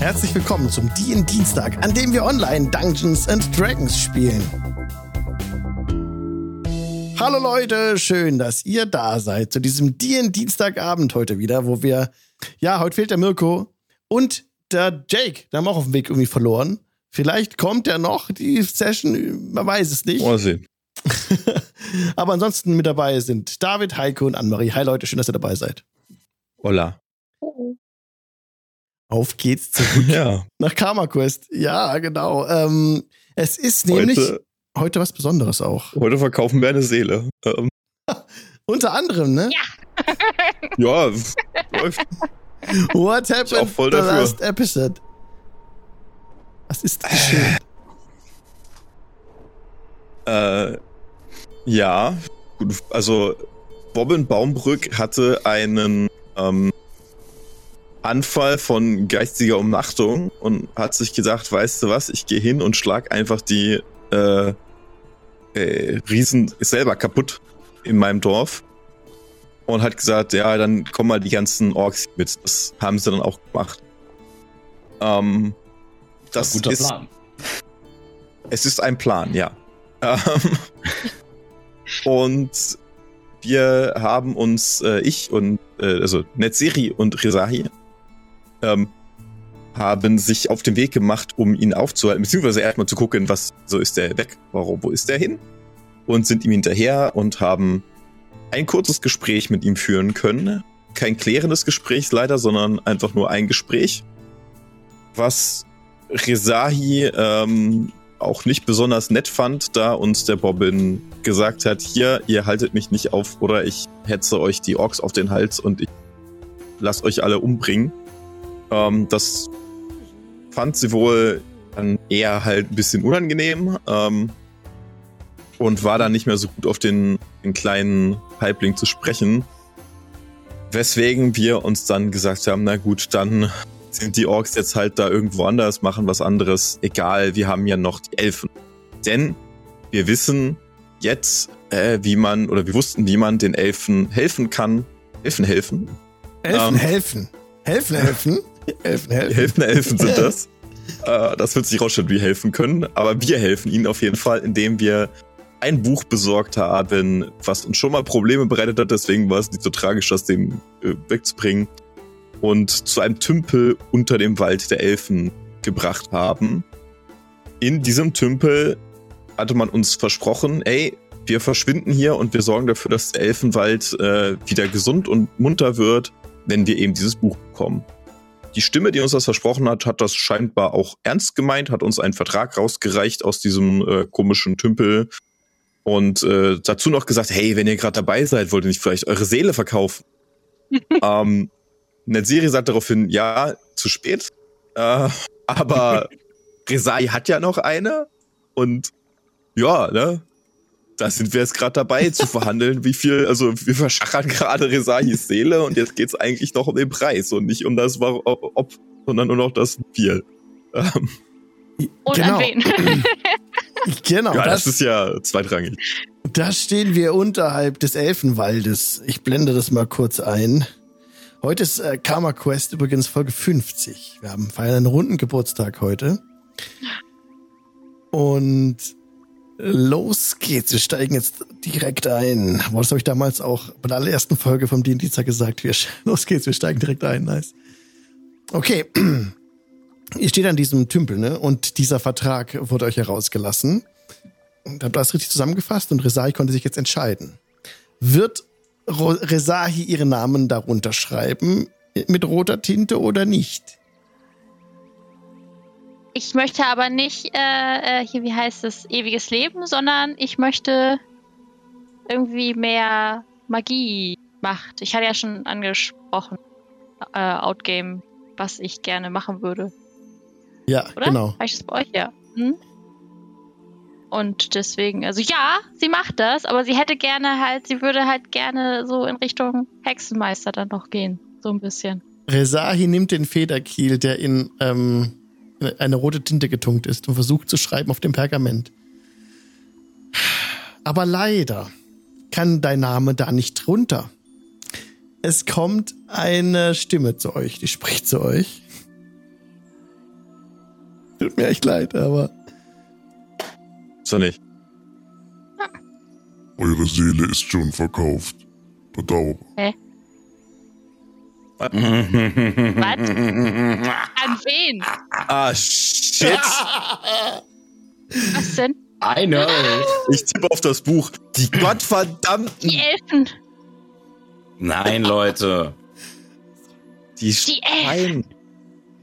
Herzlich willkommen zum DIN Dienstag, an dem wir online Dungeons and Dragons spielen. Hallo Leute, schön, dass ihr da seid zu diesem DIN Dienstagabend heute wieder, wo wir, ja, heute fehlt der Mirko und der Jake, der haben auch auf dem Weg irgendwie verloren. Vielleicht kommt er noch, die Session, man weiß es nicht. Mal sehen. Aber ansonsten mit dabei sind David, Heiko und Annemarie. Hi Leute, schön, dass ihr dabei seid. Hola. Auf geht's zurück Ja. nach Karma Quest. Ja, genau. Ähm, es ist nämlich heute, Heute, was Besonderes auch. heute verkaufen wir eine Seele. Ähm, Unter anderem, ne? ja, läuft. What Ich auch happened voll the dafür. last episode? Was ist geschehen? Äh, ja, also Bobbin Baumbrück hatte einen ähm, Anfall von geistiger Umnachtung und hat sich gedacht, weißt du was, ich gehe hin und schlag einfach die äh, äh, Riesen selber kaputt in meinem Dorf. Und hat gesagt, ja, dann kommen mal die ganzen Orks mit. Das haben sie dann auch gemacht. Ähm, das Guter ist Plan. es ist ein Plan, ja. Ähm, und wir haben uns, äh, ich und, äh, also Netzeri und Rezahi, ähm, haben sich auf den Weg gemacht, um ihn aufzuhalten, beziehungsweise erstmal zu gucken, was, so ist der weg, warum, wo ist der hin? Und sind ihm hinterher und haben ein kurzes Gespräch mit ihm führen können. Kein klärendes Gespräch leider, sondern einfach nur ein Gespräch, was Rezahi ähm, auch nicht besonders nett fand, da uns der Bobbin gesagt hat, hier, ihr haltet mich nicht auf oder ich hetze euch die Orks auf den Hals und ich lasst euch alle umbringen. Ähm, das fand sie wohl dann eher halt ein bisschen unangenehm ähm, und war dann nicht mehr so gut auf den, den kleinen Halbling zu sprechen. Weswegen wir uns dann gesagt haben, na gut, dann sind die Orks jetzt halt da irgendwo anders, machen was anderes. Egal, wir haben ja noch die Elfen. Denn wir wissen jetzt, äh, wie man, oder wir wussten, wie man den Elfen helfen kann. Elfen helfen? Elfen ähm, helfen. Helfen helfen. Elfen helfen. Helfende Elfen sind das. äh, das wird sich rausstellen, wie wir helfen können. Aber wir helfen ihnen auf jeden Fall, indem wir ein Buch besorgt haben, was uns schon mal Probleme bereitet hat. Deswegen war es nicht so tragisch, das Ding äh, wegzubringen. Und zu einem Tümpel unter dem Wald der Elfen gebracht haben. In diesem Tümpel hatte man uns versprochen, ey, wir verschwinden hier und wir sorgen dafür, dass der Elfenwald äh, wieder gesund und munter wird, wenn wir eben dieses Buch bekommen. Die Stimme, die uns das versprochen hat, hat das scheinbar auch ernst gemeint, hat uns einen Vertrag rausgereicht aus diesem äh, komischen Tümpel und äh, dazu noch gesagt, hey, wenn ihr gerade dabei seid, wollt ihr nicht vielleicht eure Seele verkaufen? ähm, Netziri sagt daraufhin, ja, zu spät. Äh, aber Resai hat ja noch eine und ja, ne? Da sind wir jetzt gerade dabei zu verhandeln, wie viel, also wir verschachern gerade Resahis Seele und jetzt geht's eigentlich noch um den Preis und nicht um das ob, sondern nur noch das Viel. Ähm, Und genau. an wen? Genau, ja, das, das ist ja zweitrangig. da stehen wir unterhalb des Elfenwaldes. Ich blende das mal kurz ein. Heute ist äh, Karma Quest übrigens Folge 50. Wir haben feiern einen runden Geburtstag heute. Und los geht's. Wir steigen jetzt direkt ein. Das habe ich damals auch bei der allerersten Folge vom D&D gesagt. Wir, los geht's, wir steigen direkt ein. Nice. Okay. Ihr steht an diesem Tümpel, ne? Und dieser Vertrag wurde euch herausgelassen. Und habt das richtig zusammengefasst und Rezahi konnte sich jetzt entscheiden. Wird Ro Rezahi ihren Namen darunter schreiben mit roter Tinte oder nicht? Ich möchte aber nicht, äh, äh, hier, wie heißt es, ewiges Leben, sondern ich möchte irgendwie mehr Magie macht. Ich hatte ja schon angesprochen, äh, Outgame, was ich gerne machen würde. Ja, Oder? genau. Habe ich das bei euch? Ja. Hm? Und deswegen, also ja, sie macht das, aber sie hätte gerne halt, sie würde halt gerne so in Richtung Hexenmeister dann noch gehen. So ein bisschen. Rezahi nimmt den Federkiel, der in ähm, in eine rote Tinte getunkt ist und versucht zu schreiben auf dem Pergament. Aber leider kann dein Name da nicht drunter. Es kommt eine Stimme zu euch, die spricht zu euch. Tut mir echt leid, aber. So nicht. Eure Seele ist schon verkauft. Bedauere. Was? An wen? Ah, shit. Was denn? I know. Ich tippe auf das Buch. Die gottverdammten. Die Elfen. Nein, Leute. Die Die Schwein.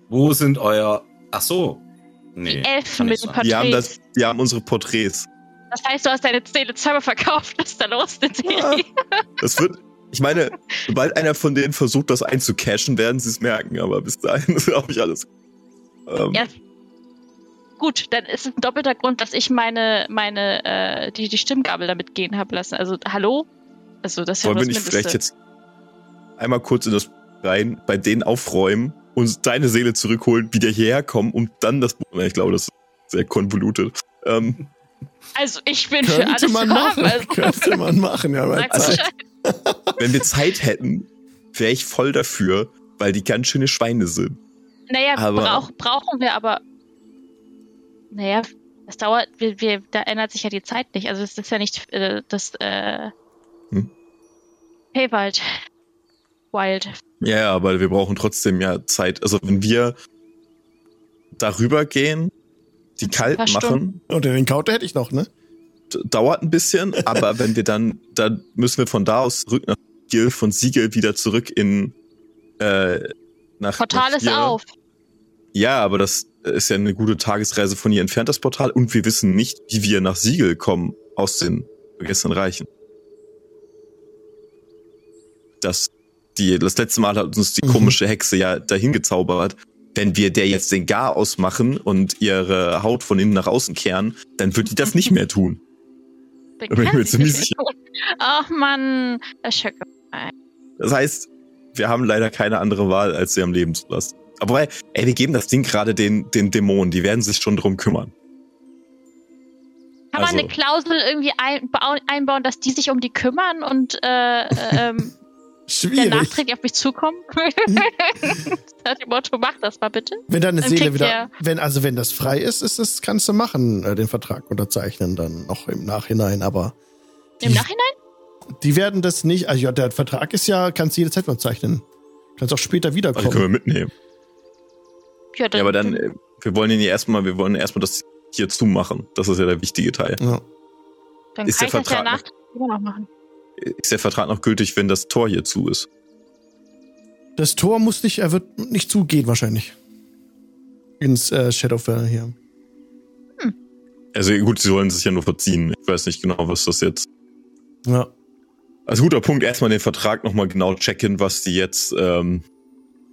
Wo sind euer. Ach so. Nee. Die Elfen mit den sein. Die haben, Porträts. das, die haben unsere Porträts. Das heißt, du hast deine Seele zweimal verkauft. Was ist da los Ah, Serie? Das wird. Ich meine, sobald einer von denen versucht, das einzucashen, werden sie es merken, aber bis dahin ist, glaube ich, alles. Ähm, Ja. Gut, dann ist es ein doppelter Grund, dass ich meine, meine, äh, die, die Stimmgabel damit gehen habe lassen. Also, hallo? Also, das ist ja Wollen wir nicht vielleicht jetzt einmal kurz in das rein, bei denen aufräumen und deine Seele zurückholen, wieder hierher kommen und dann das Buch. Ich glaube, das ist sehr konvolutet. Ähm, Also, ich bin für Könnte alles man machen. haben. Also, Könnte man machen, ja. sag Zeit. Wenn wir Zeit hätten, wäre ich voll dafür, weil die ganz schöne Schweine sind. Naja, Aber- brauch, brauchen wir aber. Naja, das dauert, wir, wir, da ändert sich ja die Zeit nicht. Also es ist ja nicht äh, das äh, Hm? Paywald. Wild. Ja, ja, aber wir brauchen trotzdem ja Zeit. Also wenn wir darüber gehen, die kalt machen, Und den Encounter hätte ich noch, ne? dauert ein bisschen, aber wenn wir dann, dann müssen wir von da aus zurück nach Siegel, von Siegel wieder zurück in äh, nach Portal nach ist auf. Ja, aber das ist ja eine gute Tagesreise von hier entfernt, das Portal, und wir wissen nicht, wie wir nach Siegel kommen aus den vergessenen Reichen. Das, die, das letzte Mal hat uns die Mhm. komische Hexe ja dahin gezaubert. Wenn wir der jetzt den Gar ausmachen und ihre Haut von innen nach außen kehren, dann wird die das nicht mehr tun. Den bin ich mir ziemlich tun. Ach man, das ist. Das heißt, wir haben leider keine andere Wahl, als sie am Leben zu lassen. Aber weil, ey, wir geben das Ding gerade den, den Dämonen, die werden sich schon drum kümmern. Kann man Also- eine Klausel irgendwie einbau- einbauen, dass die sich um die kümmern und äh, ähm, der Schwierig. nachträglich auf mich zukommen? das dem Motto, mach das mal bitte. Wenn deine Dann Seele wieder, der- wenn, also wenn das frei ist, ist das, kannst du machen, äh, den Vertrag unterzeichnen, dann noch im Nachhinein, aber Im die, Nachhinein? die werden das nicht, also ja, der Vertrag ist ja, kannst du jederzeit unterzeichnen. Kannst auch später Also die können wir wiederkommen. mitnehmen. Ja, Ja, aber dann, äh, wir wollen ihn ja erstmal, wir wollen erstmal das hier zumachen. Das ist ja der wichtige Teil. Ja. dann ist kann der ich das ja Vertrag nachts immer noch machen. Ist der Vertrag noch gültig, wenn das Tor hier zu ist? Das Tor muss nicht, er wird nicht zugehen wahrscheinlich. Ins äh, Shadowfell hier. Also gut, sie sollen sich ja nur verziehen. Ich weiß nicht genau, was das jetzt. Ja. Also guter Punkt, erstmal den Vertrag nochmal genau checken, was die jetzt, ähm,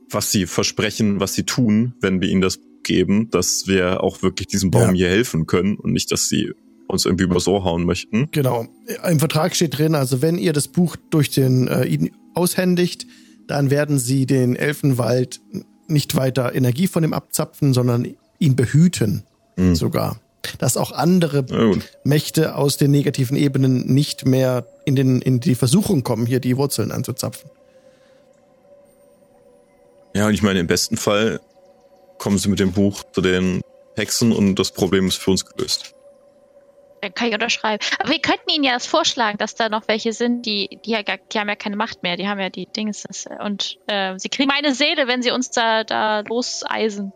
was sie versprechen, was sie tun, wenn wir ihnen das geben, dass wir auch wirklich diesem Baum Ja. hier helfen können und nicht, dass sie uns irgendwie übers Ohr hauen möchten. Genau. Im Vertrag steht drin, also wenn ihr das Buch durch den äh, ihn aushändigt, dann werden sie den Elfenwald nicht weiter Energie von ihm abzapfen, sondern ihn behüten Hm. sogar. Dass auch andere gut. Mächte aus den negativen Ebenen nicht mehr in, den, in die Versuchung kommen, hier die Wurzeln anzuzapfen. Ja, und ich meine, im besten Fall kommen sie mit dem Buch zu den Hexen und das Problem ist für uns gelöst. Dann kann ich unterschreiben. Aber wir könnten ihnen ja das vorschlagen, dass da noch welche sind, die, die, ja gar, die haben ja keine Macht mehr, die haben ja die Dings. das- Und äh, sie kriegen meine Seele, wenn sie uns da, da loseisen.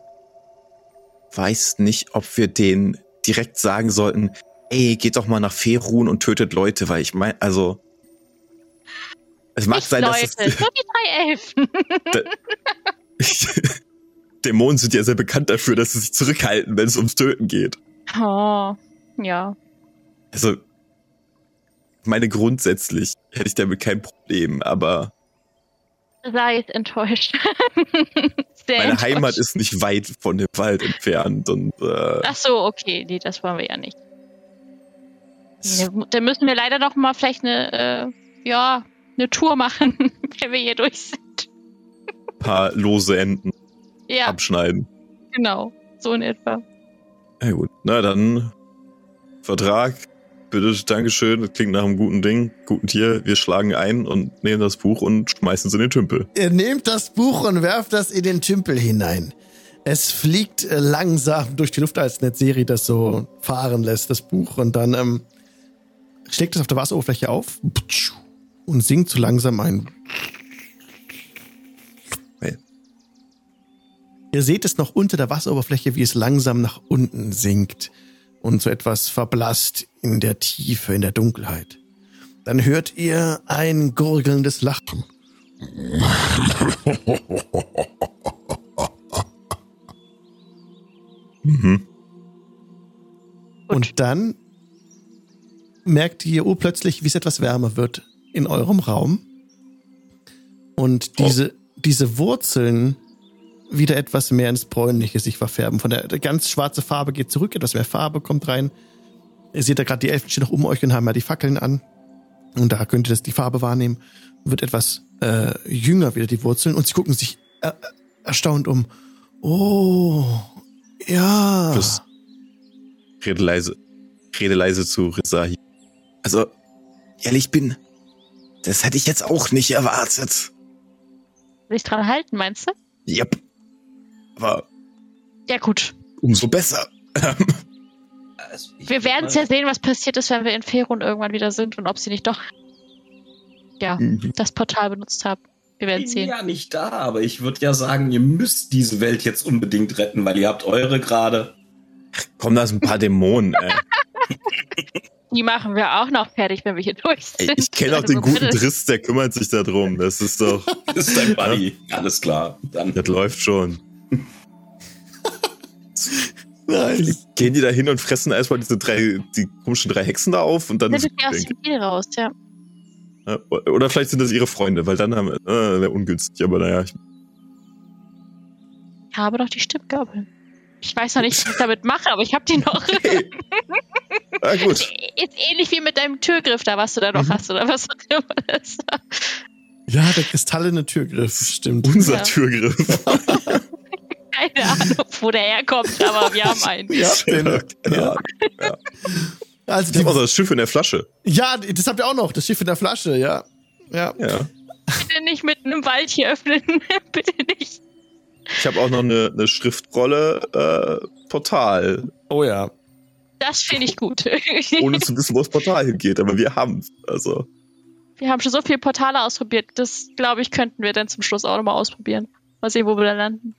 Weiß nicht, ob wir denen direkt sagen sollten, ey, geht doch mal nach Ferun und tötet Leute, weil ich meine, also es mag Nicht sein, Leute, dass es, nur die drei Elfen. Dämonen sind ja sehr bekannt dafür, dass sie sich zurückhalten, wenn es ums Töten geht. Oh, ja. Also, ich meine, grundsätzlich hätte ich damit kein Problem, aber Sei es enttäuscht. Sehr meine enttäuscht. Heimat ist nicht weit von dem Wald entfernt und äh, Ach so, okay, nee, das wollen wir ja nicht. Dann müssen wir leider noch mal vielleicht eine, äh, ja, eine Tour machen, wenn wir hier durch sind. ein paar lose Enden Ja, abschneiden. genau, so in etwa. Ja gut, na dann Vertrag. Bitte, Dankeschön. Das klingt nach einem guten Ding, guten Tier. Wir schlagen ein und nehmen das Buch und schmeißen es in den Tümpel. Ihr nehmt das Buch und werft das in den Tümpel hinein. Es fliegt äh, langsam durch die Luft, als Netzeri das so fahren lässt, das Buch. Und dann ähm, schlägt es auf der Wasseroberfläche auf und singt so langsam ein. Hey. Ihr seht es noch unter der Wasseroberfläche, wie es langsam nach unten sinkt und so etwas verblasst in der Tiefe, in der Dunkelheit. Dann hört ihr ein gurgelndes Lachen. Mhm. Und dann merkt ihr urplötzlich, wie es etwas wärmer wird in eurem Raum. Und diese, diese Wurzeln wieder etwas mehr ins Bräunliche sich verfärben. Von der, ganz schwarze Farbe geht zurück, etwas mehr Farbe kommt rein. Ihr seht da gerade, die Elfen stehen noch um euch und haben ja die Fackeln an. Und da könnt ihr das die Farbe wahrnehmen. Wird etwas äh, jünger wieder die Wurzeln und sie gucken sich äh, erstaunt um. Oh, ja. Plus, rede leise, rede leise zu Rizahi. Also, ehrlich bin, das hätte ich jetzt auch nicht erwartet. Will ich dran halten, meinst du? Yep. Aber Ja, gut. umso besser. Also, ich Wir werden es ja sehen, was passiert ist, wenn wir in Ferun irgendwann wieder sind und ob sie nicht doch ja, Mhm. das Portal benutzt haben. Wir werden bin sehen. ja nicht da, aber ich würde ja sagen, ihr müsst diese Welt jetzt unbedingt retten, weil ihr habt eure gerade. Komm, da sind ein paar Dämonen, ey. Die machen wir auch noch fertig, wenn wir hier durch sind. ey ich kenne auch den guten Driss, der kümmert sich darum. Das ist doch, Das ist dein Buddy. Alles klar. Dann das läuft schon. Nice. Gehen die da hin und fressen erstmal diese drei, die komischen drei Hexen da auf und dann. Dann sind wir aus dem Deal raus, ja. Ja, Oder vielleicht sind das ihre Freunde, weil dann haben, äh, wäre ungünstig, aber naja. Ich, Ich habe doch die Stimmgabel. Ich weiß noch nicht, was ich damit mache, aber ich habe die noch. ah, gut. Ist ähnlich wie mit deinem Türgriff da, was du da noch Mhm. hast oder was auch immer das. Ja, der kristallene Türgriff, stimmt. Unser Ja. Türgriff. Keine Ahnung, wo der herkommt, aber wir haben einen. Ja, den, Keine ja. Ahnung. Also Ich habe auch das Schiff in der Flasche. ja, das habt ihr auch noch, das Schiff in der Flasche, ja. Ja. Ja. Bitte nicht mitten im Wald hier öffnen. Bitte nicht. Ich habe auch noch eine, eine Schriftrolle äh, Portal, Oh ja. Das finde ich gut. ohne zu wissen, wo das Portal hingeht. Aber wir haben Also, Wir haben schon so viele Portale ausprobiert. Das, glaube ich, könnten wir dann zum Schluss auch nochmal ausprobieren. Mal sehen, wo wir da landen.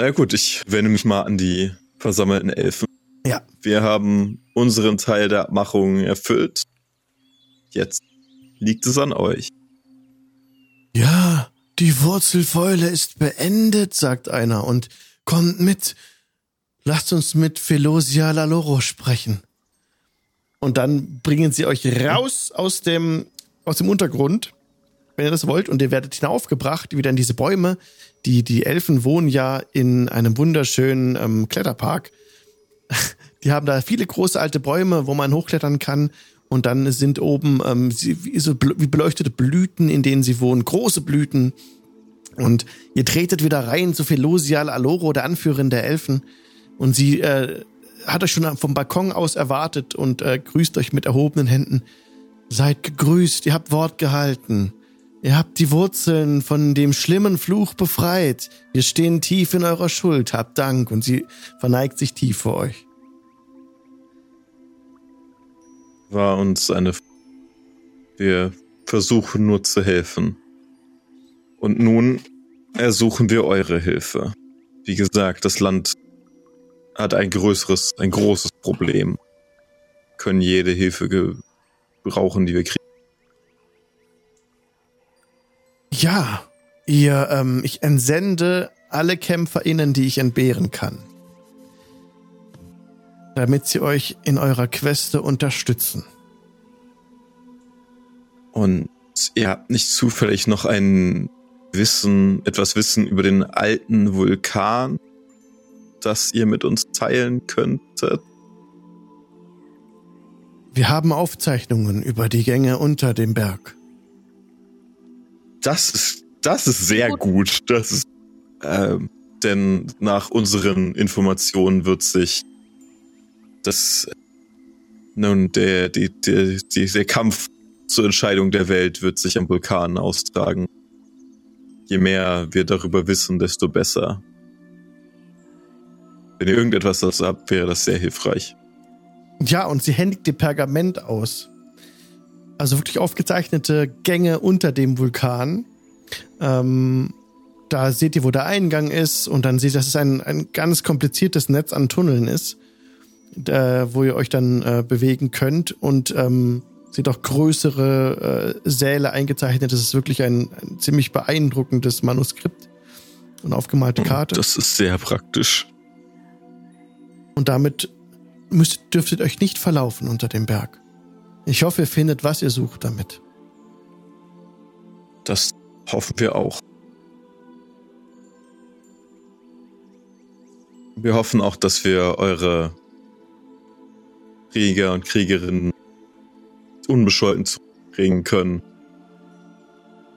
Na gut, ich wende mich mal an die versammelten Elfen. Ja. Wir haben unseren Teil der Abmachung erfüllt. Jetzt liegt es an euch. Ja, die Wurzelfäule ist beendet, sagt einer und kommt mit. Lasst uns mit Felosia Laloro sprechen. Und dann bringen sie euch raus aus dem, aus dem Untergrund, wenn ihr das wollt, und ihr werdet hinaufgebracht, wieder in diese Bäume. Die, die Elfen wohnen ja in einem wunderschönen ähm, Kletterpark. Die haben da viele große alte Bäume, wo man hochklettern kann. Und dann sind oben ähm, wie, so, wie beleuchtete Blüten, in denen sie wohnen, große Blüten. Und ihr tretet wieder rein zu Felosial Aloro, der Anführerin der Elfen. Und sie äh, hat euch schon vom Balkon aus erwartet und äh, grüßt euch mit erhobenen Händen. Seid gegrüßt, ihr habt Wort gehalten. Ihr habt die Wurzeln von dem schlimmen Fluch befreit. Wir stehen tief in eurer Schuld. Habt Dank. Und sie verneigt sich tief vor euch. War uns eine. F- Wir versuchen nur zu helfen. Und nun ersuchen wir eure Hilfe. Wie gesagt, das Land hat ein größeres, ein großes Problem. Können jede Hilfe gebrauchen, die wir kriegen. Ja, ihr, ähm, ich entsende alle KämpferInnen, die ich entbehren kann. Damit sie euch in eurer Queste unterstützen. Und ihr habt nicht zufällig noch ein Wissen, etwas Wissen über den alten Vulkan, das ihr mit uns teilen könntet? Wir haben Aufzeichnungen über die Gänge unter dem Berg. Das ist, das ist sehr gut. Das ist, ähm, denn nach unseren Informationen wird sich das, nun, der, die, der, die, der Kampf zur Entscheidung der Welt wird sich am Vulkan austragen. Je mehr wir darüber wissen, desto besser. Wenn ihr irgendetwas dazu habt, wäre das sehr hilfreich. Ja, und sie händigt dir Pergament aus. Also wirklich aufgezeichnete Gänge unter dem Vulkan. Ähm, da seht ihr, wo der Eingang ist und dann seht ihr, dass es ein, ein ganz kompliziertes Netz an Tunneln ist, äh, wo ihr euch dann äh, bewegen könnt und ähm, seht auch größere äh, Säle eingezeichnet. Das ist wirklich ein, ein ziemlich beeindruckendes Manuskript und aufgemalte Karte. Das ist sehr praktisch. Und damit müsst, dürftet euch nicht verlaufen unter dem Berg. Ich hoffe, ihr findet, was ihr sucht damit. Das hoffen wir auch. Wir hoffen auch, dass wir eure Krieger und Kriegerinnen unbescholten zurückbringen können.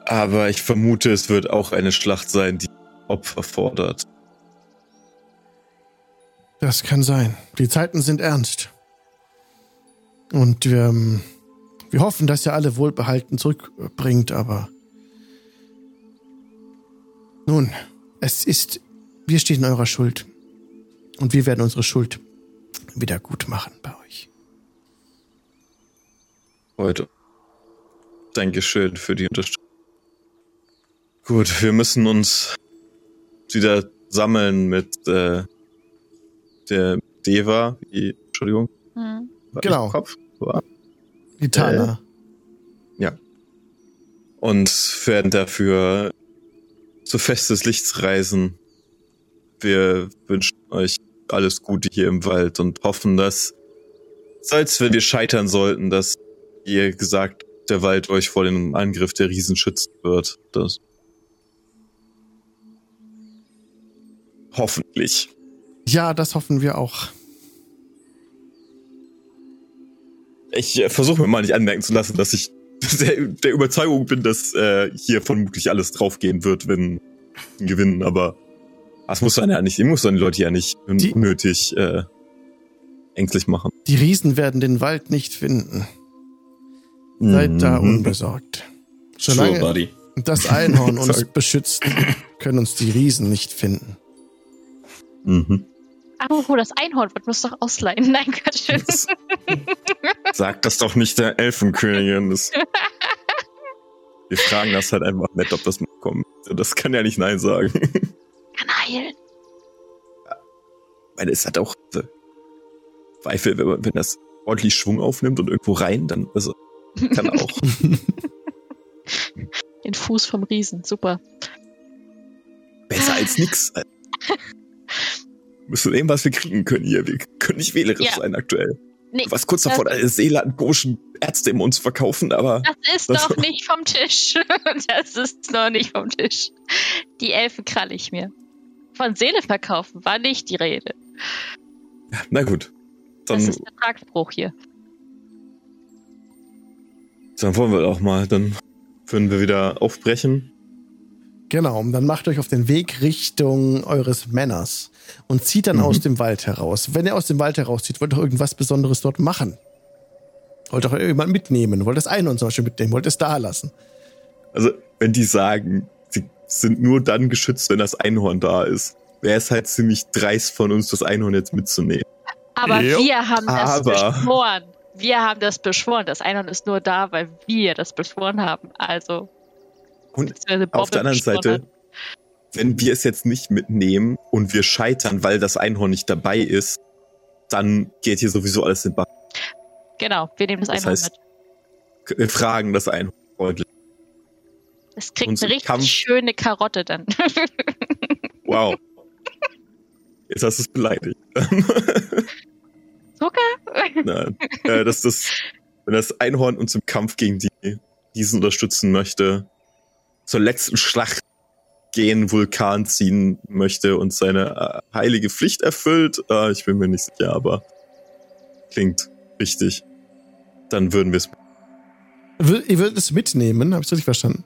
Aber ich vermute, es wird auch eine Schlacht sein, die Opfer fordert. Das kann sein. Die Zeiten sind ernst. Und wir, ähm, wir hoffen, dass ihr alle wohlbehalten zurückbringt, aber nun, es ist, wir stehen in eurer Schuld. Und wir werden unsere Schuld wieder gut machen bei euch. Heute. Dankeschön für die Unterstützung. Gut, wir müssen uns wieder sammeln mit äh, der Deva. Entschuldigung. Hm. Genau. Kopf? War. Die Tana. Ja. Und werden dafür zu Fest des Lichts reisen. Wir wünschen euch alles Gute hier im Wald und hoffen, dass, als wenn wir scheitern sollten, dass, ihr gesagt, der Wald euch vor dem Angriff der Riesen schützen wird. Das Hoffentlich. Ja, das hoffen wir auch. Ich äh, versuche mir mal nicht anmerken zu lassen, dass ich der, der Überzeugung bin, dass äh, hier vermutlich alles draufgehen wird, wenn wir gewinnen, aber das muss man ja nicht, muss man die Leute ja nicht Die- unnötig äh, ängstlich machen. Die Riesen werden den Wald nicht finden. Seid da Mhm. unbesorgt. Sure, Solange buddy. das Einhorn uns beschützt, können uns die Riesen nicht finden. Mhm. Apropos, das Einhorn wird muss doch ausleihen. Nein, Quatsch. Das- Sag das doch nicht der Elfenkönigin. Das wir fragen das halt einfach nett, ob das mitkommt. Das kann ja nicht Nein sagen. Kann heilen. Weil es hat auch Zweifel, wenn, man- wenn das ordentlich Schwung aufnimmt und irgendwo rein, dann also kann auch. Den Fuß vom Riesen. Super. Besser als nix. Wir müssen nehmen, was wir kriegen können hier. Wir können nicht wählerisch Ja. sein aktuell. Nee, Du warst kurz davor, eine seelenkomischen Ärzte im uns verkaufen, aber Das ist Das- doch nicht vom Tisch. Das ist noch nicht vom Tisch. Die Elfen kralle ich mir. Von Seele verkaufen war nicht die Rede. na gut. Dann, Das ist Vertragsbruch hier. dann wollen wir auch mal. Dann würden wir wieder aufbrechen. Genau, und dann macht euch auf den Weg Richtung eures Männers und zieht dann Mhm. aus dem Wald heraus. Wenn ihr aus dem Wald herauszieht, wollt ihr doch irgendwas Besonderes dort machen. Wollt doch irgendjemand mitnehmen, wollt das Einhorn zum Beispiel mitnehmen, wollt es da lassen. Also, wenn die sagen, sie sind nur dann geschützt, wenn das Einhorn da ist, wäre es halt ziemlich dreist von uns, das Einhorn jetzt mitzunehmen. Aber Jo, wir haben das aber- beschworen. Wir haben das beschworen. Das Einhorn ist nur da, weil wir das beschworen haben. Also. Und beziehungsweise auf der anderen Seite, hat. Wenn wir es jetzt nicht mitnehmen und wir scheitern, weil das Einhorn nicht dabei ist, dann geht hier sowieso alles in Bach. Genau, wir nehmen das Das Einhorn heißt, mit. Wir fragen das Einhorn freundlich. Es kriegt uns eine richtig Kampf- schöne Karotte dann. Wow. Jetzt hast du es beleidigt. Zucker? Nein. Äh, dass das, wenn das Einhorn uns im Kampf gegen die Riesen unterstützen möchte, zur letzten Schlacht gehen, Vulkan ziehen möchte und seine äh, heilige Pflicht erfüllt, äh, ich bin mir nicht sicher, aber klingt richtig. Dann würden wir es, Ihr würdet es mitnehmen, habe ich richtig verstanden?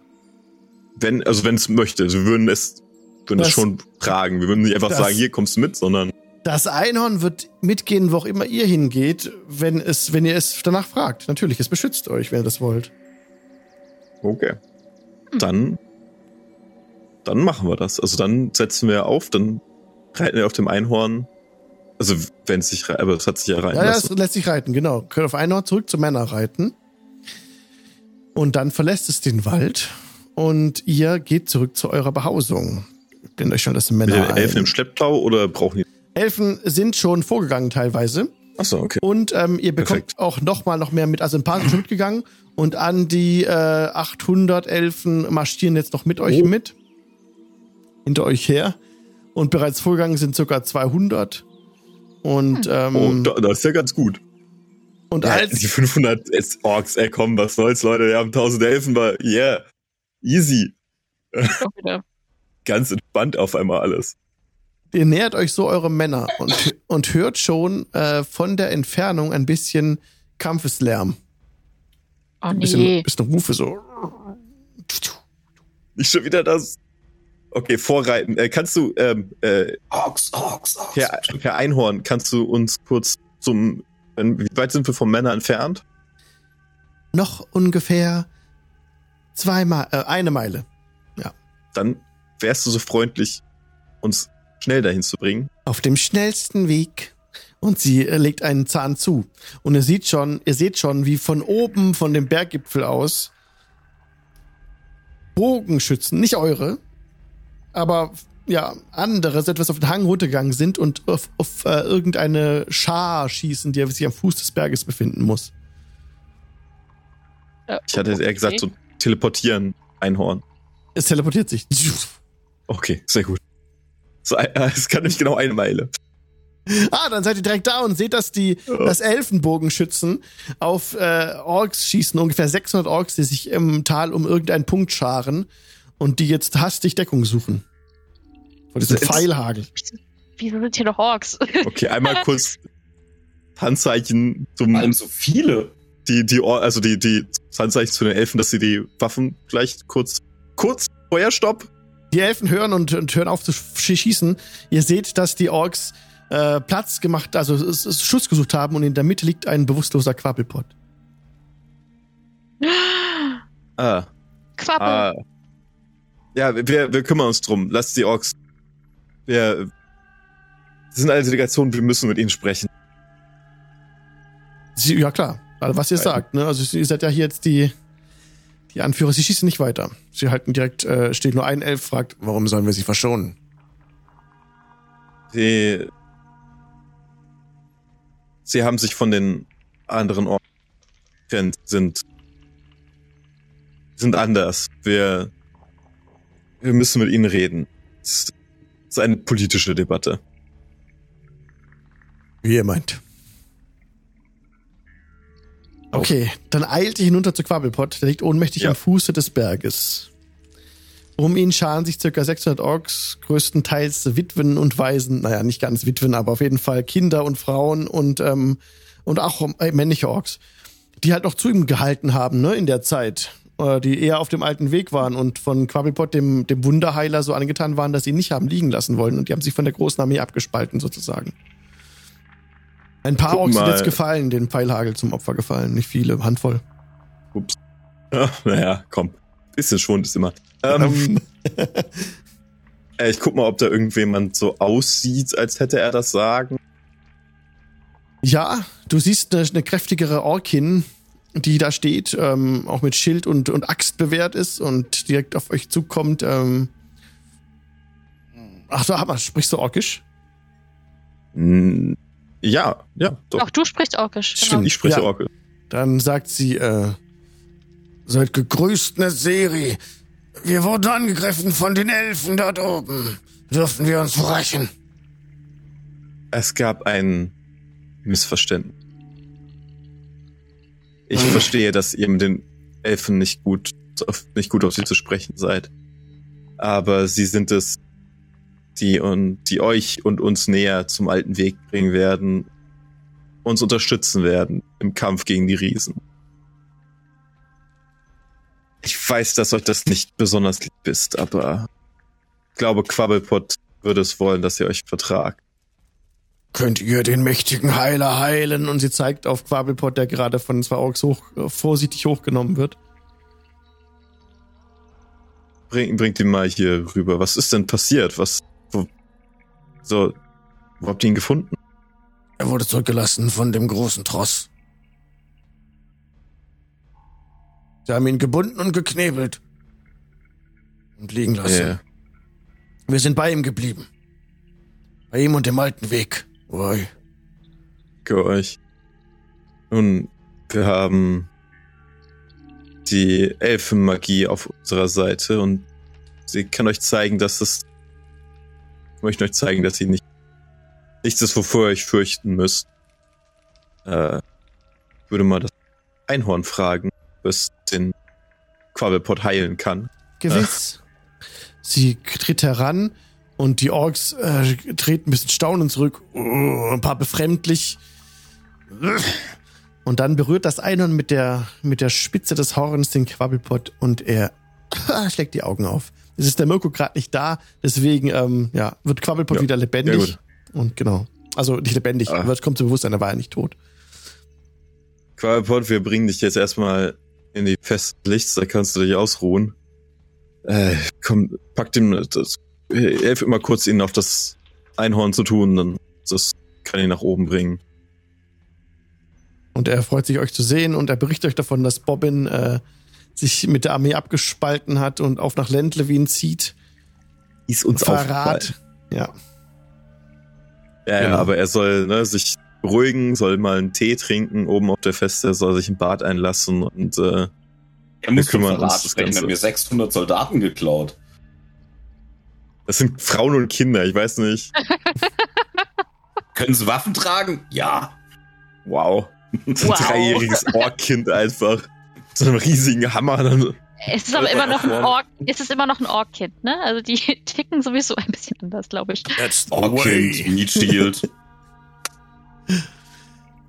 wenn, also wenn es möchte, also wir würden es, würden es Das- schon tragen. Wir würden nicht einfach das- sagen, hier kommst du mit, sondern Das Einhorn wird mitgehen, wo auch immer ihr hingeht, wenn es, wenn ihr es danach fragt. Natürlich, es beschützt euch, wenn ihr das wollt. Okay. Dann, dann machen wir das. Also dann setzen wir auf, dann reiten wir auf dem Einhorn Also, wenn es sich, aber es hat sich ja rein Ja, ja, es lässt sich reiten, genau. Könnt auf einmal zurück zu Männer reiten. Und dann verlässt es den Wald und ihr geht zurück zu eurer Behausung. Denn euch schon das Mit Männer den Elfen ein. im Schlepptau oder brauchen die? Elfen sind schon vorgegangen teilweise. Achso, okay. Und ähm, ihr bekommt Perfekt. auch noch mal noch mehr mit. Also ein paar sind mitgegangen. Und an die äh, 800 Elfen marschieren jetzt noch mit euch Oh. mit. Hinter euch her. Und bereits vorgegangen sind circa 200. Und, ähm, Oh, da, das ist ja ganz gut. und Ja, als die 500 S- Orks, ey, komm, was soll's, Leute, wir haben 1000 Elfen, aber yeah, easy. Ganz entspannt auf einmal alles. Ihr nähert euch so eure Männer und, und hört schon äh, von der Entfernung ein bisschen Kampfeslärm. Oh Ein bisschen, nee. bisschen Rufe so. Nicht schon wieder das. Okay, vorreiten. Äh, kannst du, ähm, äh, Orks, Orks, Orks. per, per Einhorn, kannst du uns kurz zum, wie weit sind wir vom Männer entfernt? Noch ungefähr zweimal, äh, eine Meile. Dann wärst du so freundlich, uns schnell dahin zu bringen. Auf dem schnellsten Weg. Und sie äh, legt einen Zahn zu. Und ihr seht schon, ihr seht schon, wie von oben, von dem Berggipfel aus, Bogenschützen, nicht eure, aber ja, andere, so etwas auf den Hang runtergegangen sind und auf, auf äh, irgendeine Schar schießen, die sich am Fuß des Berges befinden muss. Äh, Ich hatte eher gesagt, so teleportieren, Einhorn. Es teleportiert sich. Okay, sehr gut. So, äh, es kann nämlich genau eine Meile. Ah, dann seid ihr direkt da und seht, dass die das Elfenbogenschützen auf äh, Orks schießen, ungefähr 600 Orks, die sich im Tal um irgendeinen Punkt scharen und die jetzt hastig Deckung suchen. Vor diesem Pfeilhagel. Wieso sind hier noch Orks? Okay, einmal kurz Handzeichen zum, allem so viele. die, die, also die, die Handzeichen zu den Elfen, dass sie die Waffen vielleicht kurz, kurz, Feuerstopp. Die Elfen hören und, und hören auf zu sch- schießen. Ihr seht, dass die Orks äh, Platz gemacht, also es, es Schuss gesucht haben und in der Mitte liegt ein bewusstloser Quappelpott. Ah, Quappe. ah. Ja, wir, wir kümmern uns drum. Lasst die Orks. Wir, das sind alle Delegationen, wir müssen mit ihnen sprechen. Sie, ja klar, also was ihr sagt, ne? Also ihr seid ja hier jetzt die, die Anführer, sie schießen nicht weiter. Sie halten direkt, äh, steht nur ein Elf, fragt, warum sollen wir sie verschonen? Sie, sie haben sich von den anderen Orten sind, sind anders. Wir, wir müssen mit ihnen reden. Es ist eine politische Debatte. Wie ihr meint. Okay, dann eilt ihr hinunter zu Quabbelpott. Der liegt ohnmächtig Ja. am Fuße des Berges. Um ihn scharen sich circa 600 Orks, größtenteils Witwen und Waisen. Naja, nicht ganz Witwen, aber auf jeden Fall Kinder und Frauen und, ähm, und auch äh, männliche Orks, die halt noch zu ihm gehalten haben, ne, in der Zeit. Äh, die eher auf dem alten Weg waren und von Quabbelpott, dem, dem Wunderheiler, so angetan waren, dass sie ihn nicht haben liegen lassen wollen. Und die haben sich von der großen Armee abgespalten, sozusagen. Ein paar Guck Orks sind jetzt gefallen, den Pfeilhagel zum Opfer gefallen. Nicht viele, Handvoll. Ups. Ja, naja, komm. Bisschen Schwund ist immer. Ähm, Ähm, äh, ich guck mal, ob da irgendjemand so aussieht, als hätte er das Sagen. ja, du siehst eine, eine kräftigere Orkin, die da steht, ähm, auch mit Schild und, und Axt bewehrt ist und direkt auf euch zukommt. Ähm, ach, da Hammer, sprichst du Orkisch? Ja, ja, doch. Auch du sprichst Orkisch. Genau. Stimmt, ich spreche Ja. Orkel. Dann sagt sie, äh, seid gegrüßt, Seri. Wir wurden angegriffen von den Elfen dort oben. Dürfen wir uns rächen? Es gab ein Missverständnis. Ich verstehe, dass ihr mit den Elfen nicht gut, auf, nicht gut auf sie zu sprechen seid. Aber sie sind es, die, und, die euch und uns näher zum alten Weg bringen werden, uns unterstützen werden im Kampf gegen die Riesen. Ich weiß, dass euch das nicht besonders lieb ist, aber ich glaube, Quabbelpot würde es wollen, dass ihr euch vertragt. Könnt ihr den mächtigen Heiler heilen? Und sie zeigt auf Quabelpot, der gerade von zwei Orks hoch, vorsichtig hochgenommen wird. Bring, bringt ihn mal hier rüber. Was ist denn passiert? Was, wo, so, wo habt ihr ihn gefunden? Er wurde zurückgelassen von dem großen Tross. Sie haben ihn gebunden und geknebelt. Und liegen lassen. Ja. Wir sind bei ihm geblieben. Bei ihm und dem alten Weg. Danke euch. Nun, wir haben die Elfenmagie auf unserer Seite und sie kann euch zeigen, dass es. Ich möchte euch zeigen, dass sie nicht nichts ist, wovor ihr euch fürchten müsst. Äh, ich würde mal das Einhorn fragen, was den Quabbelpot heilen kann. Gewiss. Sie tritt heran und die Orks äh, treten ein bisschen staunend zurück, uh, ein paar befremdlich. Und dann berührt das Einhorn mit der, mit der Spitze des Horns den Quabbelpot und er schlägt die Augen auf. Es ist der Mirko gerade nicht da, deswegen ähm, ja, wird Quabbelpot Ja. wieder lebendig. und genau. Also nicht lebendig, Ah. wird kommt zum Bewusstsein, er war ja nicht tot. Quabbelpot, wir bringen dich jetzt erstmal in die festen Lichts, da kannst du dich ausruhen. Äh, komm, pack dem, das, helf immer kurz ihn auf das Einhorn zu tun, dann das kann ihn nach oben bringen. Und er freut sich, euch zu sehen und er berichtet euch davon, dass Bobbin äh, sich mit der Armee abgespalten hat und auf nach Lendlewin zieht. Ist uns Verrat. Ja. Ja, ja, aber er soll ne, sich beruhigen, soll mal einen Tee trinken oben auf der Feste, soll sich ein Bad einlassen und äh, Er muss vom kümmern uns Verrat das sprechen, er Ganze. hat mir 600 Soldaten geklaut. Das sind Frauen und Kinder, ich weiß nicht. Können sie Waffen tragen? Ja. Wow. So ein Wow. dreijähriges Orkkind einfach. So einem riesigen Hammer. Dann, Es ist aber immer noch ein. Ork, es ist immer noch ein Ork-Kind, ne? Also die ticken sowieso ein bisschen anders, glaube ich. That's Oh, Kind, Meat Shield.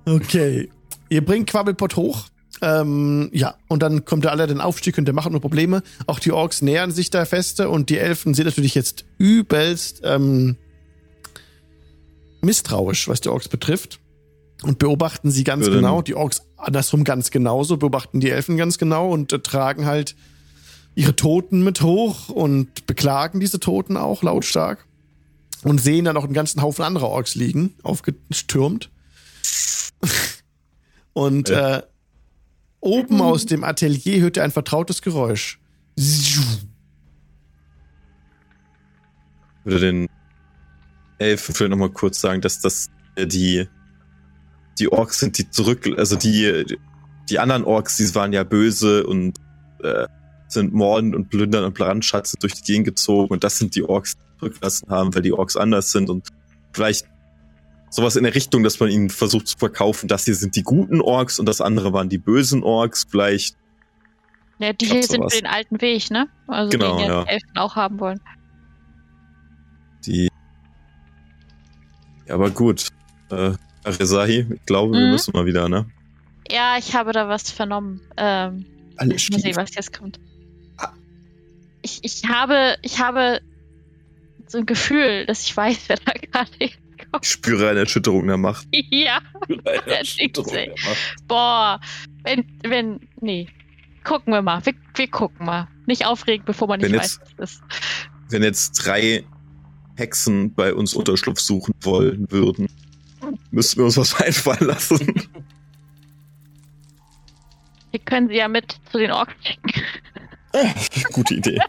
Okay. Ihr bringt Quabbelpot hoch. Ähm, ja, und dann kommt alle den Aufstieg und der macht nur Probleme. Auch die Orks nähern sich der Feste und die Elfen sind natürlich jetzt übelst ähm, misstrauisch, was die Orks betrifft. Und beobachten sie ganz Ja, genau. Die Orks andersrum ganz genauso, beobachten die Elfen ganz genau und äh, tragen halt ihre Toten mit hoch und beklagen diese Toten auch lautstark. Und sehen dann noch einen ganzen Haufen anderer Orks liegen, aufgestürmt. Und Ja. äh, oben aus dem Atelier hört ihr ein vertrautes Geräusch. würde den Elfen vielleicht nochmal kurz sagen, dass das äh, die, die Orks sind, die zurück, also die, die anderen Orks, die waren ja böse und äh, sind morden und plündern und brandschatzen durch die Gegend gezogen. Und das sind die Orks, die zurückgelassen haben, weil die Orks anders sind. Und vielleicht sowas in der Richtung, dass man ihnen versucht zu verkaufen, das hier sind die guten Orks und das andere waren die bösen Orks, vielleicht Ja, die hier sind für den alten Weg, ne? Also Genau, den ja. die Elfen auch haben wollen. die ja, aber gut. Äh, Rezahi, ich glaube, wir Mhm. müssen mal wieder, ne? Ja, ich habe da was vernommen. Ähm, Alle ich mal sehen, was jetzt kommt. Ich, ich habe, ich habe so ein Gefühl, dass ich weiß, wer da gerade Ich spüre eine Erschütterung der Macht. Ja, boah. Wenn, wenn, nee. Gucken wir mal. Wir, wir gucken mal. Nicht aufregen, bevor man nicht Wenn weiß, jetzt- was es ist. Wenn jetzt drei Hexen bei uns Unterschlupf suchen wollen würden, müssten wir uns was einfallen lassen. Wir können sie ja mit zu den Orks schicken. Gute Idee.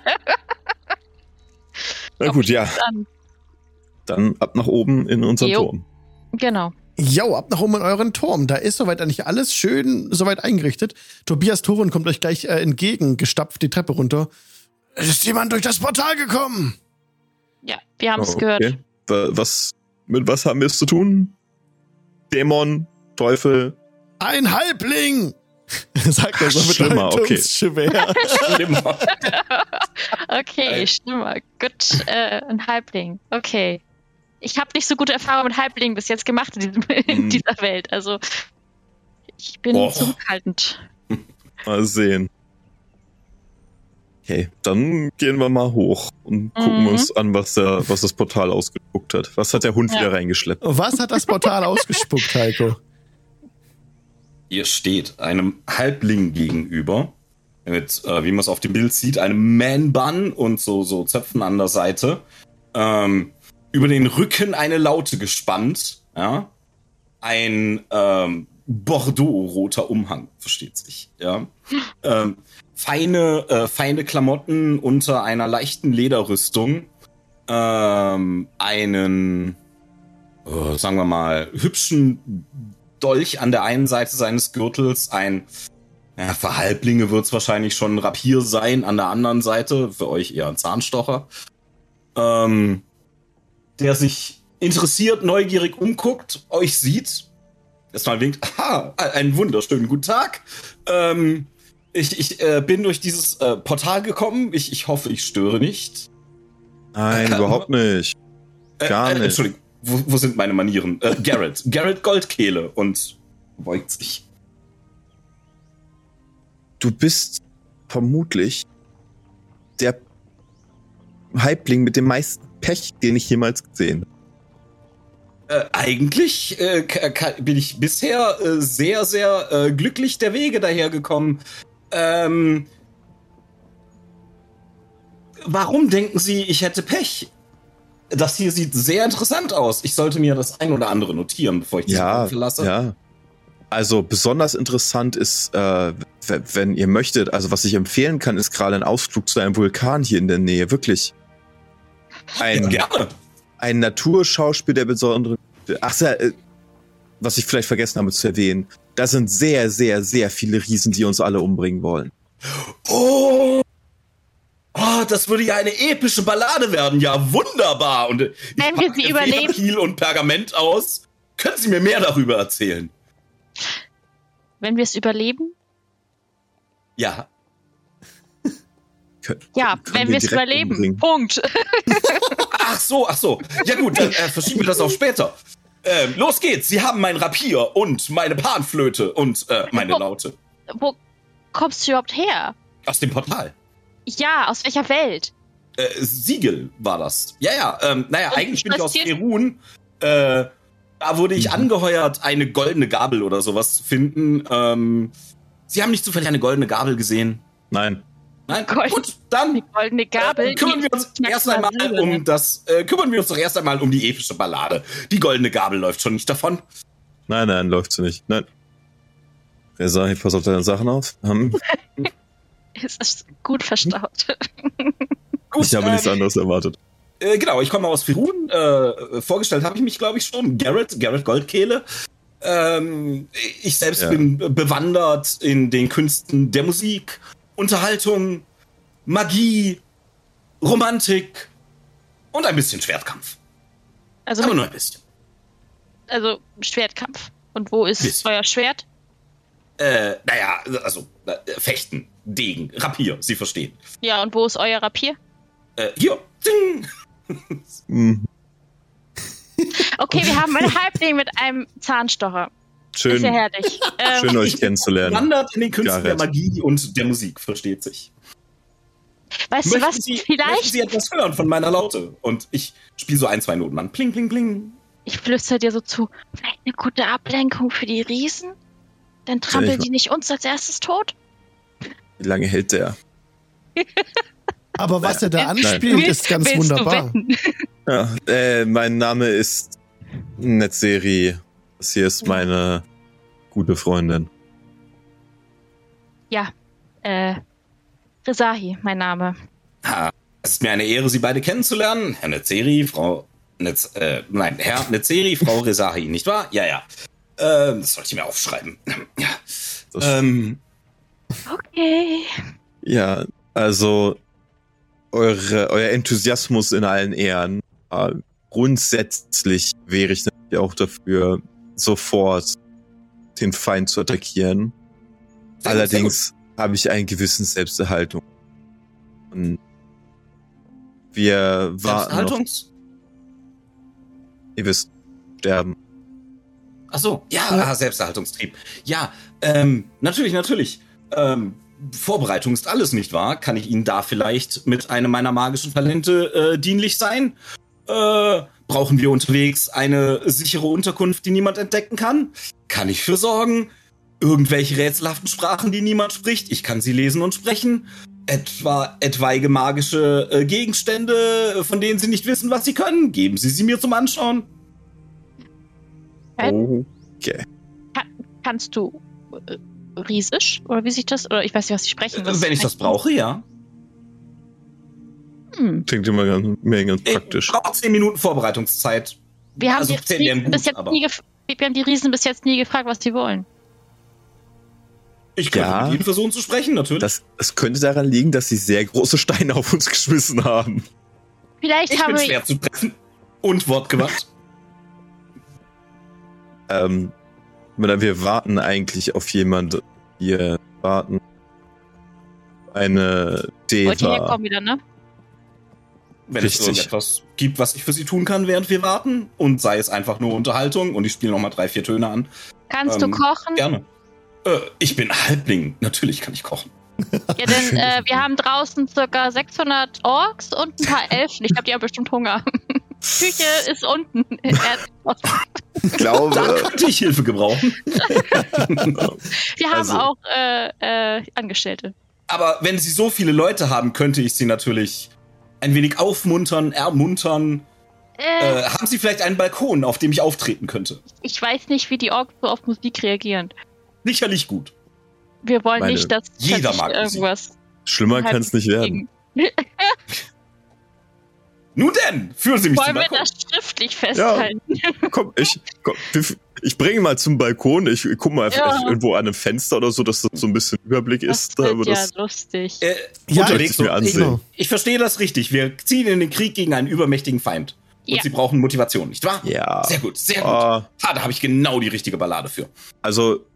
Na gut, ja. Dann, Dann ab nach oben in unseren Jo. Turm. genau. Jo, ab nach oben in euren Turm. Da ist soweit eigentlich alles schön soweit eingerichtet. Tobias Thoren kommt euch gleich äh, entgegen, gestapft die Treppe runter. Es ist jemand durch das Portal gekommen. Ja, wir haben es Oh, gehört. okay. Wa- Was, mit was haben wir es zu tun? Dämon, Teufel. Ein Halbling! Sagt er so mit Schlimmer, okay. Schwer. Okay, stimmt. Gut, äh, ein Halbling. Okay. Ich habe nicht so gute Erfahrungen mit Halblingen bis jetzt gemacht in, diesem, in Mhm. dieser Welt. Also ich bin Och. zurückhaltend. Mal sehen. Okay, dann gehen wir mal hoch und gucken Mhm. uns an, was, der, was das Portal ausgespuckt hat. Was hat der Hund Ja. wieder reingeschleppt? Was hat das Portal ausgespuckt, Heiko? Ihr steht einem Halbling gegenüber. Mit, äh, wie man es auf dem Bild sieht, einem Man-Bun und so, so Zöpfen an der Seite. Ähm, über den Rücken eine Laute gespannt. Ja. ein ähm, Bordeaux-roter Umhang, versteht sich. Ja. ähm, feine, äh, feine Klamotten unter einer leichten Lederrüstung. Ähm, einen, äh, sagen wir mal, hübschen Dolch an der einen Seite seines Gürtels, ein ja, für Halblinge wird es wahrscheinlich schon ein Rapier sein, an der anderen Seite, für euch eher ein Zahnstocher. Ähm, der sich interessiert, neugierig umguckt, euch sieht, erstmal winkt, aha, einen wunderschönen guten Tag. Ähm, ich ich äh, bin durch dieses äh, Portal gekommen. Ich, ich hoffe, ich störe nicht. Nein, äh, überhaupt nicht. Äh, Gar äh, nicht. Entschuldigung, wo, wo sind meine Manieren? Äh, Garrett. Garrett Goldkehle und beugt sich. Du bist vermutlich der Halbling mit dem meisten Pech, den ich jemals gesehen habe. Äh, eigentlich äh, bin ich bisher äh, sehr, sehr äh, glücklich der Wege dahergekommen. Ähm, warum denken Sie, ich hätte Pech? Das hier sieht sehr interessant aus. Ich sollte mir das ein oder andere notieren, bevor ich die ja, verlasse. Ja. Also besonders interessant ist, äh, wenn ihr möchtet, also was ich empfehlen kann, ist gerade ein Ausflug zu einem Vulkan hier in der Nähe. Wirklich. Ein, ja, gerne ein Naturschauspiel der besonderen. Ach ja, äh, was ich vielleicht vergessen habe zu erwähnen. Da sind sehr, sehr, sehr viele Riesen, die uns alle umbringen wollen. Oh! Oh, das würde ja eine epische Ballade werden. Ja, wunderbar. Und ich Wenn wir sie überleben. Kiel und Pergament aus. Können Sie mir mehr darüber erzählen? Wenn wir es überleben? Ja. Ja, wenn wir es überleben. Umbringen. Punkt. ach so, ach so. Ja gut, dann äh, verschieben wir das auf später. Ähm, los geht's. Sie haben mein Rapier und meine Panflöte und äh, meine wo, Laute. Wo kommst du überhaupt her? Aus dem Portal. Ja, aus welcher Welt? Äh, Siegel war das. Ja, ja. Ähm, naja, und eigentlich bin ich aus Perun. Äh, da wurde ich mhm. angeheuert, eine goldene Gabel oder sowas zu finden. Ähm, Sie haben nicht zufällig eine goldene Gabel gesehen? Nein. Nein, Gold, gut, dann die goldene Gabel. Äh, kümmern wir uns erst einmal um das. Äh, kümmern wir uns doch erst einmal um die epische Ballade. Die goldene Gabel läuft schon nicht davon. Nein, nein, läuft sie nicht. Nein. Wer sagt, pass auf deine Sachen auf. Hm. es ist gut verstaut. gut, ich habe ähm, nichts anderes erwartet. Äh, genau, ich komme aus Firun. Äh, vorgestellt habe ich mich, glaube ich, schon. Garrett, Garrett Goldkehle. Ähm, ich selbst ja. bin bewandert in den Künsten der Musik Unterhaltung, Magie, Romantik und ein bisschen Schwertkampf. Also, Aber nur ein bisschen. Also Schwertkampf. Und wo ist bisschen. euer Schwert? Äh, naja, also äh, Fechten, Degen, Rapier, Sie verstehen. Ja, und wo ist euer Rapier? Äh, hier. Ding. Mhm. okay, wir haben einen Halbling mit einem Zahnstocher. Schön, ist ja herrlich. Ähm, schön euch kennenzulernen. Wandert in den Künsten der Magie und der Musik, versteht sich. Weißt möchten du was? Sie, vielleicht. Möchten Sie etwas hören von meiner Laute? Und ich spiele so ein, zwei Noten an. Pling, pling, pling. Ich flüstere dir so zu. Vielleicht eine gute Ablenkung für die Riesen? Dann trampeln die nicht uns als erstes tot? Wie lange hält der? Aber was er da anspielt, ist ganz wunderbar. Ja, äh, mein Name ist Netzeri. Das hier ist meine gute Freundin. Ja, äh, Rezahi, mein Name. Ha, es ist mir eine Ehre, Sie beide kennenzulernen. Herr Netzeri, Frau Netz, äh, nein, Herr Netzeri, Frau Rezahi, nicht wahr? Ja, ja. Äh, das sollte ich mir aufschreiben. ja. Ähm, okay. Ja, also eure, euer Enthusiasmus in allen Ehren. Äh, grundsätzlich wäre ich natürlich auch dafür, sofort den Feind zu attackieren. Sehr Allerdings habe ich einen gewissen Selbsterhaltung. Und wir warten. Noch, ihr wisst, sterben. Ach so, ja, ja. Selbsterhaltungstrieb. Ja, ähm, natürlich, natürlich. Ähm, Vorbereitung ist alles, nicht wahr? Kann ich Ihnen da vielleicht mit einem meiner magischen Talente äh, dienlich sein? Äh, brauchen wir unterwegs eine sichere Unterkunft, die niemand entdecken kann? Kann ich für sorgen? Irgendwelche rätselhaften Sprachen, die niemand spricht? Ich kann sie lesen und sprechen. Etwa etwaige magische äh, Gegenstände, von denen Sie nicht wissen, was sie können? Geben Sie sie mir zum Anschauen. Okay. Kannst du äh, Riesisch? Oder wie sich das? Oder ich weiß nicht, was sie sprechen. Was Wenn ich das brauche, ja. Hm. Klingt immer ganz, mir ganz praktisch. Ich brauche zehn Minuten Vorbereitungszeit. Wir haben, Also die Riesen bis gut, jetzt aber- nie wir haben die Riesen bis jetzt nie gefragt, was sie wollen. Ich könnte Ja. mit ihnen versuchen zu sprechen, natürlich. Das, das könnte daran liegen, dass sie sehr große Steine auf uns geschmissen haben. Vielleicht ich haben bin wir. schwer zu treffen und wortgewandt. Ähm, wir warten eigentlich auf jemand. Wir warten. Eine Wollt ihr Deva. herkommen wieder, ne? Wenn es Richtig. irgendetwas gibt, was ich für sie tun kann, während wir warten, und sei es einfach nur Unterhaltung und ich spiele nochmal drei, vier Töne an, Kannst Ähm, du kochen? gerne. Äh, ich bin Halbling, natürlich kann ich kochen. Ja, denn äh, wir haben draußen circa 600 Orks und ein paar Elfen. Ich glaube, die haben bestimmt Hunger. Küche ist unten. Ich glaube, Da könnte ich Hilfe gebrauchen. Wir haben Also- auch äh, äh, Angestellte. Aber wenn sie so viele Leute haben, könnte ich sie natürlich ein wenig aufmuntern, ermuntern. Äh, Äh, haben sie vielleicht einen Balkon, auf dem ich auftreten könnte? ich weiß nicht, wie die Orks so auf Musik reagieren. Sicherlich gut. Wir wollen Meine- nicht, dass jeder mag Musik. irgendwas. schlimmer kann es nicht werden. Nun denn, führen Sie mich Wollen zum wir Balkon. das schriftlich festhalten? Komm, ich, komm, ich bringe mal zum Balkon. Ich, ich guck mal Ja. irgendwo an einem Fenster oder so, dass das so ein bisschen Überblick Das ist. Da wird wird ja das, lustig. Äh, Ja, unterwegs ich mir so- ansehen. Genau. Ich verstehe das richtig. Wir ziehen in den Krieg gegen einen übermächtigen Feind. Und Ja. sie brauchen Motivation, nicht wahr? ja. Sehr gut, sehr gut. Ah, Ah, da habe ich genau die richtige Ballade für. also,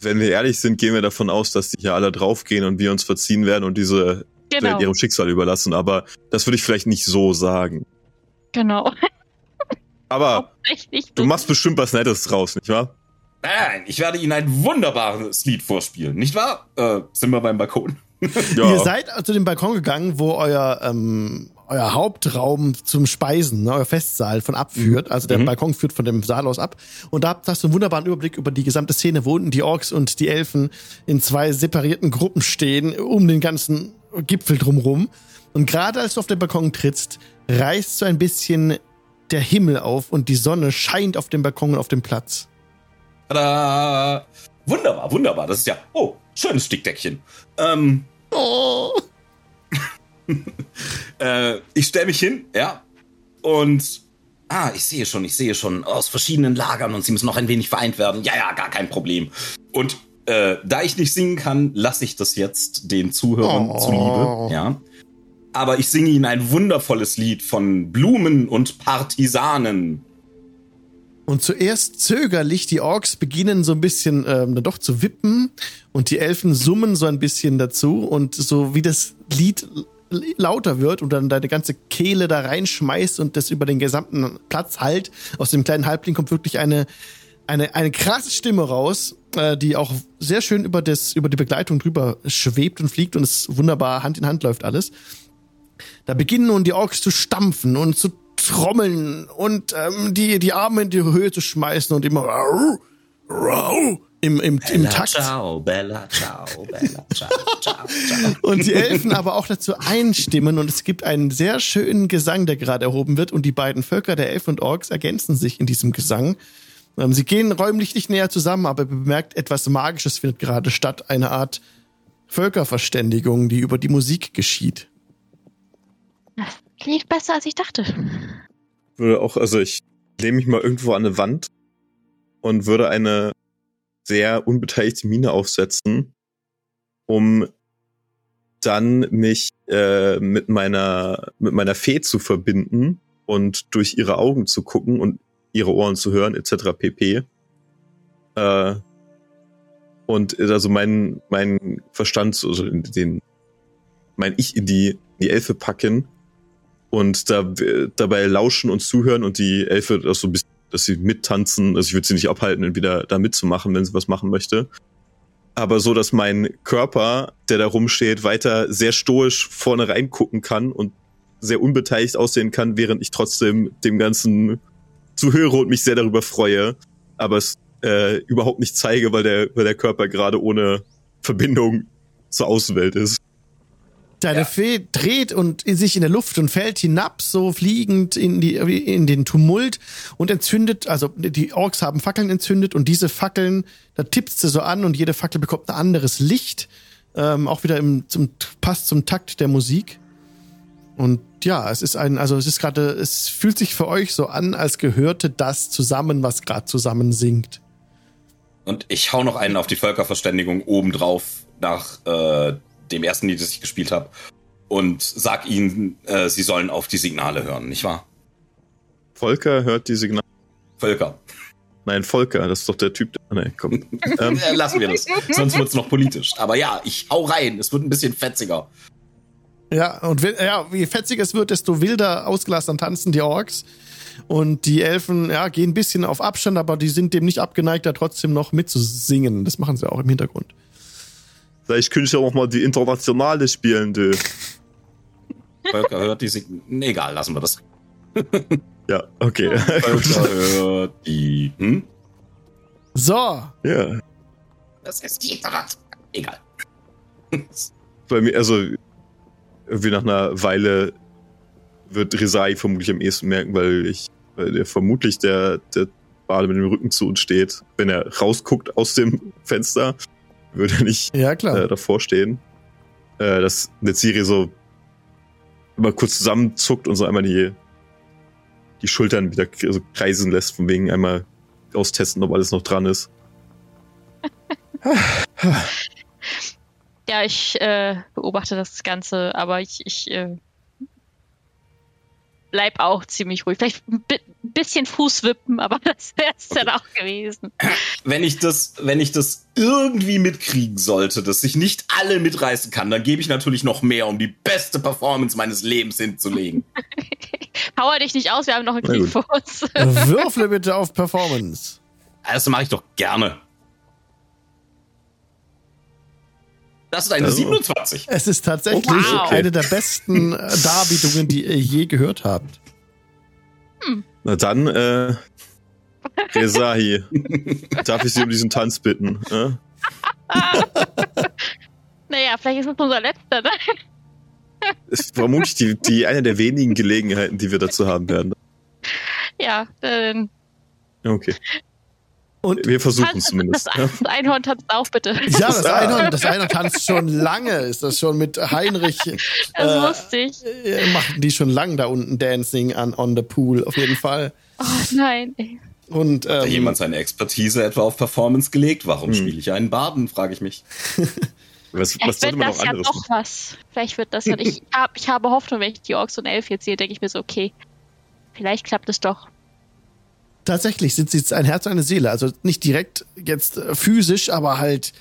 wenn wir ehrlich sind, gehen wir davon aus, dass die hier alle draufgehen und wir uns verziehen werden und diese Genau, ihrem Schicksal überlassen. Aber das würde ich vielleicht nicht so sagen. genau. Aber du machst bestimmt was Nettes draus, nicht wahr? Nein, ich werde Ihnen ein wunderbares Lied vorspielen, nicht wahr? Äh, sind wir beim Balkon? Ihr seid zu dem Balkon gegangen, wo euer, ähm, euer Hauptraum zum Speisen, ne, euer Festsaal von abführt. Also der Mhm. Balkon führt von dem Saal aus ab. Und da habt- hast du einen wunderbaren Überblick über die gesamte Szene, wo unten die Orks und die Elfen in zwei separierten Gruppen stehen, um den ganzen Gipfel drumrum. Und gerade als du auf den Balkon trittst, reißt so ein bisschen der Himmel auf und die Sonne scheint auf dem Balkon und auf dem Platz. Tada! Wunderbar, wunderbar. Das ist ja, oh, schönes Stickdeckchen. Ähm, Oh. äh, ich stelle mich hin, ja, und ah, ich sehe schon, ich sehe schon aus verschiedenen Lagern und sie müssen noch ein wenig vereint werden. Ja, ja, gar kein Problem. Und äh, da ich nicht singen kann, lasse ich das jetzt den Zuhörern Oh. zuliebe, ja. Aber ich singe ihnen ein wundervolles Lied von Blumen und Partisanen. Und zuerst zögerlich, die Orks beginnen so ein bisschen ähm, dann doch zu wippen und die Elfen summen so ein bisschen dazu und so wie das Lied lauter wird und dann deine ganze Kehle da reinschmeißt und das über den gesamten Platz halt, aus dem kleinen Halbling kommt wirklich eine, eine, eine krasse Stimme raus, äh, die auch sehr schön über, das, über die Begleitung drüber schwebt und fliegt und es wunderbar Hand in Hand läuft alles. Da beginnen nun die Orks zu stampfen und zu trommeln und ähm, die, die Arme in die Höhe zu schmeißen und immer rau, rau, im, im, im Takt. ciao, bella ciao, bella ciao, ciao, ciao. Und die Elfen aber auch dazu einstimmen und es gibt einen sehr schönen Gesang, der gerade erhoben wird und die beiden Völker der Elfen und Orks ergänzen sich in diesem Gesang. Ähm, Sie gehen räumlich nicht näher zusammen, aber ihr bemerkt, etwas Magisches findet gerade statt, eine Art Völkerverständigung, die über die Musik geschieht. Klingt besser, als ich dachte. würde auch, also ich lehne mich mal irgendwo an eine Wand und würde eine sehr unbeteiligte Mine aufsetzen, um dann mich äh, mit meiner mit meiner Fee zu verbinden und durch ihre Augen zu gucken und ihre Ohren zu hören etc. pp. Äh, und also mein mein Verstand also den mein Ich in die die Elfe packen und da, dabei lauschen und zuhören und die Elfe das so ein bisschen, dass sie mittanzen. Also ich würde sie nicht abhalten, entweder da mitzumachen, wenn sie was machen möchte. Aber so, dass mein Körper, der da rumsteht, weiter sehr stoisch vorne reingucken kann und sehr unbeteiligt aussehen kann, während ich trotzdem dem Ganzen zuhöre und mich sehr darüber freue, aber es äh, überhaupt nicht zeige, weil der, weil der Körper gerade ohne Verbindung zur Außenwelt ist. Deine Ja. Fee dreht und sich in der Luft und fällt hinab, so fliegend in, die, in den Tumult und entzündet, also die Orks haben Fackeln entzündet und diese Fackeln, da tippst du so an und jede Fackel bekommt ein anderes Licht, ähm, auch wieder im, zum, passt zum Takt der Musik. Und ja, es ist ein, also es ist gerade, es fühlt sich für euch so an, als gehörte das zusammen, was gerade zusammen singt. Und ich hau noch einen auf die Völkerverständigung obendrauf nach äh, dem ersten Lied, das ich gespielt habe. Und sag ihnen, äh, sie sollen auf die Signale hören, nicht wahr? Volker hört die Signale. Völker. Nein, Volker, das ist doch der Typ. Der, nee, komm. ähm, Äh, lassen wir das. Sonst wird's noch politisch. Aber ja, ich hau rein. Es wird ein bisschen fetziger. Ja, und ja, je fetziger es wird, desto wilder ausgelassen tanzen die Orks. Und die Elfen, ja, gehen ein bisschen auf Abstand, aber die sind dem nicht abgeneigt, da trotzdem noch mitzusingen. Das machen sie auch im Hintergrund. vielleicht könnte ich ja auch mal die Internationale spielen, du. Völker hört die Signale. Nee, egal, lassen wir das. Ja, okay. Völker hört die. Hm? So, ja. Das ist die Internationale. Egal. Bei mir, also, irgendwie nach einer Weile wird Resai vermutlich am ehesten merken, weil ich, weil der vermutlich der, der Bade mit dem Rücken zu uns steht. Wenn er rausguckt aus dem Fenster, würde er nicht ja klar. äh, davor stehen. Äh, dass Netziri so immer kurz zusammenzuckt und so einmal die, die Schultern wieder so kreisen lässt, von wegen einmal austesten, ob alles noch dran ist. Ja, ich äh, beobachte das Ganze, aber ich, ich äh, bleib auch ziemlich ruhig. Vielleicht ein bi bisschen Fußwippen, aber das wäre es dann auch gewesen. Wenn ich das, wenn ich das irgendwie mitkriegen sollte, dass ich nicht alle mitreißen kann, dann gebe ich natürlich noch mehr, um die beste Performance meines Lebens hinzulegen. Power dich nicht aus, wir haben noch einen Krieg vor uns. Würfle bitte auf Performance. Das mache ich doch gerne. Das ist eine Also. 27. Es ist tatsächlich Wow. eine der besten äh, Darbietungen, die ihr je gehört habt. Na dann, äh, Resahi, darf ich Sie um diesen Tanz bitten? Äh? naja, vielleicht ist es unser letzter, ne? Ist vermutlich die, die eine der wenigen Gelegenheiten, die wir dazu haben werden. Ja, dann Okay. Und Wir versuchen es zumindest. das, Einhorn tanzt auch bitte. ja, das Einhorn, das Einhorn tanzt schon lange. Ist das schon mit Heinrich? Das Äh, wusste ich. äh, machen die schon lang da unten Dancing an on the pool auf jeden Fall. Oh nein. ey. Und Hat da ähm, jemand seine Expertise etwa auf Performance gelegt? Warum Hm. spiele ich einen Baden, frage ich mich. Was, was Vielleicht sollte wird man das ja doch was. Vielleicht wird das ja. Ich, hab, ich habe Hoffnung, wenn ich die Orks und Elf jetzt sehe, denke ich mir so, okay, vielleicht klappt es doch. Tatsächlich sind sie jetzt ein Herz und eine Seele. Also nicht direkt jetzt äh, physisch, aber halt,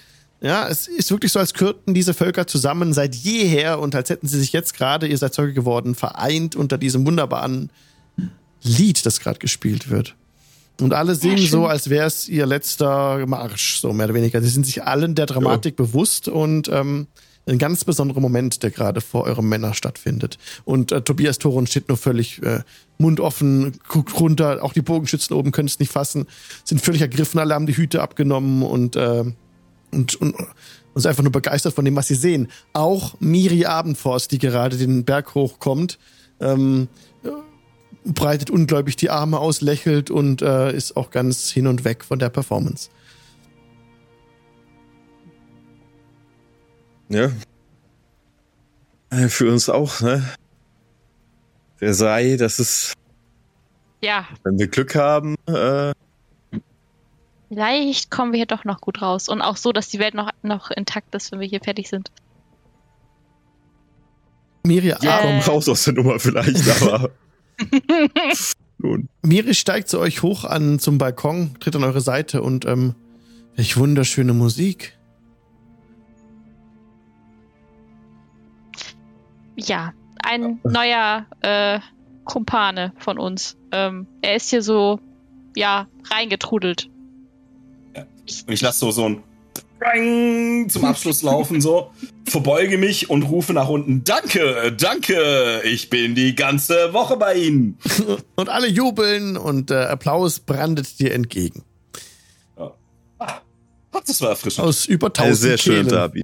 ja, es ist wirklich so, als gehörten diese Völker zusammen seit jeher und als hätten sie sich jetzt gerade, ihr seid Zeuge geworden, vereint unter diesem wunderbaren Lied, das gerade gespielt wird. Und alle singen schön. so, als wäre es ihr letzter Marsch, so mehr oder weniger. Sie sind sich allen der Dramatik bewusst und ähm, ein ganz besonderer Moment, der gerade vor eurem Männer stattfindet. Und äh, Tobias Thoron steht nur völlig äh, mundoffen, guckt runter, auch die Bogenschützen oben können es nicht fassen, sind völlig ergriffen, alle haben die Hüte abgenommen und, äh, und, und, und sind einfach nur begeistert von dem, was sie sehen. Auch Miri Abendforst, die gerade den Berg hochkommt, ähm, breitet ungläubig die Arme aus, lächelt und äh, ist auch ganz hin und weg von der Performance. Ja. Äh, Für uns auch, ne? Resahi, das ist, Ja, wenn wir Glück haben, äh, vielleicht kommen wir hier doch noch gut raus. Und auch so, dass die Welt noch, noch intakt ist, wenn wir hier fertig sind. Miri, wir Ja. ah, kommen raus aus der Nummer vielleicht, aber nun. Miri steigt zu euch hoch an zum Balkon, tritt an eure Seite und ähm, welch wunderschöne Musik. Ja, ein neuer äh, Kumpane von uns. Ähm, er ist hier so, ja, reingetrudelt. Und ich lasse so, so ein zum Abschluss laufen, so, verbeuge mich und rufe nach unten, danke, danke, ich bin die ganze Woche bei Ihnen. Und alle jubeln und äh, Applaus brandet dir entgegen. Ach, das war erfrischend. Aus über Eine tausend sehr schöne Kehlen.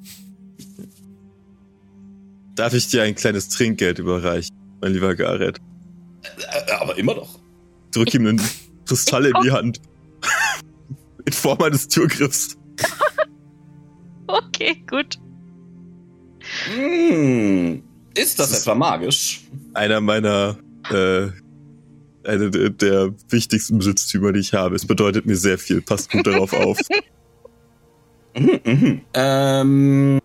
Darf ich dir ein kleines Trinkgeld überreichen, mein lieber Gareth? Äh, aber immer doch. Drück ihm einen Kristall in die Hand. In Form eines Türgriffs. Okay, gut. Hm, ist das Das etwa magisch? Einer meiner, äh, eine der, der wichtigsten Besitztümer, die ich habe. Es bedeutet mir sehr viel. Passt gut darauf auf. Mhm, mhm. Ähm,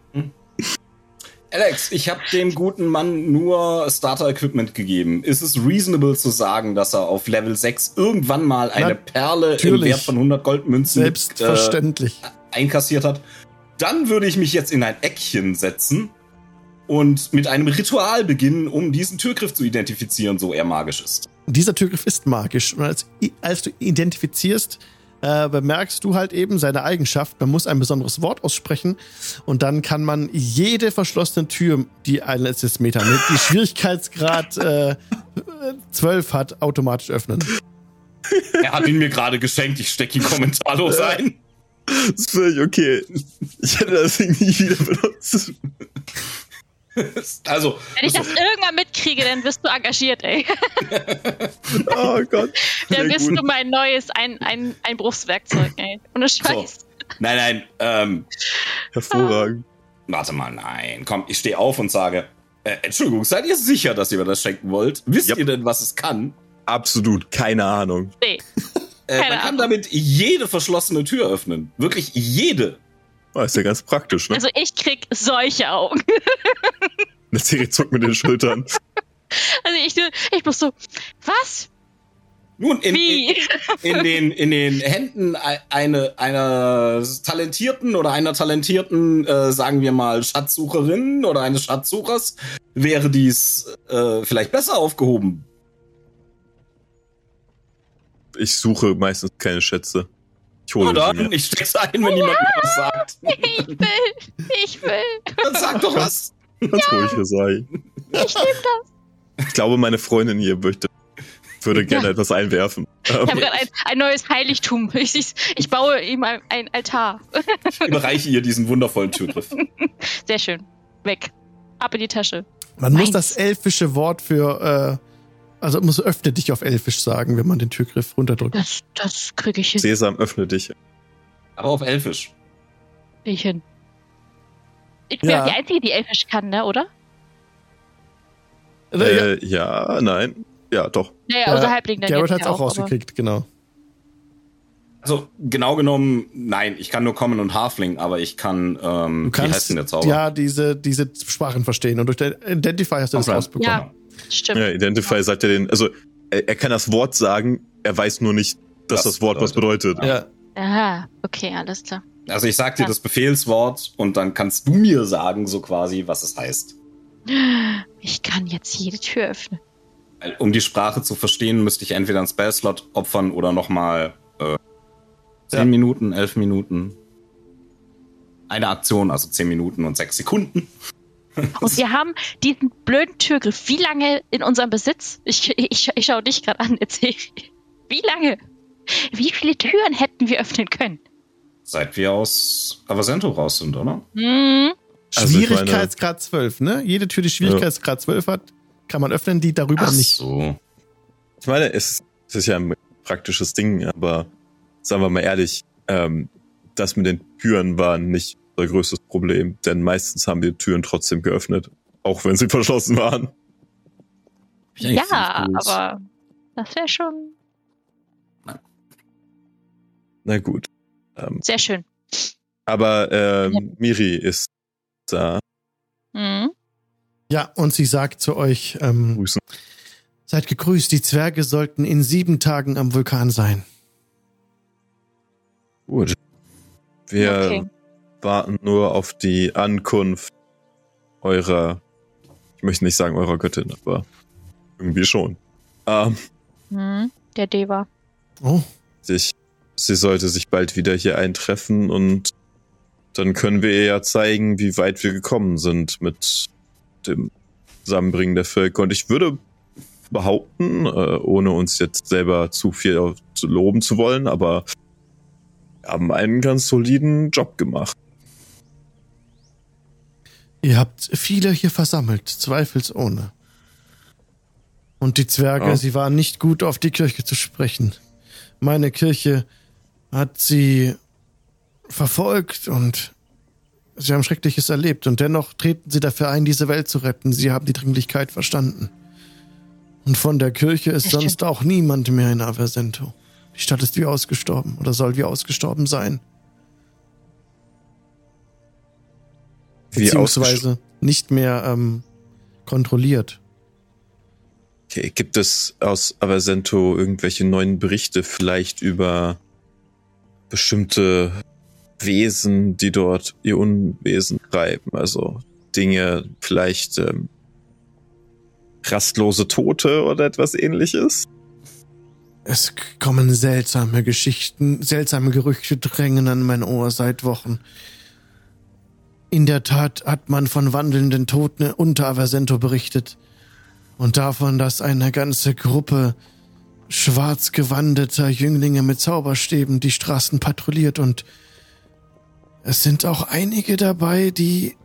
Alex, ich habe dem guten Mann nur Starter-Equipment gegeben. Ist es reasonable zu sagen, dass er auf Level 6 irgendwann mal eine Perle im Natürlich. Wert von 100 Goldmünzen Selbstverständlich. äh, einkassiert hat? Dann würde ich mich jetzt in ein Eckchen setzen und mit einem Ritual beginnen, um diesen Türgriff zu identifizieren, so er magisch ist. Dieser Türgriff ist magisch. Und als, als du identifizierst, äh, bemerkst du halt eben seine Eigenschaft. Man muss ein besonderes Wort aussprechen und dann kann man jede verschlossene Tür, die ein letztes Meter mit die Schwierigkeitsgrad äh, 12 hat, automatisch öffnen. Er hat ihn mir gerade geschenkt, ich stecke ihn kommentarlos ein. Das ist völlig okay. Ich hätte das Ding nie wieder benutzt. Also, Wenn ich das irgendwann mitkriege, dann wirst du engagiert, ey. Oh Gott. Dann Sehr bist gut. du mein neues ein, ein, Einbruchswerkzeug, ey. Ohne Scheiß. nein, nein, ähm, Hervorragend. Warte mal, nein. Komm, ich stehe auf und sage, äh, Entschuldigung, seid ihr sicher, dass ihr mir das schenken wollt? Wisst Yep. ihr denn, was es kann? Absolut keine Ahnung. Nee. Äh, Keine man kann Ahnung. damit jede verschlossene Tür öffnen. Wirklich jede. Oh, ist ja ganz praktisch, ne? Also ich krieg solche Augen. Eine Serie zuckt mit den Schultern. Also ich, ich muss so, was? Nun, in, in, Wie? in, den, in den Händen ei- eine, einer talentierten oder einer talentierten, äh, sagen wir mal, Schatzsucherin oder eines Schatzsuchers wäre dies äh, vielleicht besser aufgehoben. Ich suche meistens keine Schätze. Ich hole Oder sie mir. ich steck's ein, wenn niemand mir was sagt. Ich will, ich will. Dann sag doch was. Ganz ruhig, sei. Ich nehm das. Ich glaube, meine Freundin hier möchte, würde gerne Ja. etwas einwerfen. Ich habe Ähm, gerade ein, ein neues Heiligtum. Ich, ich, ich baue ihm ein, ein Altar. Ich überreiche ihr diesen wundervollen Türgriff. Sehr schön. Weg. Ab in die Tasche. Man muss Meins. das elfische Wort für, äh, also muss öffne dich auf Elfisch sagen, wenn man den Türgriff runterdrückt. Das, das kriege ich hin. Sesam, öffne dich. Aber auf Elfisch. Ich hin. Ich bin Ja. die Einzige, die Elfisch kann, ne, oder? Äh, ja, nein. Ja, doch. Naja, Ja, unser Halbling dann Garrett hat es auch rausgekriegt, genau. Also genau genommen, nein, ich kann nur Common und Halfling, aber ich kann, ähm, Du wie heißt kannst denn der Zauber? ja diese, diese Sprachen verstehen und durch den Identify hast du das rausbekommen. Ja. Stimmt. Ja, Identify sagt ja den, also er, er kann das Wort sagen, er weiß nur nicht, dass Das das, Wort was bedeutet. Ja. Aha, okay, alles klar. Also ich sag dir Ja. das Befehlswort und dann kannst du mir sagen, so quasi, was es heißt. Ich kann jetzt jede Tür öffnen. Um die Sprache zu verstehen, müsste ich entweder einen Spellslot opfern oder nochmal äh, 10 Ja. Minuten, 11 Minuten. Eine Aktion, also 10 Minuten und 6 Sekunden. Und wir haben diesen blöden Türgriff. Wie lange in unserem Besitz? Ich, ich, ich schaue dich gerade an, erzähl. Wie lange? Wie viele Türen hätten wir öffnen können? Seit wir aus Avasento raus sind, oder? Hm, Also Schwierigkeitsgrad 12, ne? Jede Tür, die Schwierigkeitsgrad 12 hat, kann man öffnen, die darüber Ach nicht. so. Ich meine, es, es ist ja ein praktisches Ding, aber sagen wir mal ehrlich, ähm, das mit den Türen war nicht unser größtes Problem, denn meistens haben wir Türen trotzdem geöffnet, auch wenn sie verschlossen waren. ja, aber das wäre schon Na gut. Ähm, sehr schön. aber ähm, Miri ist da. Hm. Ja, und sie sagt zu euch, ähm, Grüßen. seid gegrüßt, die Zwerge sollten in sieben Tagen am Vulkan sein. Gut. Wir Okay. warten nur auf die Ankunft eurer, ich möchte nicht sagen eurer Göttin, aber irgendwie schon. Ähm, Hm. Der Deva. Oh, sich, sie sollte sich bald wieder hier eintreffen und dann können wir ihr ja zeigen, wie weit wir gekommen sind mit dem Zusammenbringen der Völker. Und ich würde behaupten, äh, ohne uns jetzt selber zu viel loben zu wollen, aber wir haben einen ganz soliden Job gemacht. Ihr habt viele hier versammelt, zweifelsohne. Und die Zwerge, Ja. sie waren nicht gut auf die Kirche zu sprechen. Meine Kirche hat sie verfolgt und sie haben Schreckliches erlebt und dennoch treten sie dafür ein, diese Welt zu retten. Sie haben die Dringlichkeit verstanden. Und von der Kirche ist Das sonst auch niemand mehr in Aversento. Die Stadt ist wie ausgestorben oder soll wie ausgestorben sein. Wie Beziehungsweise nicht mehr ähm, kontrolliert. Okay, gibt es aus Aversento irgendwelche neuen Berichte vielleicht über bestimmte Wesen, die dort ihr Unwesen treiben? Also Dinge, vielleicht ähm, rastlose Tote oder etwas ähnliches? Es kommen seltsame Geschichten, seltsame Gerüchte drängen an mein Ohr seit Wochen. In der Tat hat man von wandelnden Toten unter Aversento berichtet. Und davon, dass eine ganze Gruppe schwarz gewandeter Jünglinge mit Zauberstäben die Straßen patrouilliert und es sind auch einige dabei, die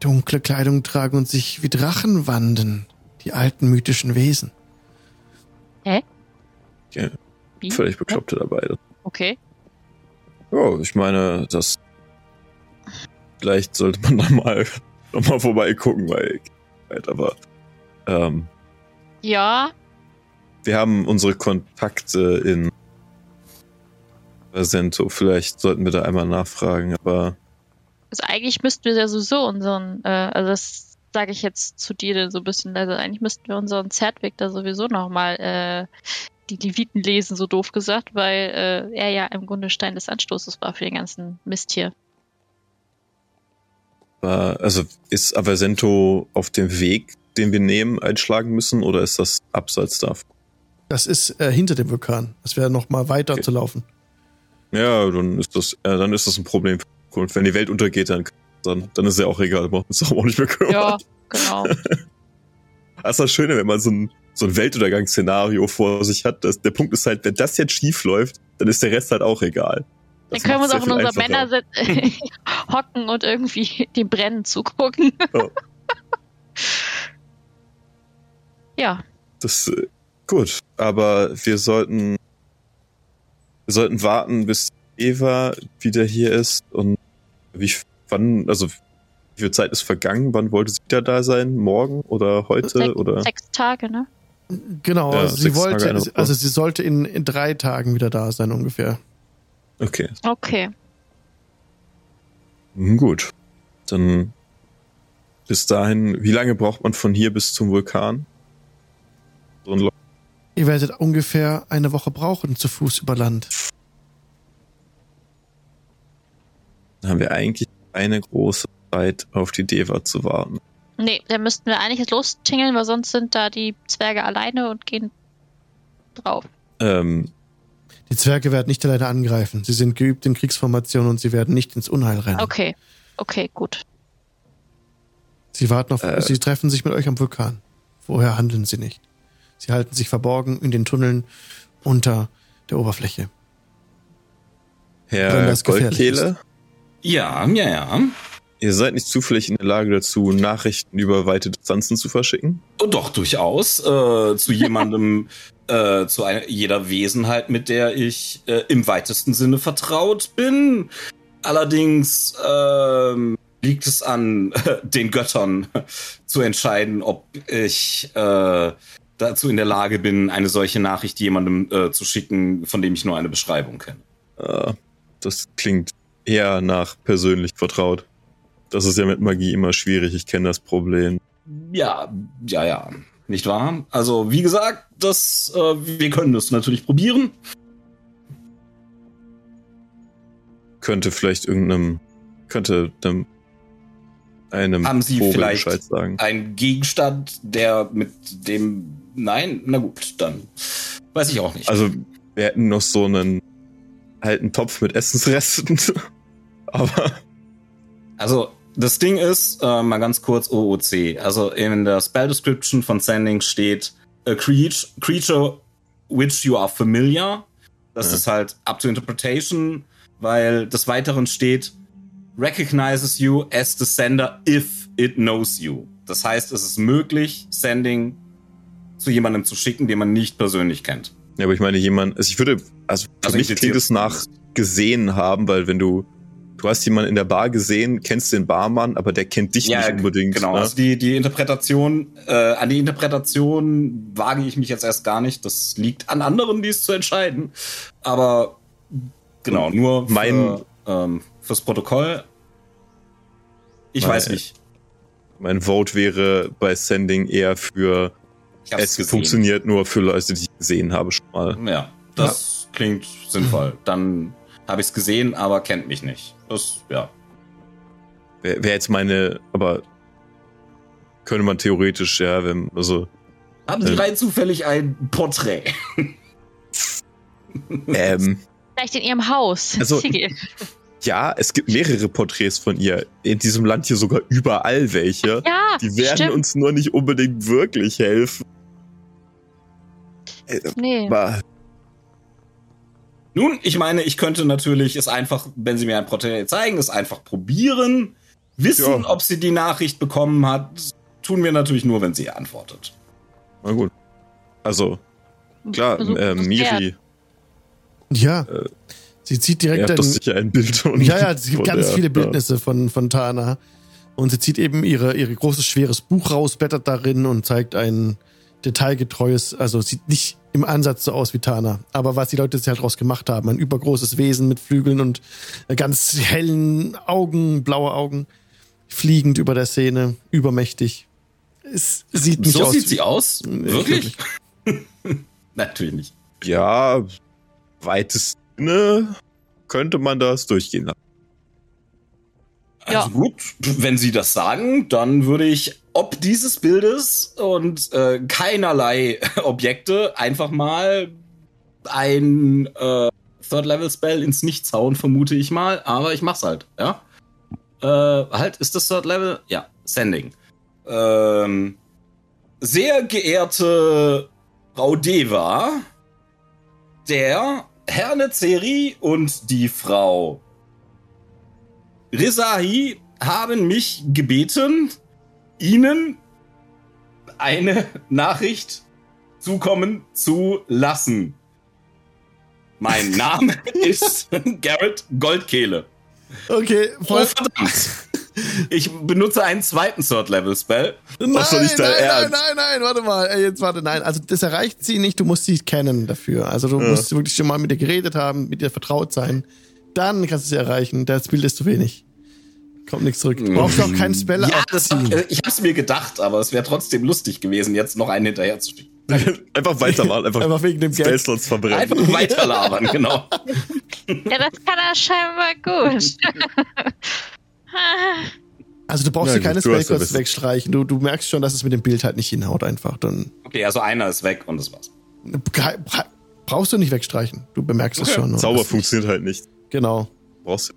dunkle Kleidung tragen und sich wie Drachen wanden, die alten mythischen Wesen. Ja, Wie? völlig bekloppte dabei. Okay. Ja, ich meine, das vielleicht sollte man da mal noch mal vorbeigucken, weil aber ähm, Ja, wir haben unsere Kontakte in Sento. Vielleicht sollten wir da einmal nachfragen, aber also eigentlich müssten wir ja sowieso unseren, äh, also das sage ich jetzt zu dir denn so ein bisschen, also eigentlich müssten wir unseren Zertweg da sowieso nochmal äh, die Leviten lesen, so doof gesagt, weil äh, er ja im Grunde Stein des Anstoßes war für den ganzen Mist hier. also ist Aversento auf dem Weg, den wir nehmen, einschlagen müssen, oder ist das abseits davon? Das ist äh, hinter dem Vulkan. Es wäre noch mal weiter Okay. zu laufen. Ja, dann ist das, ja, dann ist das ein Problem. Und wenn die Welt untergeht, dann, dann, dann ist ja auch egal, brauchen wir uns auch nicht mehr kümmern. Ja, genau. Das ist das Schöne, wenn man so ein, so ein Weltuntergangsszenario vor sich hat. Das, der Punkt ist halt, wenn das jetzt schief läuft, dann ist der Rest halt auch egal. Dann Das können wir uns auch in unserer. Männer hocken und irgendwie dem Brennen zugucken. Ja. ja, Das, äh, gut. Aber wir sollten, wir sollten warten, bis Eva wieder hier ist und wie, wann, also, wie viel Zeit ist vergangen? Wann wollte sie wieder da sein? Morgen oder heute sechs, oder? sechs Tage, ne? Genau, Ja, also sie wollte, also sie sollte in, in drei Tagen wieder da sein ungefähr. Okay. Okay. Hm, Gut. Dann bis dahin, wie lange braucht man von hier bis zum Vulkan? Ein Lo- Ihr werdet ungefähr eine Woche brauchen zu Fuß über Land. Dann haben wir eigentlich eine große Zeit auf die Deva zu warten. Nee, dann müssten wir eigentlich jetzt lostingeln, weil sonst sind da die Zwerge alleine und gehen drauf. Ähm, Die Zwerge werden nicht alleine angreifen. Sie sind geübt in Kriegsformationen und sie werden nicht ins Unheil rennen. Okay. Okay, gut. Sie warten auf, Äh. sie treffen sich mit euch am Vulkan. Vorher handeln sie nicht. Sie halten sich verborgen in den Tunneln unter der Oberfläche. Herr Goldkehle, Ja, ja, ja. ihr seid nicht zufällig in der Lage dazu, Nachrichten über weite Distanzen zu verschicken? Oh, doch, durchaus. Äh, zu jemandem, äh, zu einer, jeder Wesenheit, mit der ich äh, im weitesten Sinne vertraut bin. Allerdings ähm, liegt es an äh, den Göttern zu entscheiden, ob ich äh, dazu in der Lage bin, eine solche Nachricht jemandem äh, zu schicken, von dem ich nur eine Beschreibung kenne. Äh, das klingt eher nach persönlich vertraut. Das ist ja mit Magie immer schwierig, ich kenne das Problem. Ja, ja, ja. Nicht wahr? Also, wie gesagt, das, äh, wir können das natürlich probieren. Könnte vielleicht irgendeinem, könnte einem, einem Haben Sie Vogel vielleicht Bescheid sagen. ein Gegenstand, der mit dem. Nein, na gut, dann weiß ich auch nicht. Also, wir hätten noch so einen alten Topf mit Essensresten. Aber Also, das Ding ist, äh, mal ganz kurz OOC. Also in der Spell Description von Sending steht a creature, creature which you are familiar. Das Ja. ist halt up to interpretation, weil des Weiteren steht recognizes you as the sender if it knows you. Das heißt, es ist möglich, Sending zu jemandem zu schicken, den man nicht persönlich kennt. Ja, aber ich meine, jemand, also ich würde, also für Also mich ich klingt es nach gesehen haben, weil wenn du, du hast jemanden in der Bar gesehen, kennst den Barmann, aber der kennt dich nicht unbedingt. Genau, Ne? also die, die Interpretation, äh, an die Interpretation wage ich mich jetzt erst gar nicht. Das liegt an anderen, dies zu entscheiden. Aber genau, nur für, Mein- ähm, fürs Protokoll. Ich Weil- weiß nicht. Mein Vote wäre bei Sending eher für, es gesehen. funktioniert nur für Leute, die ich gesehen habe schon mal. Ja, das klingt sinnvoll. Dann habe ich es gesehen, aber kennt mich nicht. Das, ja. Wäre wär jetzt meine, aber könnte man theoretisch, ja, wenn, also, Haben Sie Ähm. rein zufällig ein Porträt? ähm, Vielleicht in ihrem Haus. Also-. ja, es gibt mehrere Porträts von ihr. In diesem Land hier sogar überall welche. ja, Die werden stimmt. uns nur nicht unbedingt wirklich helfen. Äh, nee. Aber Nun, ich meine, ich könnte natürlich es einfach, wenn Sie mir ein Porträt zeigen, es einfach probieren. Wissen, Ja. ob sie die Nachricht bekommen hat, tun wir natürlich nur, wenn sie antwortet. na gut. Also, klar, ähm, es Miri, Ja. Äh, sie zieht er direkt hat doch sicher ein Bild. Und Ja, ja, es gibt ganz der- viele ja. Bildnisse von, von Tana. Und sie zieht eben ihre, ihre großes, schweres Buch raus, blättert darin und zeigt ein detailgetreues, also sieht nicht im Ansatz so aus wie Tana. Aber was die Leute sich halt draus gemacht haben, ein übergroßes Wesen mit Flügeln und ganz hellen Augen, blaue Augen, fliegend über der Szene, übermächtig. Es sieht nicht so aus. sieht sie aus? Wirklich? natürlich nicht. Ja, weites Sinne könnte man das durchgehen lassen. Ja. Also gut, wenn Sie das sagen, dann würde ich ob dieses Bildes und äh, keinerlei Objekte einfach mal ein äh, Third Level Spell ins Nichts hauen, vermute ich mal. Aber ich mach's halt, ja. Äh, halt, ist das Third Level? Ja, Sending. Ähm, sehr geehrte Frau Deva, der Herr Nezeri und die Frau Rezahi haben mich gebeten, ihnen eine Nachricht zukommen zu lassen. Mein Name ist Garrett Goldkehle. Okay, voll. Oh, verdammt. Ich benutze einen zweiten Third-Level-Spell. Nein, dein nein, nein, Ernst. nein, nein, warte mal. Ey, jetzt warte, nein. Also das erreicht sie nicht, du musst sie kennen dafür. Also du Ja. musst wirklich schon mal mit ihr geredet haben, mit ihr vertraut sein. Dann kannst du sie erreichen. Das Bild ist zu wenig. Kommt nichts zurück. Du brauchst auch keinen Spell Ja, das, äh, ich hab's mir gedacht, aber es wäre trotzdem lustig gewesen, jetzt noch einen hinterher zu schicken. einfach weitermachen, einfach, Einfach wegen dem Geld. Spellslots verbrennen. Einfach weiterlabern, genau. Ja, das kann er scheinbar gut. Also du brauchst Ja, dir keine Spellcodes wegstreichen. Du, du merkst schon, dass es mit dem Bild halt nicht hinhaut einfach. Dann Okay, also einer ist weg und das war's. bra- brauchst du nicht wegstreichen. Du bemerkst es Okay. schon. Zauber funktioniert halt nicht. Genau. Brauchst du.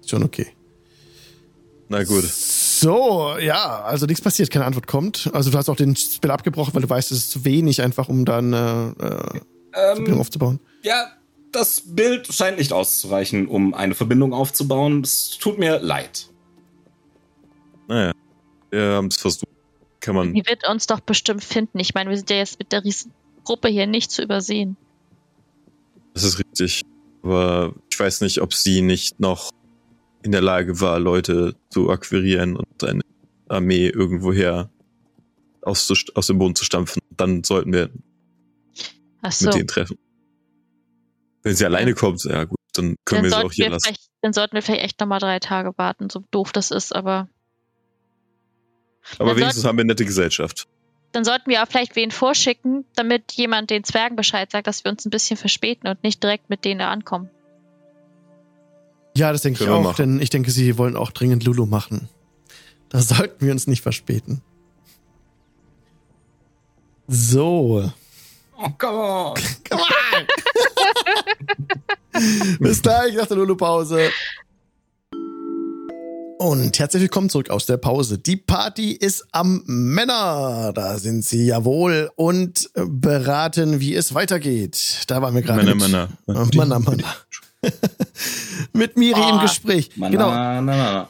Ist schon okay. Na gut. So, ja, also nichts passiert, keine Antwort kommt. Also du hast auch den Spell abgebrochen, weil du weißt, es ist zu wenig einfach, um dann äh, äh, Verbindung Ähm, aufzubauen. ja, das Bild scheint nicht auszureichen, um eine Verbindung aufzubauen. Es tut mir leid. Naja. Wir haben es versucht. Kann man. Die wird uns doch bestimmt finden. Ich meine, wir sind ja jetzt mit der riesen Gruppe hier nicht zu übersehen. Das ist richtig. Aber ich weiß nicht, ob sie nicht noch in der Lage war, Leute zu akquirieren und eine Armee irgendwoher aus, aus dem Boden zu stampfen. Dann sollten wir Ach so. mit denen treffen. Wenn sie alleine kommt, ja gut, dann können Dann wir sie auch hier lassen. dann sollten wir vielleicht echt nochmal drei Tage warten, so doof das ist, aber Aber dann wenigstens sollten- haben wir eine nette Gesellschaft. dann sollten wir auch vielleicht wen vorschicken, damit jemand den Zwergen Bescheid sagt, dass wir uns ein bisschen verspäten und nicht direkt mit denen da ankommen. Ja, das denke ich auch, machen. denn ich denke, sie wollen auch dringend Lulu machen. Da sollten wir uns nicht verspäten. So. Oh, come on. Come on! Bis gleich nach der Lulu-Pause. Und herzlich willkommen zurück aus der Pause. Die Party ist am Männer. Da sind sie jawohl und beraten, wie es weitergeht. Da waren wir gerade. Männer, Männer. Männer, Männer. Mit Miri im Oh. Gespräch. Na, Genau. na, na.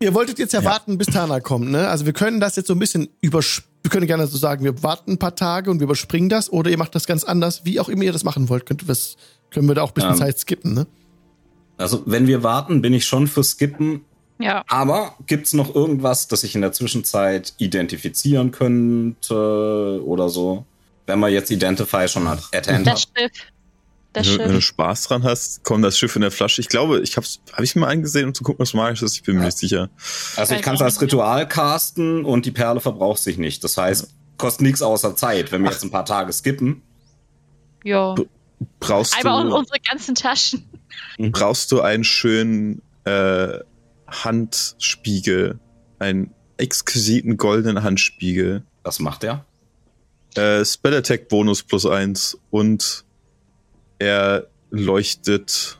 Ihr wolltet jetzt ja, Ja. warten, bis Tana kommt, ne? Also wir können das jetzt so ein bisschen übers wir können gerne so sagen, wir warten ein paar Tage und wir überspringen das oder ihr macht das ganz anders, wie auch immer ihr das machen wollt. Könnt ihr das, können wir da auch ein bisschen Ähm. Zeit skippen, ne? Also, wenn wir warten, bin ich schon für Skippen. Ja. Aber gibt's noch irgendwas, das ich in der Zwischenzeit identifizieren könnte oder so? Wenn man jetzt Identify schon hat, at hand Das hat. Schiff. Das Wenn du, wenn du Schiff. Spaß dran hast, komm das Schiff in der Flasche. Ich glaube, ich hab's, habe ich mir angesehen, um zu gucken, was magisch ist. Ich bin mir nicht sicher. Also ich kann es als Ritual casten und die Perle verbraucht sich nicht. Das heißt, kostet nichts außer Zeit, wenn wir jetzt ein paar Tage skippen. Ja. Brauchst Einmal du, unsere ganzen Taschen. brauchst du einen schönen äh, Handspiegel, einen exquisiten goldenen Handspiegel, Was macht der? äh, Spell Attack Bonus plus eins und er leuchtet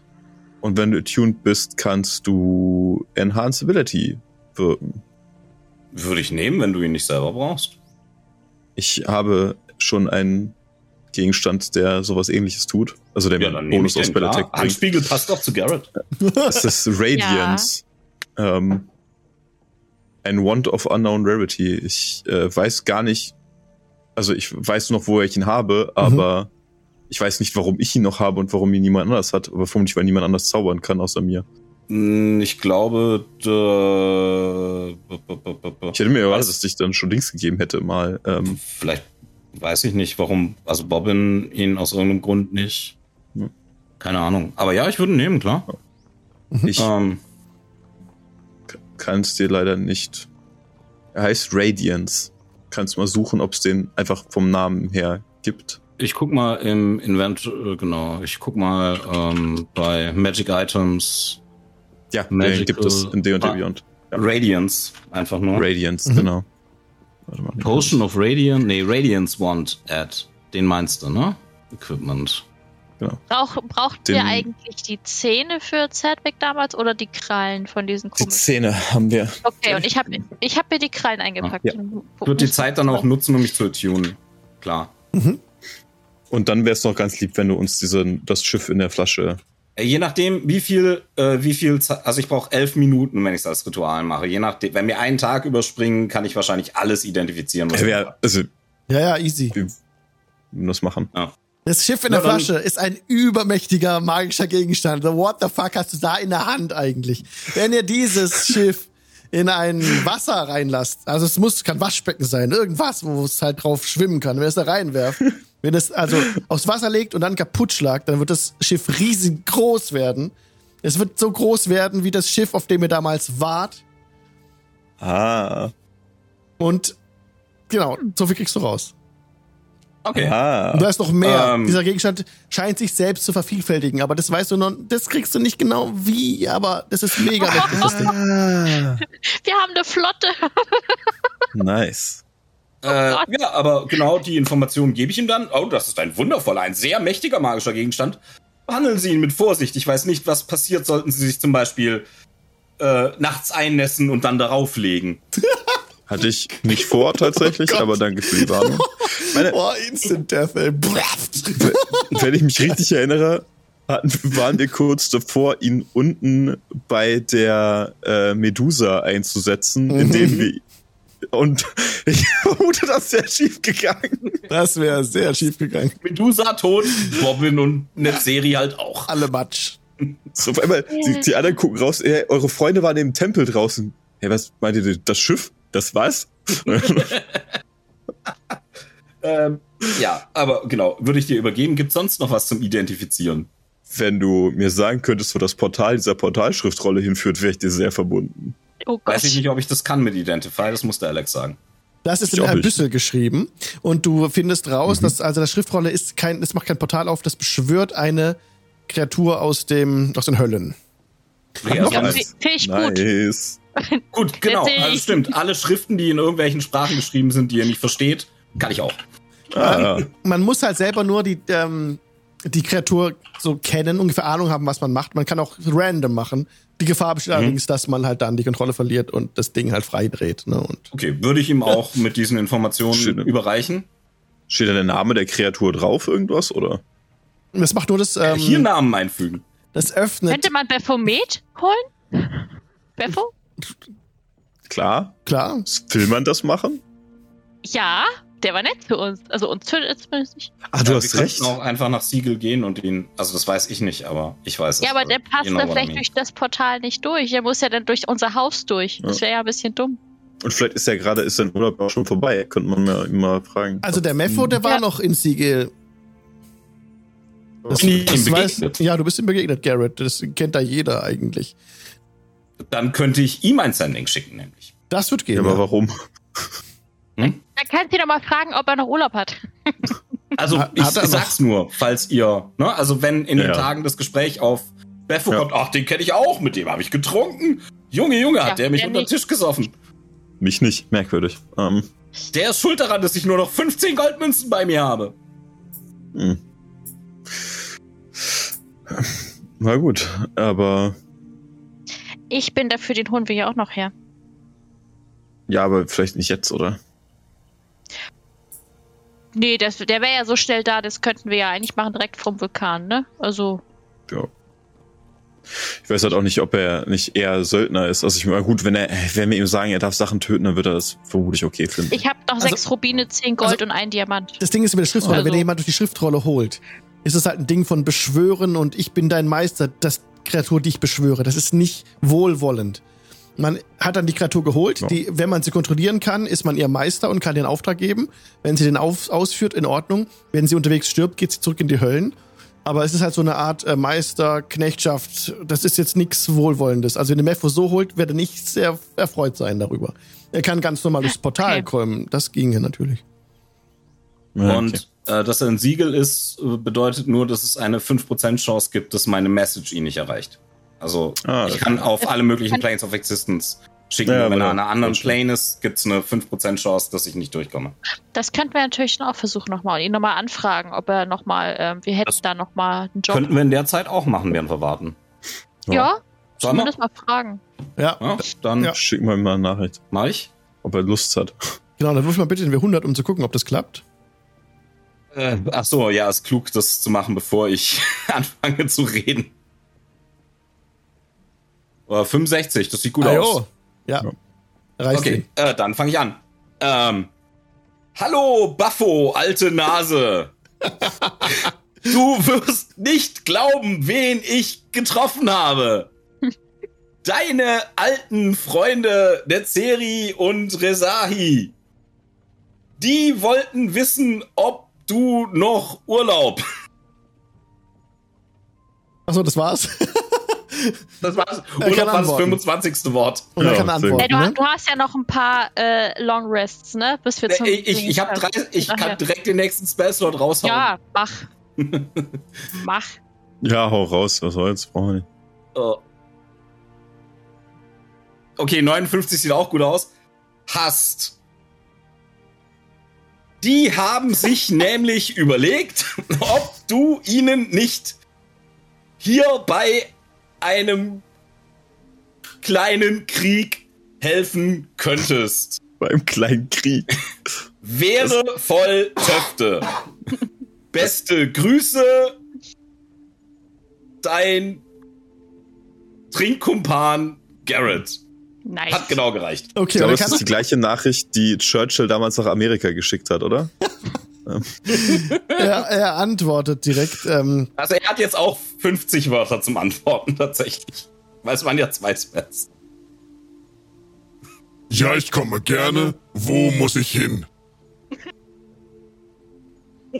und wenn du attuned bist, kannst du Enhance Ability wirken. Würde ich nehmen, wenn du ihn nicht selber brauchst. Ich habe schon einen Gegenstand, der sowas ähnliches tut. Also der Ja, mir Bonus aus. Spell. Attack bringt. Handspiegel passt doch zu Garrett. Das ist Radiance. Ähm, ein Wand of Unknown Rarity. Ich äh, weiß gar nicht, also ich weiß noch, woher ich ihn habe, aber ich weiß nicht, warum ich ihn noch habe und warum ihn niemand anders hat, aber vermutlich, weil niemand anders zaubern kann außer mir. Hm, Ich glaube, d- b- b- b- b- b- Ich hätte mir erwartet, dass ich dann schon Links gegeben hätte, mal. Ähm, vielleicht weiß ich nicht, warum, also Bobbin ihn aus irgendeinem Grund nicht. Keine Ahnung. Aber ja, ich würde ihn nehmen, klar. ich Ähm, kann es dir leider nicht. Er heißt Radiance. Kannst mal suchen, ob es den einfach vom Namen her gibt. ich guck mal im Invent, äh, genau, ich guck mal ähm, bei Magic Items Ja, den Magical- gibt es in D&D. Beyond. Ja. Radiance, einfach nur. Radiance, Mhm. genau. Warte mal. Potion of Radiance, nee, Radiance Wand Add. Den meinst du, ne? Equipment. Brauch, braucht Den- ihr eigentlich die Zähne für Zedwick damals oder die Krallen von diesen Die komischen? Szene haben wir. Okay, und ich habe ich hab mir die Krallen eingepackt. Ja. Ich würde die Zeit dann auch nutzen, um mich zu tunen. Klar. Und dann wäre es noch ganz lieb, wenn du uns diese, das Schiff in der Flasche. Äh, Je nachdem, wie viel, äh, wie viel Zeit, also ich brauche elf Minuten, wenn ich es als Ritual mache. Je nachdem, wenn wir einen Tag überspringen, kann ich wahrscheinlich alles identifizieren. Was Ja, wär, also, Ja, ja, easy. das machen. Das Schiff in Na der Flasche ist ein übermächtiger magischer Gegenstand. So, What the fuck hast du da in der Hand eigentlich? Wenn ihr dieses Schiff in ein Wasser reinlasst, also es muss, kann Waschbecken sein, irgendwas, wo es halt drauf schwimmen kann, wenn ihr es da reinwerft, wenn es also aufs Wasser legt und dann kaputt schlagt, dann wird das Schiff riesengroß werden. Es wird so groß werden wie das Schiff, auf dem ihr damals wart. Ah. Und genau, so viel kriegst du raus. Okay. Ah. Und da ist noch mehr. Ähm. Dieser Gegenstand scheint sich selbst zu vervielfältigen, aber das weißt du noch, das kriegst du nicht genau wie, aber das ist mega mächtig. das Ding. Ah. Wir haben eine Flotte. Nice. Äh, ja, aber genau die Informationen gebe ich ihm dann. Oh, das ist ein wundervoller, ein sehr mächtiger magischer Gegenstand. Behandeln Sie ihn mit Vorsicht. Ich weiß nicht, was passiert, sollten Sie sich zum Beispiel äh, nachts einnässen und dann darauf legen. Hatte ich nicht vor tatsächlich, Oh aber danke für die Warnung. Meine, Boah, Instant Death, ey. Braft. wenn ich mich richtig erinnere, hatten, waren wir kurz davor, ihn unten bei der äh, Medusa einzusetzen, Mhm. indem wir und ich vermute, das wäre schief gegangen. Das wäre sehr schief gegangen. Medusa tot, Bobbin und Netzeri halt auch. Alle Matsch. So, auf einmal, die, die anderen gucken raus, hey, eure Freunde waren im Tempel draußen. Hey, was meint ihr, das Schiff? Das was? Ähm, ja, aber genau, würde ich dir übergeben. Gibt sonst noch was zum Identifizieren? Wenn du mir sagen könntest, wo das Portal dieser Portalschriftrolle hinführt, wäre ich dir sehr verbunden. Oh Gott. Weiß ich nicht, ob ich das kann mit Identify, das muss der Alex sagen. Das ist Ich in auch ein nicht. Büssel geschrieben und du findest raus, dass also das Schriftrolle ist kein, es macht kein Portal auf, das beschwört eine Kreatur aus dem, aus den Höllen. Ja, ja, ich gut. Nice. Gut, genau. Also stimmt. Alle Schriften, die in irgendwelchen Sprachen geschrieben sind, die ihr nicht versteht, kann ich auch. Ah, Man muss halt selber nur die, ähm, die Kreatur so kennen, ungefähr Ahnung haben, was man macht. Man kann auch random machen. Die Gefahr besteht allerdings, dass man halt dann die Kontrolle verliert und das Ding halt frei dreht. Ne? Und Okay, würde ich ihm auch mit diesen Informationen Schön. überreichen? steht da der Name der Kreatur drauf, irgendwas, oder? das macht nur das, ähm, Hier Namen einfügen. Das öffnet. Könnte man Baphomet holen? Bepho? Klar. Klar. Will man das machen? Ja, der war nett zu uns. Also uns tötet er zumindest nicht. Ah, du Ja, hast wir recht. könnten auch einfach nach Siegel gehen und ihn. Also das weiß ich nicht, aber ich weiß es. Ja, aber der Also, passt you know dann vielleicht durch das Portal nicht durch. Der muss ja dann durch unser Haus durch. Das wäre ja ein bisschen dumm. Und vielleicht ist ja gerade, ist sein Urlaub auch schon vorbei. Könnte man mir immer fragen. Also der Mepho, der war Ja. noch in Siegel. Das, das weiß, ja, du bist ihm begegnet, Garrett. Das kennt da jeder eigentlich. Dann könnte ich ihm ein Sending schicken, nämlich. Das wird gehen. Ja, aber Ja. warum? Dann kannst du ihn doch mal fragen, ob er noch Urlaub hat. Also Hat- ich, hat ich sag's nur, falls ihr, ne, also wenn in den Ja. Tagen das Gespräch auf Bepho Ja. kommt, ach, den kenne ich auch, mit dem habe ich getrunken. Junge, Junge, hat Ja, der mich der unter den. Tisch gesoffen. Mich nicht. Merkwürdig. Ähm, Der ist schuld daran, dass ich nur noch 15 Goldmünzen bei mir habe. hm. Na gut, aber Ich bin dafür, den holen wir ja auch noch her. ja, aber vielleicht nicht jetzt, oder? Nee, das, der wäre ja so schnell da, das könnten wir ja eigentlich machen direkt vom Vulkan, ne? Also, Ja. Ich weiß halt auch nicht, ob er nicht eher Söldner ist. Also ich meine, gut, wenn er, wenn wir ihm sagen, er darf Sachen töten, dann wird er das vermutlich okay finden. ich habe noch Also- sechs Rubine, zehn Gold also- und ein Diamant. Das Ding ist mit der Schriftrolle, Also- wenn jemand durch die Schriftrolle holt, ist es halt ein Ding von Beschwören und ich bin dein Meister, das Kreatur, die ich beschwöre. Das ist nicht wohlwollend. Man hat dann die Kreatur geholt, Ja. die, wenn man sie kontrollieren kann, ist man ihr Meister und kann den Auftrag geben. Wenn sie den auf, ausführt, in Ordnung. Wenn sie unterwegs stirbt, geht sie zurück in die Höllen. Aber es ist halt so eine Art äh, Meister, Knechtschaft. Das ist jetzt nichts Wohlwollendes. Also wenn der Mepho so holt, wird er nicht sehr erfreut sein darüber. Er kann ganz normal durchs Portal Okay. kommen. Das ginge natürlich. Ja, okay. Und äh, dass er ein Siegel ist, bedeutet nur, dass es eine 5% Chance gibt, dass meine Message ihn nicht erreicht. Also Ah, ich kann auf alle möglichen Planes of Existence schicken. Ja, wenn er an einer anderen. Plane ist, gibt es eine 5% Chance, dass ich nicht durchkomme. Das könnten wir natürlich auch versuchen nochmal und ihn nochmal anfragen, ob er nochmal, ähm, wir hätten Das da nochmal einen Job. Könnten wir in der Zeit auch machen, während wir warten. ja, Sollen wir? zumindest mal fragen. Ja, Ja, dann Ja. Schick mal mal eine Nachricht, mach ich. ob er Lust hat. genau. Dann wirf mal bitte den W100, um zu gucken, ob das klappt. Äh, ach so, ja, ist klug, das zu machen, bevor ich anfange zu reden. Äh, 65, das sieht gut Ah, aus. Ja. Ja. Reicht Okay, äh, dann fange ich an. Ähm, hallo, Baffo, alte Nase. du wirst nicht glauben, wen ich getroffen habe. Deine alten Freunde Netzeri und Rezahi. Die wollten wissen, ob du noch Urlaub. Achso, das war's. Das war's. Er Urlaub war das antworten. 25. Wort. Und er kann antworten. Ey, du, ne? du hast ja noch ein paar äh, Long Rests, ne? Bis wir zum. Ich, ich, ich, hab drei, ich Ach ja. kann direkt den nächsten Spellslot raushauen. Ja, mach. mach. Ja, hau raus, was soll's, brauchen wir nicht. Oh. Okay, 59 sieht auch gut aus. Hast. Die haben sich nämlich überlegt, ob du ihnen nicht hier bei einem kleinen Krieg helfen könntest. Beim kleinen Krieg. Wäre voll Töfte. Beste Grüße. Dein Trinkkumpan Garrett. Nice. Hat genau gereicht. Ich Okay, glaube, und es er ist die gleiche Nachricht, die Churchill damals nach Amerika geschickt hat, oder? er, er antwortet direkt. Ähm, Also er hat jetzt auch 50 Wörter zum Antworten tatsächlich. Weil es waren ja zwei Spells. Ja, ich komme gerne. Wo muss ich hin?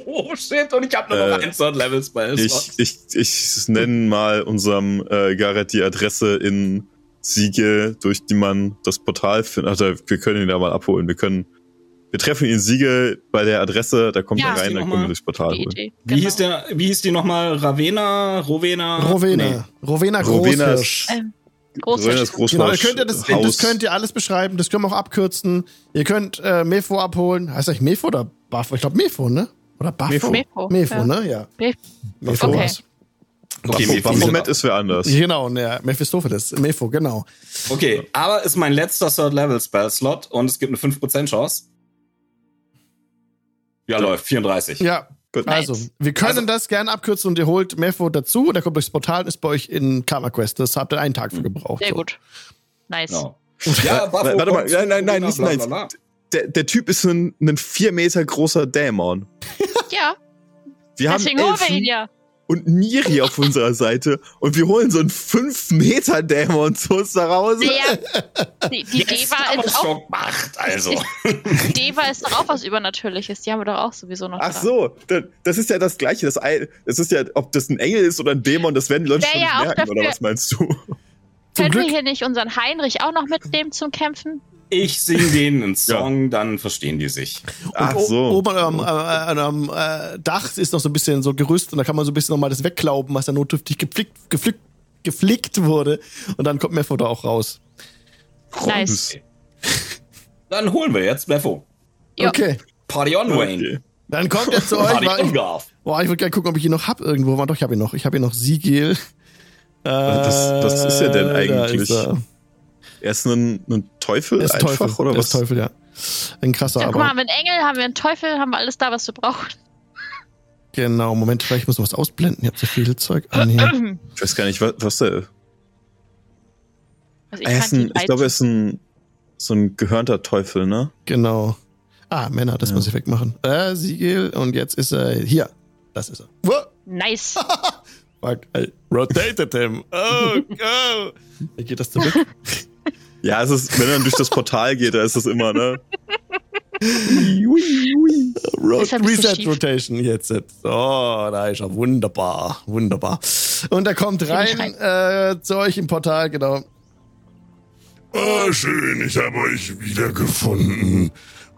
Oh shit, und ich habe nur noch Äh, ein Third Level Spell. Ich, ich, ich nenne mal unserem äh, Garrett die Adresse in Siegel, durch die man das Portal findet. Also wir können ihn da mal abholen. Wir können, wir treffen ihn in Siegel bei der Adresse, da kommt Ja. er rein, dann mal? wir durchs Portal wie, hieß der, wie hieß die nochmal? Ravena? Rowena? Rowena. Nee. Rowena Rowena Großhirsch. Ähm, Groß Rönes Großhaus, Genau, ihr könnt ja das, das könnt ihr alles beschreiben, das können wir auch abkürzen. Ihr könnt äh, Mefo abholen. Heißt eigentlich Mefo oder Buffo? Ich glaube Mefo, ne? Oder Buffo? Mefo. Mefo, Ja. ne? Ja. Mef- Mefo Okay. war's. Okay, Mephisto- Baphomet ist wer anders. Genau, ne, Mephistopheles. Mefo, genau. Okay, aber ist mein letzter Third Level Spell Slot und es gibt eine 5% Chance. Ja, läuft. 34. Ja, Gut. Nice. Also, wir können Also- das gerne abkürzen und ihr holt Mefo dazu. Der kommt durchs Portal und ist bei euch in Karma Quest. Das habt ihr einen Tag für gebraucht. Sehr so. gut. Nice. Genau. Ja, Buffo Warte mal, nein, nein, nein, bla, nicht bla, nein. bla, bla. Der, der Typ ist ein, ein vier Meter großer Dämon. Ja, Wir deswegen haben holen wir Elfen ihn ja. Und Miri auf unserer Seite und wir holen so einen fünf Meter Dämon zu uns nach Hause. Der, die die Deva ist auch, schon gemacht, also. Deva ist doch auch was Übernatürliches. Die haben wir doch auch sowieso noch Ach dran. so, da- das ist ja das Gleiche. Das, Ei- das ist ja, ob das ein Engel ist oder ein Dämon, das werden die Leute schon ja merken, oder dafür- was meinst du? Können wir hier nicht unseren Heinrich auch noch mitnehmen zum Kämpfen? Ich singe denen einen Song, dann verstehen die sich. Ach so. Oben am, am, am äh, Dach ist noch so ein bisschen so Gerüst und da kann man so ein bisschen nochmal das wegklauben, was da notdürftig geflickt, geflickt, geflickt wurde. Und dann kommt Mefo da auch raus. Nice. Dann holen wir jetzt Beffo. Ja. Okay. Party on, Wayne. Okay. Dann kommt er zu euch. Party War ich, boah, ich würde gerne gucken, ob ich ihn noch hab irgendwo. War doch, ich habe ihn noch. Ich habe ihn noch. Siegel. Äh, Was- was ist er denn da eigentlich? Ist er. Ist ein, ein Teufel Er ist einfach, Teufel. oder er was? ist Teufel, ja. Ein krasser, Ja, guck mal, haben wir einen Engel, haben wir einen Teufel, haben wir alles da, was wir brauchen. Genau, Moment, vielleicht muss ich was ausblenden. Ihr habt so viel Zeug. Ah, nee. Ich weiß gar nicht, was, was der. Also ich Er ist ein, ich glaube, er ist ein so ein gehörnter Teufel, ne? Genau. Ah, Männer, das Ja. muss ich wegmachen. Äh, Siegel, und jetzt ist er hier. Das ist er. Wow. Nice. Fuck, I rotated him. Oh, go. Wie geht das zurück? Ja, es ist, wenn er durch das Portal geht, da ist das immer, ne? Reset. Rotation jetzt. So, da ist er. Wunderbar. Wunderbar. Und er kommt rein äh, zu euch im Portal, genau. Ah, schön, ich habe euch wiedergefunden.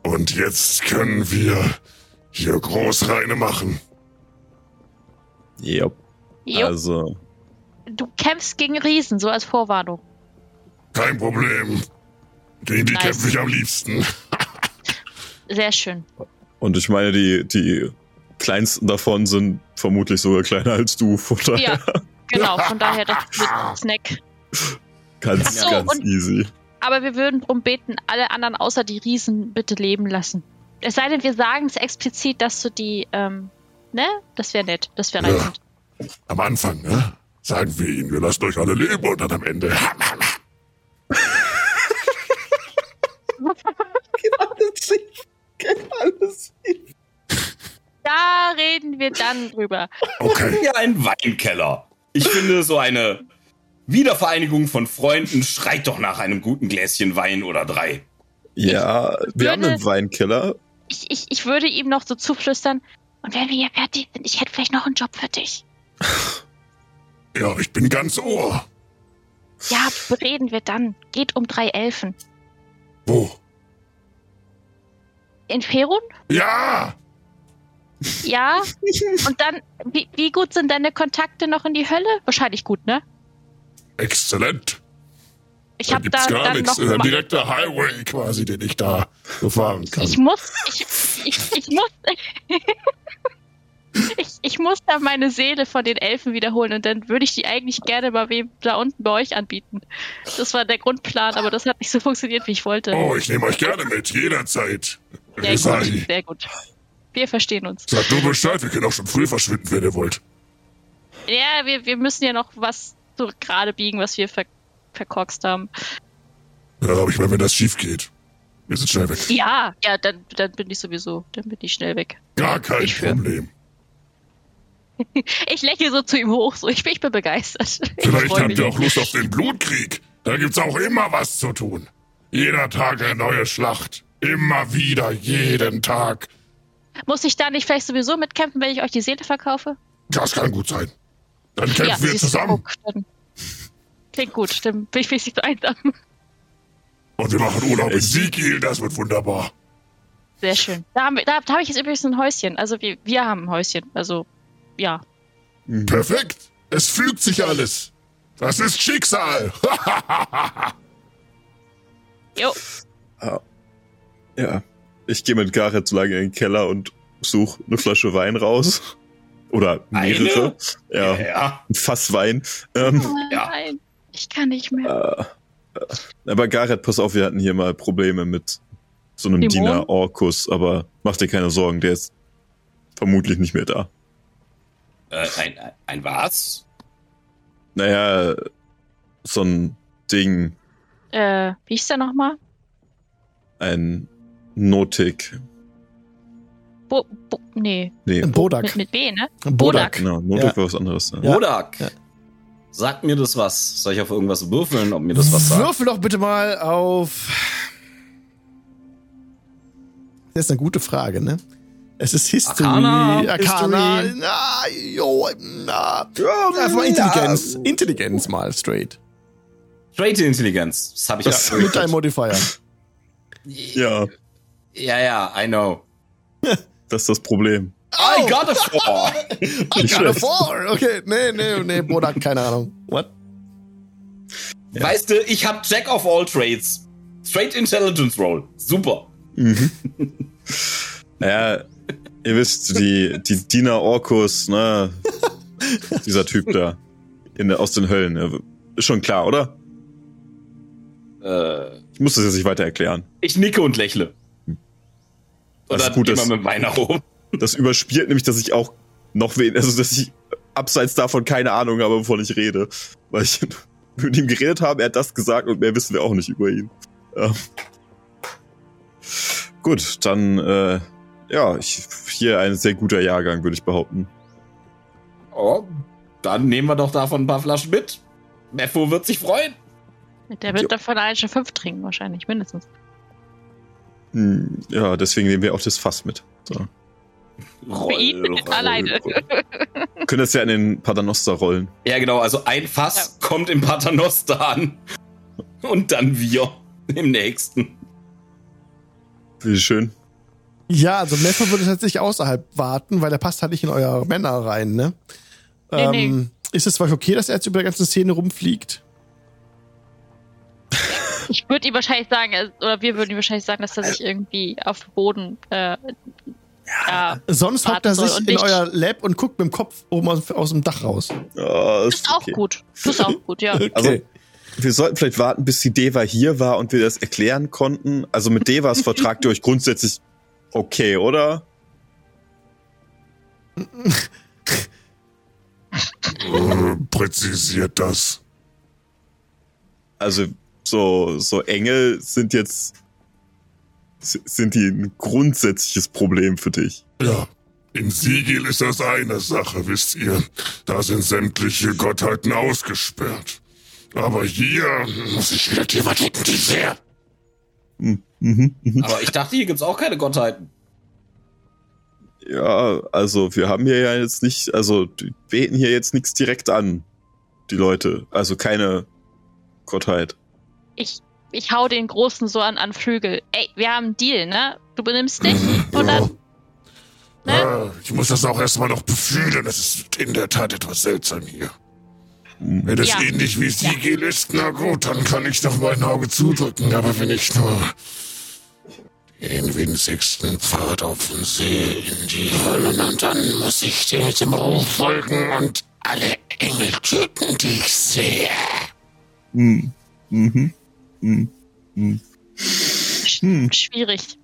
Und jetzt können wir hier Großreine machen. Yep. Jo, Also, du kämpfst gegen Riesen, so als Vorwarnung. Kein Problem. Gegen die Nice. kämpfe ich am liebsten. Sehr schön. und ich meine, die, die kleinsten davon sind vermutlich sogar kleiner als du, von daher Ja, genau. Von daher das mit Snack. ganz, so, ganz und- easy. Aber wir würden drum beten, alle anderen außer die Riesen bitte leben lassen. Es sei denn, wir sagen es explizit, dass du die, ähm, ne? Das wäre nett. Das wäre Ja. reizend. Am Anfang, ne? Sagen wir ihnen, wir lassen euch alle leben und dann am Ende. Da reden wir dann drüber. Okay. Ja, ein Weinkeller. Ich finde, so eine Wiedervereinigung von Freunden schreit doch nach einem guten Gläschen Wein oder drei. Ja, wir haben würde- einen Weinkeller. Ich, ich, ich würde ihm noch so zuflüstern. Und wenn wir hier fertig sind, ich hätte vielleicht noch einen Job für dich. Ja, ich bin ganz Ohr. Ja, reden wir dann. Geht um drei Elfen. Wo? In Ferun? Ja! Ja. Und dann, wie, wie gut sind deine Kontakte noch in die Hölle? Wahrscheinlich gut, ne? Exzellent. Ich Da habe gibt's da gar dann nichts. noch Äh, mal, direkter Highway quasi, den ich da befahren kann. Ich muss, ich, ich, ich muss, ich, ich muss da meine Seele von den Elfen wiederholen und dann würde ich die eigentlich gerne mal wem da unten bei euch anbieten. Das war der Grundplan, aber das hat nicht so funktioniert, wie ich wollte. Oh, ich nehme euch gerne mit, jederzeit. sehr Resai. gut, sehr gut. Wir verstehen uns. Sagt nur Bescheid, wir können auch schon früh verschwinden, wenn ihr wollt. Ja, wir, wir müssen ja noch was so gerade biegen, was wir ver verkorkst haben. Ja, aber ich meine, wenn das schief geht, wir sind schnell weg. Ja, ja, dann, dann bin ich sowieso, dann bin ich schnell weg. Gar kein Ich Problem. Ich lächle so zu ihm hoch, so ich bin, ich bin begeistert. Ich Vielleicht habt ihr auch Lust auf den Blutkrieg. Da gibt's auch immer was zu tun. Jeder Tag eine neue Schlacht. Immer wieder, jeden Tag. Muss ich da nicht vielleicht sowieso mitkämpfen, wenn ich euch die Seele verkaufe? Das kann gut sein. Dann kämpfen wir siehst du, zusammen guck, dann- Klingt gut, dann bin ich nicht so einsam. und wir machen Urlaub in Siegil. Das wird wunderbar. Sehr schön. Da, haben wir, da, da habe ich jetzt übrigens ein Häuschen. Also wir, wir haben ein Häuschen. Also, ja. Perfekt. Es fügt sich alles. Das ist Schicksal. Jo, Ja. Ich gehe mit Gareth so lange in den Keller und suche eine Flasche Wein raus. Oder mehrere. Ja, Ja. ein Fass Wein. Ähm, Ja. nein. Ich kann nicht mehr. äh, aber Gareth, pass auf, wir hatten hier mal Probleme mit so einem? Diener Orkus, aber mach dir keine Sorgen, der ist vermutlich nicht mehr da. Äh, ein, ein, was? Naja, so ein Ding, Äh, wie ist der nochmal? ein Notik. Bo, Bo, nee, Nee, Ein Bodak. mit, mit B, ne? Ein Bodak. genau, Notik Ja. war was anderes. Ja. Ja. Bodak. Ja. Sagt mir das was? Soll ich auf irgendwas würfeln, ob mir das was sagt? Würfel doch bitte mal auf. Das ist eine gute Frage, ne? Es ist History. Arcana, Arcana. History. Na, jo, na. Einfach mal Intelligenz. Intelligenz mal straight. Straight Intelligenz. Das habe ich Das- ja. Mit deinem Modifier. ja, Ja, ja, I know. das ist das Problem. I got a four. Nicht Got a four. Okay, nee, nee, nee, Bodak, keine Ahnung. What? Weißt du, ich hab Jack of all Trades. Straight Intelligence Roll. Super. Naja, ihr wisst, die, die Dina Orkus, ne? Dieser Typ da. In, der- aus den Höllen. Ist schon klar, oder? Äh, Ich muss das jetzt nicht weiter erklären. ich nicke und lächle. Das Oder ist gut, immer das- mit meiner oben. Das überspielt nämlich, dass ich auch noch wen, also dass ich abseits davon keine Ahnung habe, wovon ich rede. Weil ich mit ihm geredet habe, er hat das gesagt und mehr wissen wir auch nicht über ihn. Ähm. Gut, dann, äh, ja, ich, hier ein sehr guter Jahrgang, würde ich behaupten. Oh, dann nehmen wir doch davon ein paar Flaschen mit. Meffo wird sich freuen. Der wird davon allein schon fünf trinken, wahrscheinlich, mindestens. Hm, ja, deswegen nehmen wir auch das Fass mit. So. Roll, ihn alleine. Können das ja in den Paternoster rollen. Ja, genau. Also ein Fass kommt im Paternoster an. Und dann wir im nächsten. Wie schön. Ja, also Meffer würde tatsächlich außerhalb warten, weil der passt halt nicht in euer Männer rein, ne? Nee, nee. ähm, Ist es für euch okay, dass er jetzt über der ganzen Szene rumfliegt? Ich würde ihm wahrscheinlich sagen, äh, oder wir würden ihm wahrscheinlich sagen, dass er sich irgendwie auf dem Boden äh, ja. Sonst hockt er sich in euer Lab und guckt mit dem Kopf oben aus, aus dem Dach raus. Das ist auch okay. gut. Das ist auch gut, ja. Okay. Also, wir sollten vielleicht warten, bis die Deva hier war und wir das erklären konnten. Also mit Devas vertragt ihr euch grundsätzlich okay, oder? Äh, präzisiert das. Also so, so Engel sind jetzt, sind die ein grundsätzliches Problem für dich. Ja, in Sigil ist das eine Sache, wisst ihr. Da sind sämtliche Gottheiten ausgesperrt. Aber hier muss ich wieder die sehr. Mhm, mhm. Aber ich dachte, hier gibt's auch keine Gottheiten. Ja, also wir haben hier ja jetzt nicht, also die beten hier jetzt nichts direkt an, die Leute. Also keine Gottheit. Ich, ich hau den Großen so an, an Flügel. Ey, wir haben einen Deal, ne? Du benimmst dich und dann, ne? Ich muss das auch erstmal noch befühlen. Es ist in der Tat etwas seltsam hier. Wenn es Ja. ähnlich wie Sigil ist, na gut, dann kann ich noch mein Auge zudrücken. Aber wenn ich nur den winzigsten Pfad auf dem See in die Hölle und dann muss ich dir mit dem Ruf folgen und alle Engel töten, die ich sehe. Mhm. Mhm. Mhm. Mhm. Hm. Schwierig.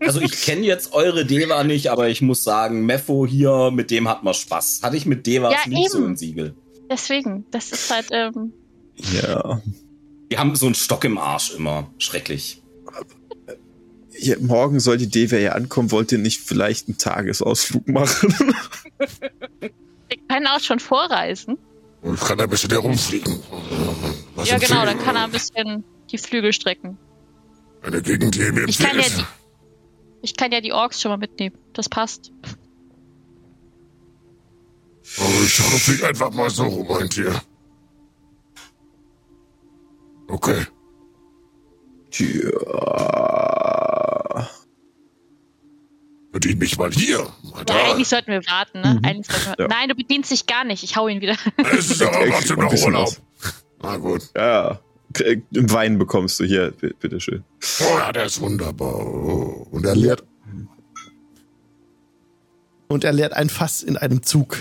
Also ich kenne jetzt eure Deva nicht, aber ich muss sagen, Meffo hier, mit dem hat man Spaß. Hatte ich mit Devas Ja, nicht so ein Siegel. Deswegen, das ist halt, ähm, Ja. Die haben so einen Stock im Arsch immer. Schrecklich. Ja. Morgen soll die Deva ja ankommen. Wollt ihr nicht vielleicht einen Tagesausflug machen? wir können auch schon vorreisen. Und kann ein bisschen herumfliegen. Was ja, genau, dann kann er ein bisschen die Flügel strecken. Eine Gegend, die mir Ich kann ja die, ich kann ja die Orks schon mal mitnehmen. Das passt. Oh, ich flieg einfach mal so rum, meint ihr? Okay. ja. Bedien mich mal hier. Mal Ja, da. eigentlich sollten wir warten, ne? Mhm. Wir, Ja. Nein, du bedienst dich gar nicht. Ich hau ihn wieder. Es ist aber trotzdem noch Urlaub. was. Na gut. Ja. Wein bekommst du hier, bitteschön. Oh ja, der ist wunderbar. Oh. Und er lehrt. Und er leert ein Fass in einem Zug.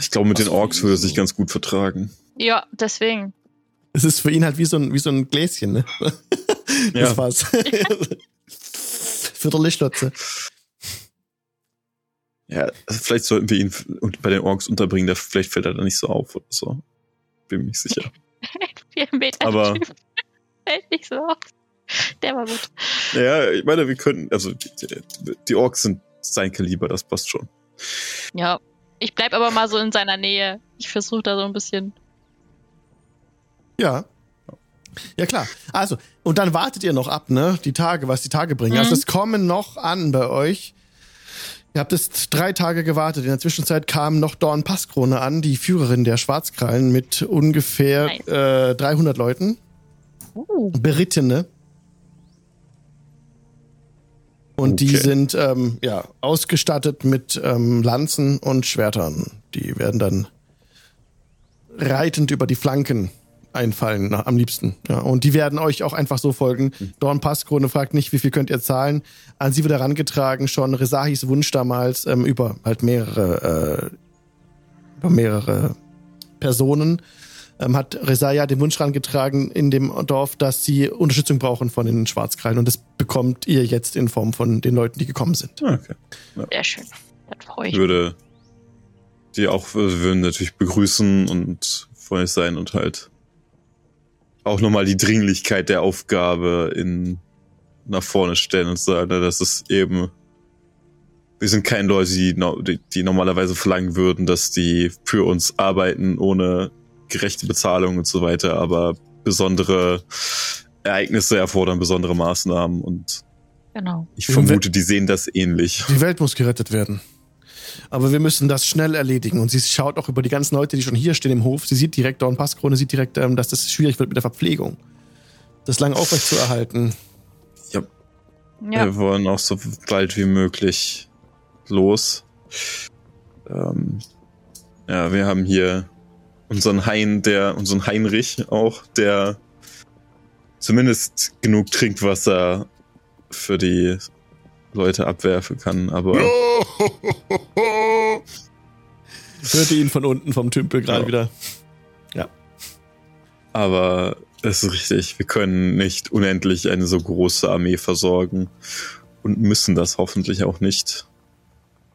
Ich glaube, mit den Orks würde er sich ganz gut vertragen. ja, deswegen. Es ist für ihn halt wie so ein, wie so ein Gläschen, ne? Ja. Das Fass. Viertelschlotze. Ja, vielleicht sollten wir ihn und- bei den Orks unterbringen, der, vielleicht fällt er da nicht so auf oder so. Bin mir nicht sicher. Vier Meter Aber-. Fällt nicht so auf. Der war gut. Ja, ich meine, wir können, also die, die Orks sind sein Kaliber, das passt schon. Ja. Ich bleib aber mal so in seiner Nähe. Ich versuche da so ein bisschen. Ja. Ja, klar. Also, und dann wartet ihr noch ab, ne? Die Tage, was die Tage bringen. Mhm. Also, es kommen noch an bei euch. Ihr habt jetzt drei Tage gewartet. In der Zwischenzeit kam noch Dorn Passkrone an, die Führerin der Schwarzkrallen mit ungefähr Nice. äh, 300 Leuten. Uh. Berittene. Und die Okay. sind ähm, ja ausgestattet mit ähm, Lanzen und Schwertern. Die werden dann reitend über die Flanken einfallen, na, am liebsten. Ja, und die werden euch auch einfach so folgen. Dorn Passkrone fragt nicht, wie viel könnt ihr zahlen. An sie wird herangetragen schon Resahis Wunsch damals ähm, über halt mehrere, äh, über mehrere Personen ähm, hat Resaya den Wunsch herangetragen in dem Dorf, dass sie Unterstützung brauchen von den Schwarzkrallen. Und das bekommt ihr jetzt in Form von den Leuten, die gekommen sind. Ah, Okay. Sehr schön. Das freue Ich würde die auch, wir würden natürlich begrüßen und freundlich sein und halt auch nochmal die Dringlichkeit der Aufgabe in nach vorne stellen und sagen, dass es eben wir sind keine Leute, die, die, normalerweise verlangen würden, dass die für uns arbeiten ohne gerechte Bezahlung und so weiter, aber besondere Ereignisse erfordern besondere Maßnahmen und Genau. ich vermute, die sehen das ähnlich. Die Welt muss gerettet werden. Aber wir müssen das schnell erledigen. Und sie schaut auch über die ganzen Leute, die schon hier stehen im Hof. Sie sieht direkt Dorn Passkrone, sieht direkt, ähm, dass das schwierig wird mit der Verpflegung. Das lang aufrecht zu erhalten. Ja, Ja. Wir wollen auch so bald wie möglich los. Ähm, ja, wir haben hier unseren Hein, der, unseren Heinrich auch, der zumindest genug Trinkwasser für die Leute abwerfen kann, aber Hörte ihn von unten vom Tümpel gerade Ja. wieder. Aber es ist richtig, wir können nicht unendlich eine so große Armee versorgen und müssen das hoffentlich auch nicht.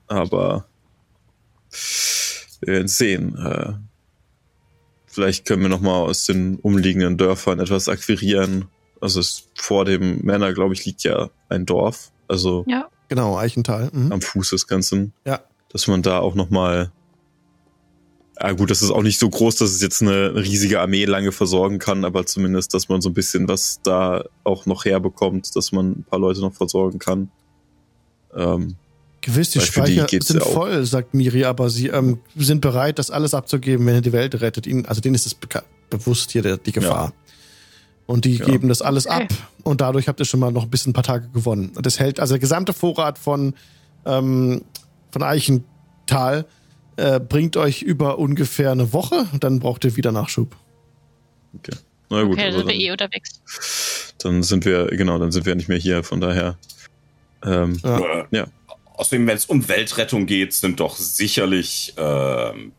Aber wir werden sehen. Äh, vielleicht können wir noch mal aus den umliegenden Dörfern etwas akquirieren. Also es, vor dem Männer, glaube ich, liegt ja ein Dorf, also Ja. Genau, Eichental. Mhm. am Fuß des Ganzen. Ja. Dass man da auch noch mal ja gut, das ist auch nicht so groß, dass es jetzt eine riesige Armee lange versorgen kann, aber zumindest, dass man so ein bisschen was da auch noch herbekommt, dass man ein paar Leute noch versorgen kann. Ähm, Gewiss, die die Speicher geht's sind ja voll, sagt Miri, aber sie ähm, sind bereit, das alles abzugeben, wenn ihr die Welt rettet. Ihnen, also denen ist es bewusst hier der, die Gefahr. Und die Ja. geben das alles Okay. ab und dadurch habt ihr schon mal noch ein bisschen ein paar Tage gewonnen. Und das hält, also der gesamte Vorrat von, ähm, von Eichental äh, bringt euch über ungefähr eine Woche und dann braucht ihr wieder Nachschub. okay. Na gut, Okay, dann also sind wir dann, eh unterwegs. dann sind wir, genau, dann sind wir nicht mehr hier, von daher. Ähm, Ja. Äh, Ja. Außerdem, wenn es um Weltrettung geht, sind doch sicherlich ähm,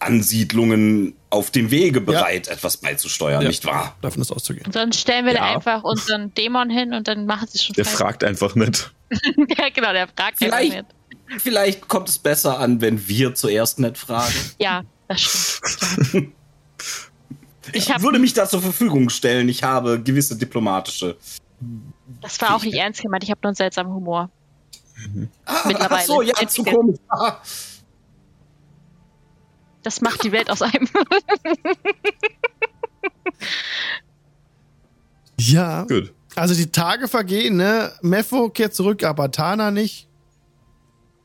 Ansiedlungen auf dem Wege bereit, etwas beizusteuern, Ja. nicht wahr? Davon ist auszugehen. Und sonst stellen wir da Ja. einfach unseren Dämon hin und dann machen sie schon der frei. fragt einfach nicht. ja, genau, der fragt Vielleicht- einfach nicht. Vielleicht kommt es besser an, wenn wir zuerst nicht fragen. Ja, das stimmt. Ich würde mich da zur Verfügung stellen. Ich habe gewisse diplomatische. Das war auch nicht ernst gemeint. Ich habe nur einen seltsamen Humor. Ah, Mittlerweile. Ach so, ja, zu komisch. Das macht die Welt aus einem. Ja, Gut. also die Tage vergehen, ne? Mepho kehrt zurück, aber Tana nicht.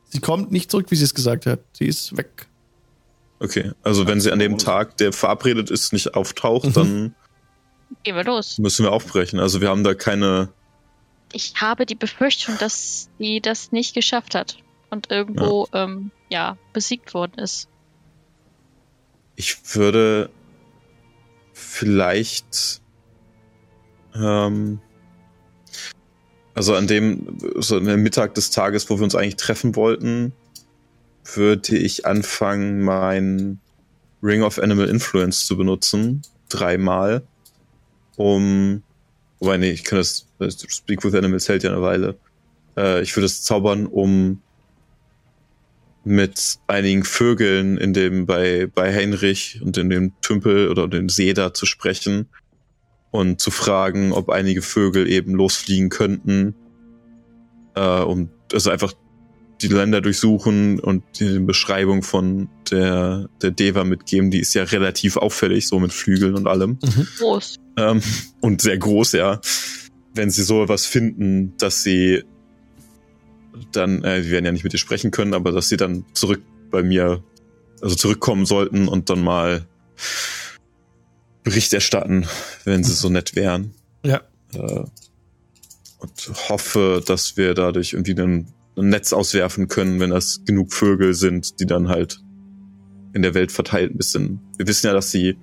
Sie kommt nicht zurück, wie sie es gesagt hat. Sie ist weg. Okay. Also wenn sie an dem Tag, der verabredet ist, nicht auftaucht, dann Gehen wir los. müssen wir aufbrechen. Also wir haben da keine. Ich habe die Befürchtung, dass sie das nicht geschafft hat und irgendwo ähm, ja besiegt worden ist. Ich würde vielleicht ähm, also an dem so an dem Mittag des Tages, wo wir uns eigentlich treffen wollten, würde ich anfangen, mein Ring of Animal Influence zu benutzen, dreimal, um wobei nee, ich kann das Speak with Animals hält ja eine Weile. Äh, ich würde es zaubern, um mit einigen Vögeln in dem bei bei Heinrich und in dem Tümpel oder dem See da zu sprechen und zu fragen, ob einige Vögel eben losfliegen könnten, äh, um also einfach die Länder durchsuchen und die Beschreibung von der der Deva mitgeben. Die ist ja relativ auffällig, so mit Flügeln und allem Groß. ähm, und sehr groß, ja. Wenn sie so etwas finden, dass sie dann, äh, wir werden ja nicht mit ihr sprechen können, aber dass sie dann zurück bei mir, also zurückkommen sollten und dann mal Bericht erstatten, wenn sie so nett wären. Ja. Äh, und hoffe, dass wir dadurch irgendwie ein, ein Netz auswerfen können, wenn das genug Vögel sind, die dann halt in der Welt verteilt ein bisschen. Wir wissen ja, dass sie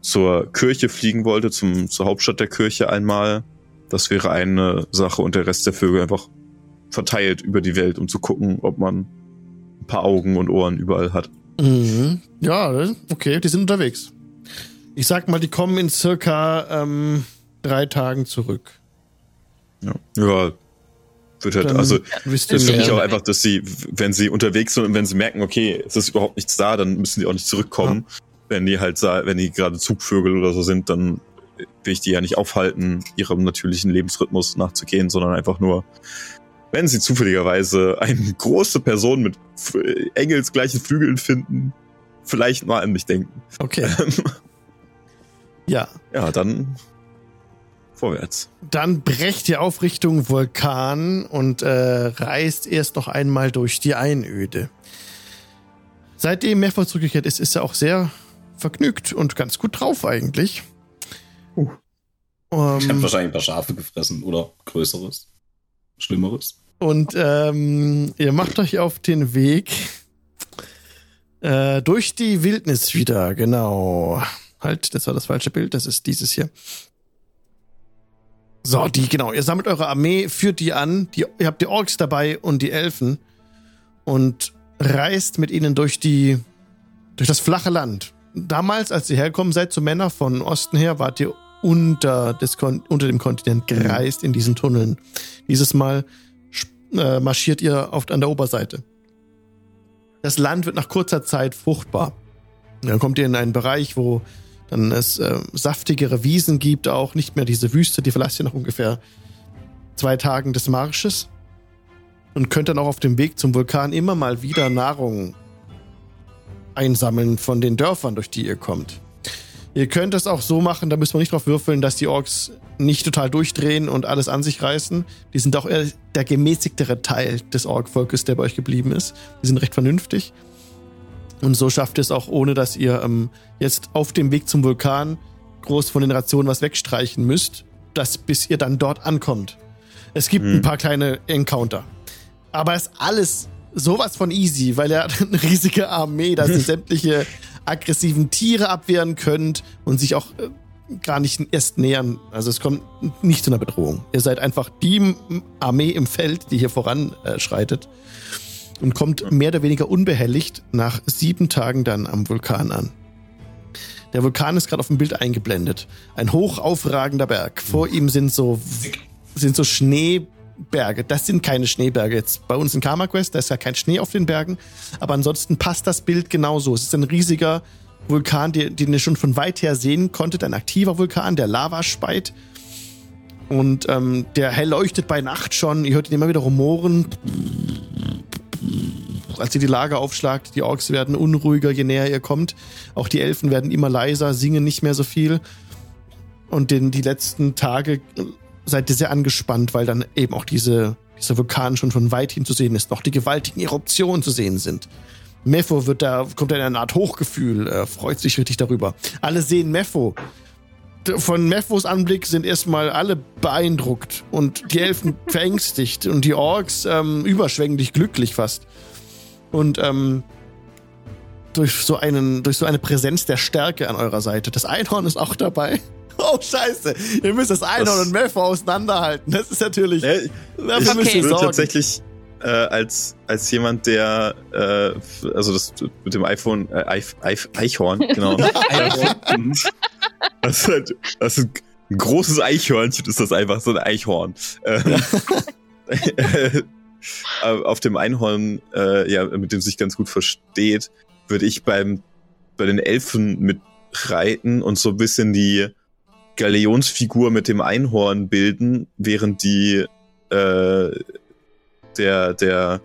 zur Kirche fliegen wollte, zum, zur Hauptstadt der Kirche einmal. Das wäre eine Sache und der Rest der Vögel einfach verteilt über die Welt, um zu gucken, ob man ein paar Augen und Ohren überall hat. Mhm. Ja, okay, die sind unterwegs. Ich sag mal, die kommen in circa ähm, drei Tagen zurück. Ja, ja wird halt, Dann also für mich mehr. auch einfach, dass sie, wenn sie unterwegs sind und wenn sie merken, okay, es ist überhaupt nichts da, dann müssen die auch nicht zurückkommen. Wenn die halt, wenn die gerade Zugvögel oder so sind, dann will ich die ja nicht aufhalten, ihrem natürlichen Lebensrhythmus nachzugehen, sondern einfach nur, wenn sie zufälligerweise eine große Person mit engelsgleichen Flügeln finden, vielleicht mal an mich denken. Okay. Ja. ja, dann vorwärts. Dann brecht ihr auf Richtung Vulkan und äh, reist erst noch einmal durch die Einöde. Seitdem Mepho zurückgekehrt ist, ist er auch sehr vergnügt und ganz gut drauf eigentlich. Uh. Ich habe Ähm, wahrscheinlich ein paar Schafe gefressen oder Größeres. Schlimmeres. Und ähm, ihr macht euch auf den Weg äh, durch die Wildnis wieder, genau. Halt, das war das falsche Bild, das ist dieses hier. So, die, genau. Ihr sammelt eure Armee, führt die an. Die, ihr habt die Orks dabei und die Elfen und reist mit ihnen durch die, durch das flache Land. Damals, als ihr herkommen seid zu Männer von Osten her, wart ihr unter, des unter dem Kontinent gereist in diesen Tunneln. Dieses Mal äh, marschiert ihr oft an der Oberseite. Das Land wird nach kurzer Zeit fruchtbar. Dann kommt ihr in einen Bereich, wo dann es äh, saftigere Wiesen gibt, auch nicht mehr diese Wüste, die verlasst ihr nach ungefähr zwei Tagen des Marsches und könnt dann auch auf dem Weg zum Vulkan immer mal wieder Nahrung einsammeln von den Dörfern, durch die ihr kommt. Ihr könnt es auch so machen, da müssen wir nicht drauf würfeln, dass die Orks nicht total durchdrehen und alles an sich reißen. Die sind auch eher der gemäßigtere Teil des Ork-Volkes, der bei euch geblieben ist. Die sind recht vernünftig. Und so schafft ihr es auch, ohne dass ihr ähm, jetzt auf dem Weg zum Vulkan groß von den Rationen was wegstreichen müsst, dass bis ihr dann dort ankommt. Es gibt ein paar kleine Encounter. Aber es ist alles sowas von easy, weil ihr eine riesige Armee, dass ihr sämtliche aggressiven Tiere abwehren könnt und sich auch äh, gar nicht erst nähern. Also es kommt nicht zu einer Bedrohung. Ihr seid einfach die Armee im Feld, die hier voranschreitet und kommt mehr oder weniger unbehelligt nach sieben Tagen dann am Vulkan an. Der Vulkan ist gerade auf dem Bild eingeblendet. Ein hoch aufragender Berg. Vor ihm sind so, sind so Schneeberge. Das sind keine Schneeberge jetzt. Bei uns in Karma Quest, da ist ja kein Schnee auf den Bergen. Aber ansonsten passt das Bild genauso. Es ist ein riesiger Vulkan, den, den ihr schon von weit her sehen konntet. Ein aktiver Vulkan, der Lava speit. Und ähm, der hell leuchtet bei Nacht schon. Ihr hört ihn immer wieder rumoren. Als ihr die Lager aufschlagt, die Orks werden unruhiger, je näher ihr kommt. Auch die Elfen werden immer leiser, singen nicht mehr so viel. Und in die letzten Tage äh, seid ihr sehr angespannt, weil dann eben auch diese, dieser Vulkan schon von weit hin zu sehen ist, noch die gewaltigen Eruptionen zu sehen sind. Mepho wird da, kommt in eine Art Hochgefühl, er freut sich richtig darüber. Alle sehen Mepho. Von Mephos Anblick sind erstmal alle beeindruckt und die Elfen verängstigt und die Orks ähm, überschwänglich glücklich fast. Und ähm, durch so einen, durch so eine Präsenz der Stärke an eurer Seite. Das Einhorn ist auch dabei. Oh Scheiße, ihr müsst das Einhorn Das- und Mepho auseinanderhalten. Das ist natürlich. Äh, ich würde sorgen. tatsächlich äh, als, als jemand, der äh, also das mit dem iPhone, äh, Eif, Eif, Eichhorn, genau. Mhm. das, ist halt, das ist ein großes Eichhörnchen, ist das einfach so ein Eichhorn. Ähm, auf dem Einhorn, äh, ja, mit dem sich ganz gut versteht, würde ich beim bei den Elfen mitreiten und so ein bisschen die Galeonsfigur mit dem Einhorn bilden, während die äh, der der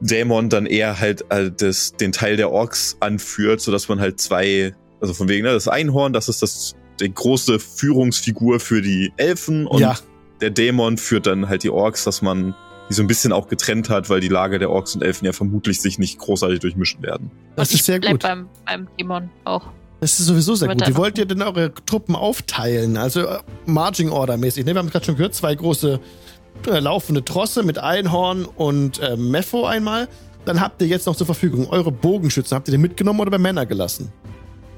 Dämon dann eher halt äh, das, den Teil der Orks anführt, so dass man halt zwei, also von wegen, ne, das Einhorn, das ist das die große Führungsfigur für die Elfen und Ja. der Dämon führt dann halt die Orks, dass man die so ein bisschen auch getrennt hat, weil die Lager der Orks und Elfen ja vermutlich sich nicht großartig durchmischen werden. Das Und ist ich sehr gut. Beim, beim Dämon auch. Das ist sowieso sehr gut. Wie wollt ihr denn eure Truppen aufteilen? Also äh, Marching Order mäßig. Ne? Wir haben gerade schon gehört, zwei große äh, laufende Trosse mit Einhorn und äh, Mepho einmal. Dann habt ihr jetzt noch zur Verfügung eure Bogenschützen. Habt ihr die mitgenommen oder bei Männer gelassen?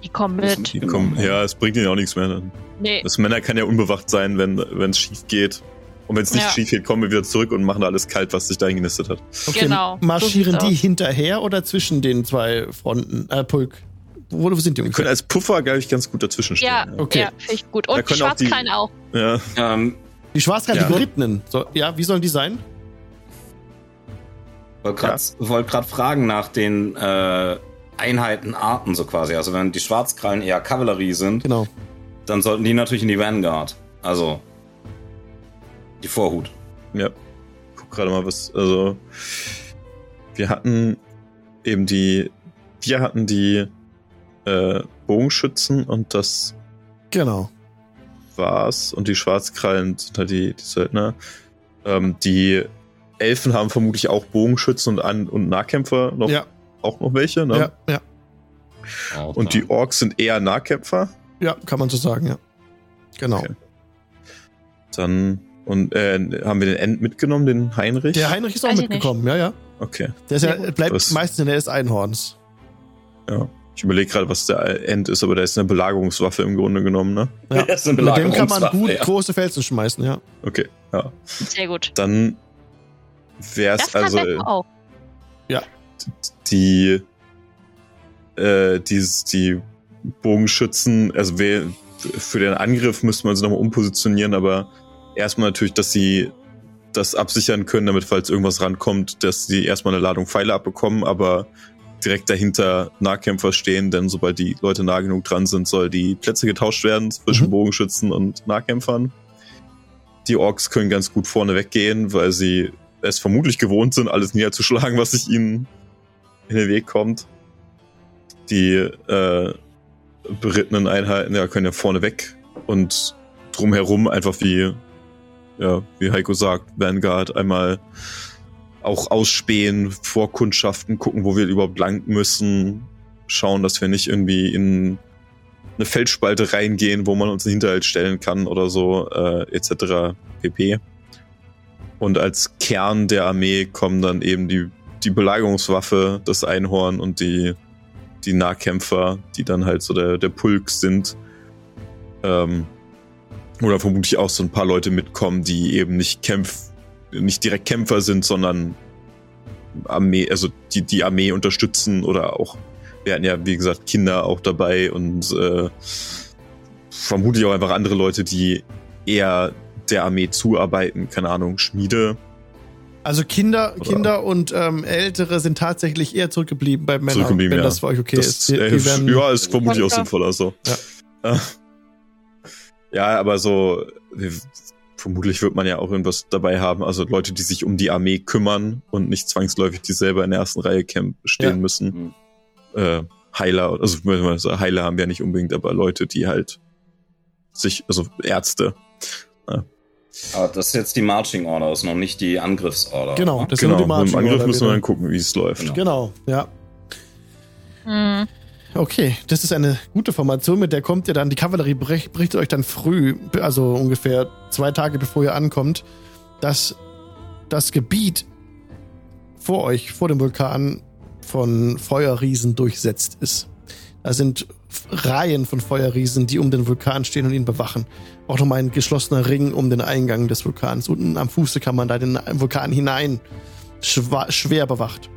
Die kommen mit. Die kommen, ja, es bringt ihnen auch nichts mehr. Nee. Das Männer kann ja unbewacht sein, wenn wenn es schief geht. Und wenn es nicht Ja. schief geht, kommen wir wieder zurück und machen alles kalt, was sich dahin genistet hat. Genau, so Marschieren sieht's die hinterher oder zwischen den zwei Fronten? Äh, Pulk. Wo, wo sind die Wir können ungefähr? als Puffer, glaube ich, ganz gut dazwischen stehen. Ja, Okay. ja, finde ich gut. Da Und die können auch die- ja. Ähm, Die Schwarzkarte, Ja. die Gerittenen. So, ja, wie sollen die sein? wollte gerade wollt grad fragen nach den äh, Einheitenarten so quasi. Also wenn die Schwarzkrallen eher Kavallerie sind, Genau. dann sollten die natürlich in die Vanguard. Also die Vorhut. Ja. Guck gerade mal, was, also, wir hatten eben die, wir hatten die äh, Bogenschützen und das Genau. War's. Und die Schwarzkrallen sind halt die, die Söldner. Ähm, die Elfen haben vermutlich auch Bogenschützen und, An und Nahkämpfer noch, Ja, auch noch welche, ne? ja, ja. Und die Orks sind eher Nahkämpfer. Ja, kann man so sagen, ja. Genau. Okay. Dann, und äh, haben wir den End mitgenommen, den Heinrich? Der Heinrich ist auch Weiß mitgekommen, ja, ja. Okay. Der ist ja, bleibt Das- meistens in der des Einhorns. Ja. Ich überlege gerade, was der End ist, aber der ist eine Belagerungswaffe im Grunde genommen, ne? Ja. Das ist eine Mit dem kann man Belagerungswaffe, gut ja. große Felsen schmeißen, ja. Okay, ja. Sehr gut. Dann wäre es also auch. die, äh, die, die Bogenschützen, also wer, für den Angriff müsste man sie nochmal umpositionieren, aber erstmal natürlich, dass sie das absichern können, damit falls irgendwas rankommt, dass sie erstmal eine Ladung Pfeile abbekommen, aber direkt dahinter Nahkämpfer stehen, denn sobald die Leute nah genug dran sind, soll die Plätze getauscht werden zwischen Mhm. Bogenschützen und Nahkämpfern. Die Orks können ganz gut vorne weggehen, weil sie es vermutlich gewohnt sind, alles niederzuschlagen, was sich ihnen in den Weg kommt. Die äh, berittenen Einheiten ja, können ja vorne weg und drumherum einfach wie, ja, wie Heiko sagt, Vanguard einmal auch ausspähen, Vorkundschaften, gucken, wo wir überhaupt lang müssen, schauen, dass wir nicht irgendwie in eine Feldspalte reingehen, wo man uns einen Hinterhalt stellen kann oder so, äh, etc. pp. Und als Kern der Armee kommen dann eben die, die Belagerungswaffe, das Einhorn und die, die Nahkämpfer, die dann halt so der, der Pulk sind. Ähm, oder vermutlich auch so ein paar Leute mitkommen, die eben nicht Kämpf, nicht direkt Kämpfer sind, sondern Armee, also die, die Armee unterstützen oder auch, wir hatten ja, wie gesagt, Kinder auch dabei und äh, vermutlich auch einfach andere Leute, die eher der Armee zuarbeiten, keine Ahnung, Schmiede. Also Kinder, Oder- Kinder und ähm, Ältere sind tatsächlich eher zurückgeblieben bei Männern, Zurückgeblieben, wenn ja. das für euch okay das, ist. Wir, äh, wir werden, ja, ist vermutlich auch sinnvoller so. Ja. Äh, ja, aber so, vermutlich wird man ja auch irgendwas dabei haben, also Leute, die sich um die Armee kümmern und nicht zwangsläufig die selber in der ersten Reihe camp stehen Ja. müssen. Äh, Heiler, also Heiler haben wir ja nicht unbedingt, aber Leute, die halt sich, also Ärzte. Aber das ist jetzt die Marching Order, ist noch nicht die Angriffsorder. Genau, das sind nur die Genau, im Marching Angriff Order müssen wir dann gucken, wie es läuft. Genau. Genau, ja. Hm. Okay, das ist eine gute Formation, mit der kommt ihr dann, die Kavallerie bricht, bricht euch dann früh, also ungefähr zwei Tage bevor ihr ankommt, dass das Gebiet vor euch, vor dem Vulkan, von Feuerriesen durchsetzt ist. Da sind Reihen von Feuerriesen, die um den Vulkan stehen und ihn bewachen. Auch nochmal ein geschlossener Ring um den Eingang des Vulkans. Unten am Fuße kann man da den Vulkan hinein schwer bewacht.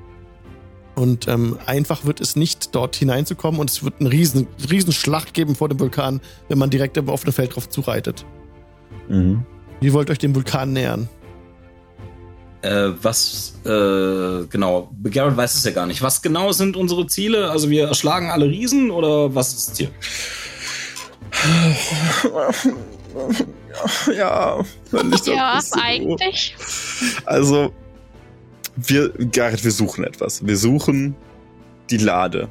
Und ähm, einfach wird es nicht, dort hineinzukommen. Und es wird eine riesen, riesen Schlacht geben vor dem Vulkan, wenn man direkt im offenen Feld drauf zureitet. Mhm. Wie wollt ihr euch dem Vulkan nähern? Äh, was, äh, genau, Garrett weiß es ja gar nicht. Was genau sind unsere Ziele? Also wir erschlagen alle Riesen oder was ist das Ziel? Ja, wenn ich Ja, das so- eigentlich. Also, wir, Gareth, wir suchen etwas. Wir suchen die Lade.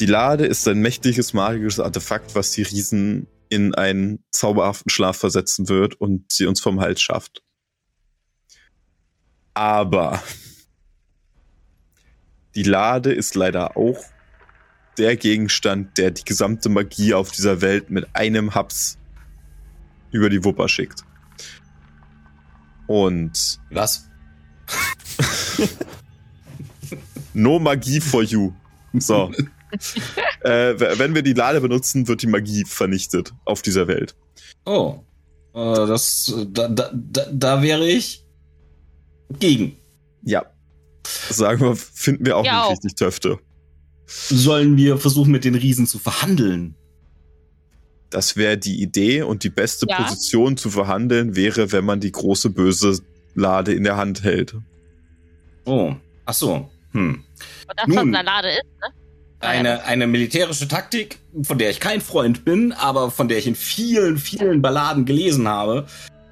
Die Lade ist ein mächtiges magisches Artefakt, was die Riesen in einen zauberhaften Schlaf versetzen wird und sie uns vom Hals schafft. Aber die Lade ist leider auch der Gegenstand, der die gesamte Magie auf dieser Welt mit einem Haps über die Wupper schickt. Und Was? No Magie for you. So. äh, wenn wir die Lade benutzen, wird die Magie vernichtet auf dieser Welt. Oh, äh, das, da, da, da, da wäre ich gegen. Ja. Sagen wir, finden wir auch Ja, nicht auch. richtig Töfte. Sollen wir versuchen, mit den Riesen zu verhandeln? Das wäre die Idee und die beste Ja. Position zu verhandeln wäre, wenn man die große böse Lade in der Hand hält. Oh, ach so. Hm. Und das, Nun. was in der Lade ist, ne? Eine, eine militärische Taktik, von der ich kein Freund bin, aber von der ich in vielen, vielen Balladen gelesen habe,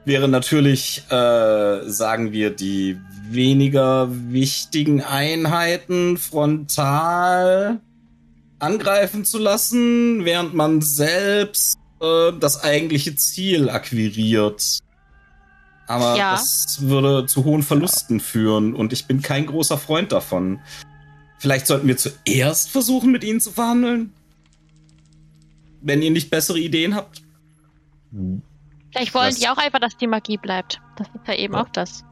wäre natürlich, äh, sagen wir, die weniger wichtigen Einheiten frontal angreifen zu lassen, während man selbst äh, das eigentliche Ziel akquiriert. Aber Ja. das würde zu hohen Verlusten führen und ich bin kein großer Freund davon. Vielleicht sollten wir zuerst versuchen, mit ihnen zu verhandeln? Wenn ihr nicht bessere Ideen habt? Vielleicht wollen Was- die auch einfach, dass die Magie bleibt. Das ist ja eben Ja. auch das.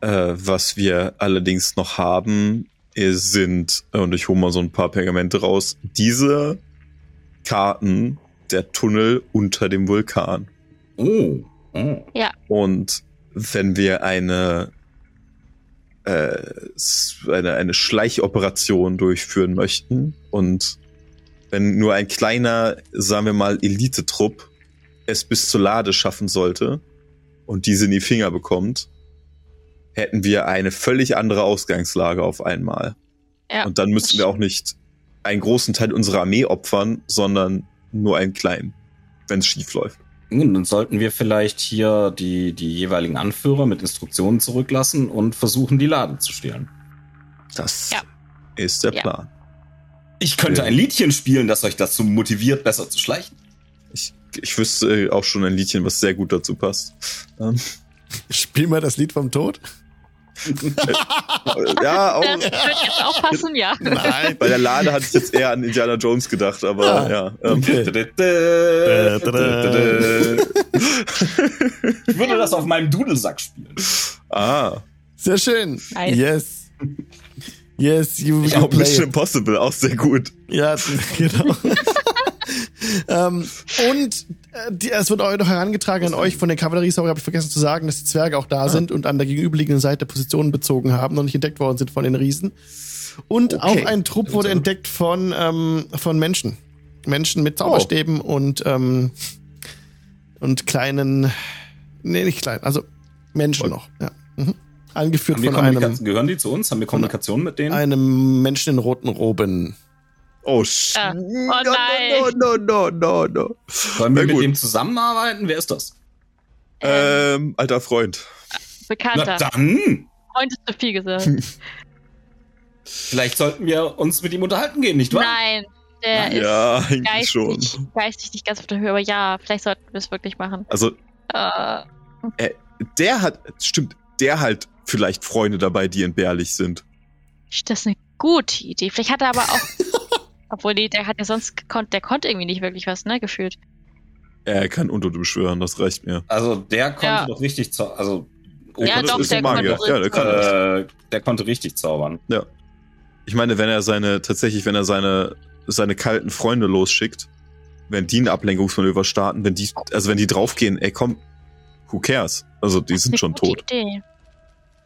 Äh, was wir allerdings noch haben, sind, und ich hole mal so ein paar Pergamente raus, diese Karten der Tunnel unter dem Vulkan. Oh. oh. Und wenn wir eine, äh, eine, eine Schleichoperation durchführen möchten und wenn nur ein kleiner, sagen wir mal, Elitetrupp es bis zur Lade schaffen sollte und diese in die Finger bekommt, hätten wir eine völlig andere Ausgangslage auf einmal. Ja. Und dann müssten wir auch nicht einen großen Teil unserer Armee opfern, sondern nur einen kleinen, wenn es schief läuft. Nun, dann sollten wir vielleicht hier die, die jeweiligen Anführer mit Instruktionen zurücklassen und versuchen, die Laden zu stehlen. Das Ja. ist der Ja. Plan. Ich könnte ein Liedchen spielen, das euch dazu motiviert, besser zu schleichen. Ich, ich wüsste auch schon ein Liedchen, was sehr gut dazu passt. Ähm, Spiel mal das Lied vom Tod. ja, auch. Das wird jetzt auch passen, ja. Nein. Bei der Lade hatte ich jetzt eher an Indiana Jones gedacht, aber Ah, ja. Ähm, okay. Ich würde das auf meinem Dudelsack spielen. ah, Sehr schön. Nice. Yes. Yes, you, ich you auch play Mission it. Impossible, auch sehr gut. Ja, genau. Ähm, und äh, die, es wird auch noch herangetragen an euch von der Kavallerie-Sauer, habe ich vergessen zu sagen, dass die Zwerge auch da Ah. sind und an der gegenüberliegenden Seite Positionen bezogen haben, noch nicht entdeckt worden sind von den Riesen. Und Okay. auch ein Trupp wurde entdeckt von, ähm, von Menschen. Menschen mit Zauberstäben und, ähm, und kleinen, nee, nicht klein, also Menschen Und- noch, ja. Mhm. Angeführt von einem, Gehören die zu uns? Haben wir Kommunikation mit denen? einem Menschen in roten Roben. Oh, sh Ah. no, nein. no, no, no, no, no. Sollen wir mit gut. dem zusammenarbeiten? Wer ist das? Ähm, alter Freund. Bekannter. Na dann! Freund ist zu viel gesagt. Vielleicht sollten wir uns mit ihm unterhalten gehen, nicht wahr? Nein, der ist Ja, eigentlich schon. geistig, geistig nicht ganz auf der Höhe, aber ja, vielleicht sollten wir es wirklich machen. Also, Äh, der hat, stimmt, der hat vielleicht Freunde dabei, die entbehrlich sind. das ist eine gute Idee. Vielleicht hat er aber auch. obwohl, nee, der hat ja sonst gekonnt, der konnte irgendwie nicht wirklich was, ne, gefühlt. Er kann Untote beschwören, das reicht mir. Also der konnte Ja. doch richtig zaubern. Also, Der Ja, doch, ist der Magier. konnte Ja, der kann äh, der konnte richtig zaubern. Ich meine, wenn er seine, tatsächlich, wenn er seine, seine kalten Freunde losschickt, wenn die ein Ablenkungsmanöver starten, wenn die, also wenn die draufgehen, ey komm, who cares? Also die sind Eine schon gute tot. Idee.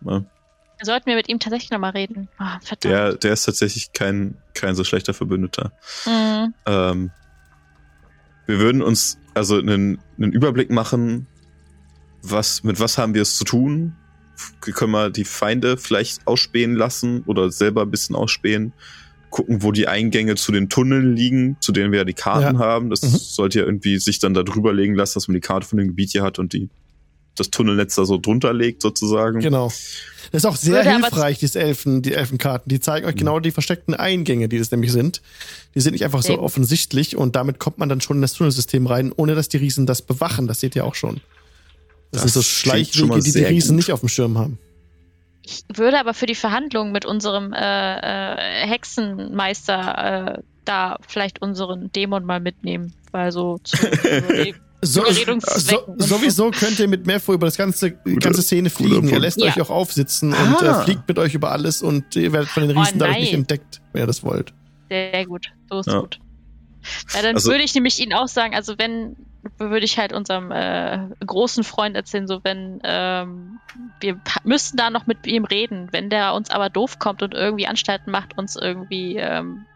Ne? Sollten wir mit ihm tatsächlich nochmal reden. Verdammt. Der, der ist tatsächlich kein, kein so schlechter Verbündeter. Mhm. Ähm, wir würden uns also einen, einen Überblick machen, was, mit was haben wir es zu tun, können wir die Feinde vielleicht ausspähen lassen oder selber ein bisschen ausspähen. Gucken, wo die Eingänge zu den Tunneln liegen, zu denen wir ja die Karten Ja. haben. Das Mhm. sollte ja irgendwie sich dann da drüber legen lassen, dass man die Karte von dem Gebiet hier hat und die das Tunnelnetz da so drunter legt, sozusagen. Genau. Das ist auch sehr Würde hilfreich, diese Elfen, die Elfenkarten. Die zeigen euch genau die versteckten Eingänge, die das nämlich sind. Die sind nicht einfach so gut. offensichtlich und damit kommt man dann schon in das Tunnelsystem rein, ohne dass die Riesen das bewachen. Das seht ihr auch schon. Das, Das sind so Schleichwege, die die Riesen gut. nicht auf dem Schirm haben. Ich würde aber für die Verhandlungen mit unserem äh, äh, Hexenmeister äh, da vielleicht unseren Dämon mal mitnehmen. Weil so zu Überle- So, Überredungszwecken so, und sowieso könnt ihr mit Merfo über das ganze, die Guter- ganze Szene fliegen. Er lässt Ja. euch auch aufsitzen und Ah. äh, fliegt mit euch über alles und ihr werdet von den Oh, Riesen dadurch nicht entdeckt, wenn ihr das wollt. Sehr gut, so ist Ja. gut. Ja, dann Also- würde ich nämlich Ihnen auch sagen, also wenn, würde ich halt unserem äh, großen Freund erzählen, so wenn, ähm, wir müssten da noch mit ihm reden. Wenn der uns aber doof kommt und irgendwie Anstalten macht, uns irgendwie ähm,